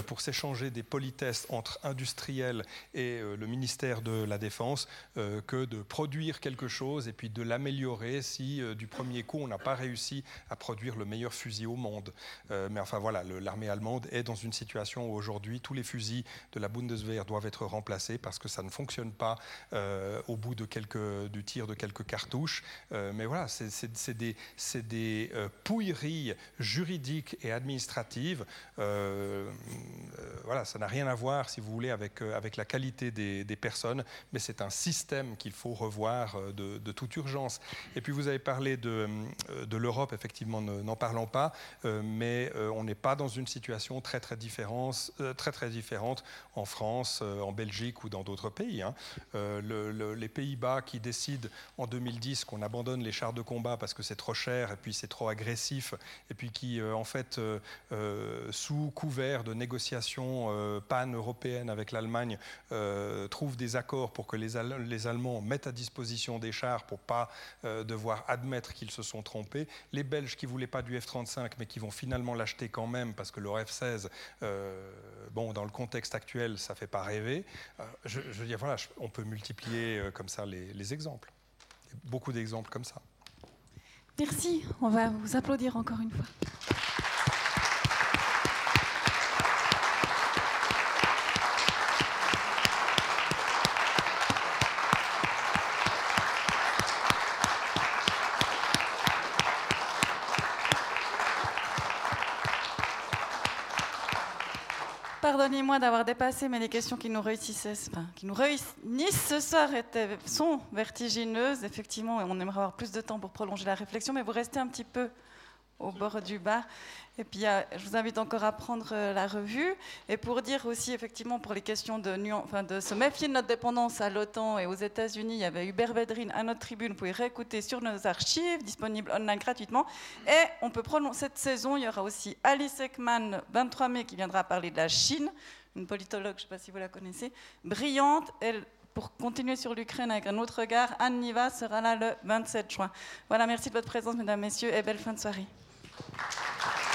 pour s'échanger des politesses entre industriels et le ministère de la Défense euh, que de produire quelque chose et puis de l'améliorer si euh, du premier coup on n'a pas réussi à produire le meilleur fusil au monde. Euh, mais enfin voilà, l'armée allemande est dans une situation où aujourd'hui tous les fusils de la Bundeswehr doivent être remplacés parce que ça ne fonctionne pas au bout de quelques, du tir de quelques cartouches. mais voilà, c'est des, des pouilleries juridiques et administratives. voilà, ça n'a rien à voir, si vous voulez, avec, avec la qualité des, des personnes, mais c'est un système qu'il faut revoir euh, de, toute urgence. Et puis vous avez parlé de, euh, l'Europe, effectivement, n'en parlons pas, euh, mais on n'est pas dans une situation très très différente, très, très différente en France, en Belgique ou dans d'autres pays. Hein. les Pays-Bas qui décident en 2010 qu'on abandonne les chars de combat parce que c'est trop cher et puis c'est trop agressif, et puis qui, en fait, sous couvert de négociations pan-européennes avec l'Allemagne, trouvent des accords pour que les, Allemands mettent à disposition des chars pour pas euh, devoir admettre qu'ils se sont trompés. Les Belges qui voulaient pas du F-35 mais qui vont finalement l'acheter quand même parce que leur F-16, euh, bon, dans le contexte actuel, ça fait pas rêver. Euh, je, veux voilà, on peut multiplier comme ça les exemples. Beaucoup d'exemples comme ça. Merci. On va vous applaudir encore une fois. Pardonnez-moi d'avoir dépassé, mais les questions qui nous, réussissaient, enfin, qui nous ce soir étaient, sont vertigineuses. Effectivement, on aimerait avoir plus de temps pour prolonger la réflexion, mais vous restez un petit peu au bord du bar. Et puis, je vous invite encore à prendre euh, la revue. Et pour dire aussi, effectivement, pour les questions de, se méfier de notre dépendance à l'OTAN et aux États-Unis, il y avait Hubert Vedrine à notre tribune. Vous pouvez réécouter sur nos archives, disponibles online gratuitement. Et on peut prolonger cette saison. Il y aura aussi Alice Ekman, 23 mai, qui viendra parler de la Chine, une politologue, je ne sais pas si vous la connaissez, brillante. Elle, pour continuer sur l'Ukraine avec un autre regard, Anne Niva sera là le 27 juin. Voilà, merci de votre présence, mesdames, messieurs, et belle fin de soirée. ハハハハ!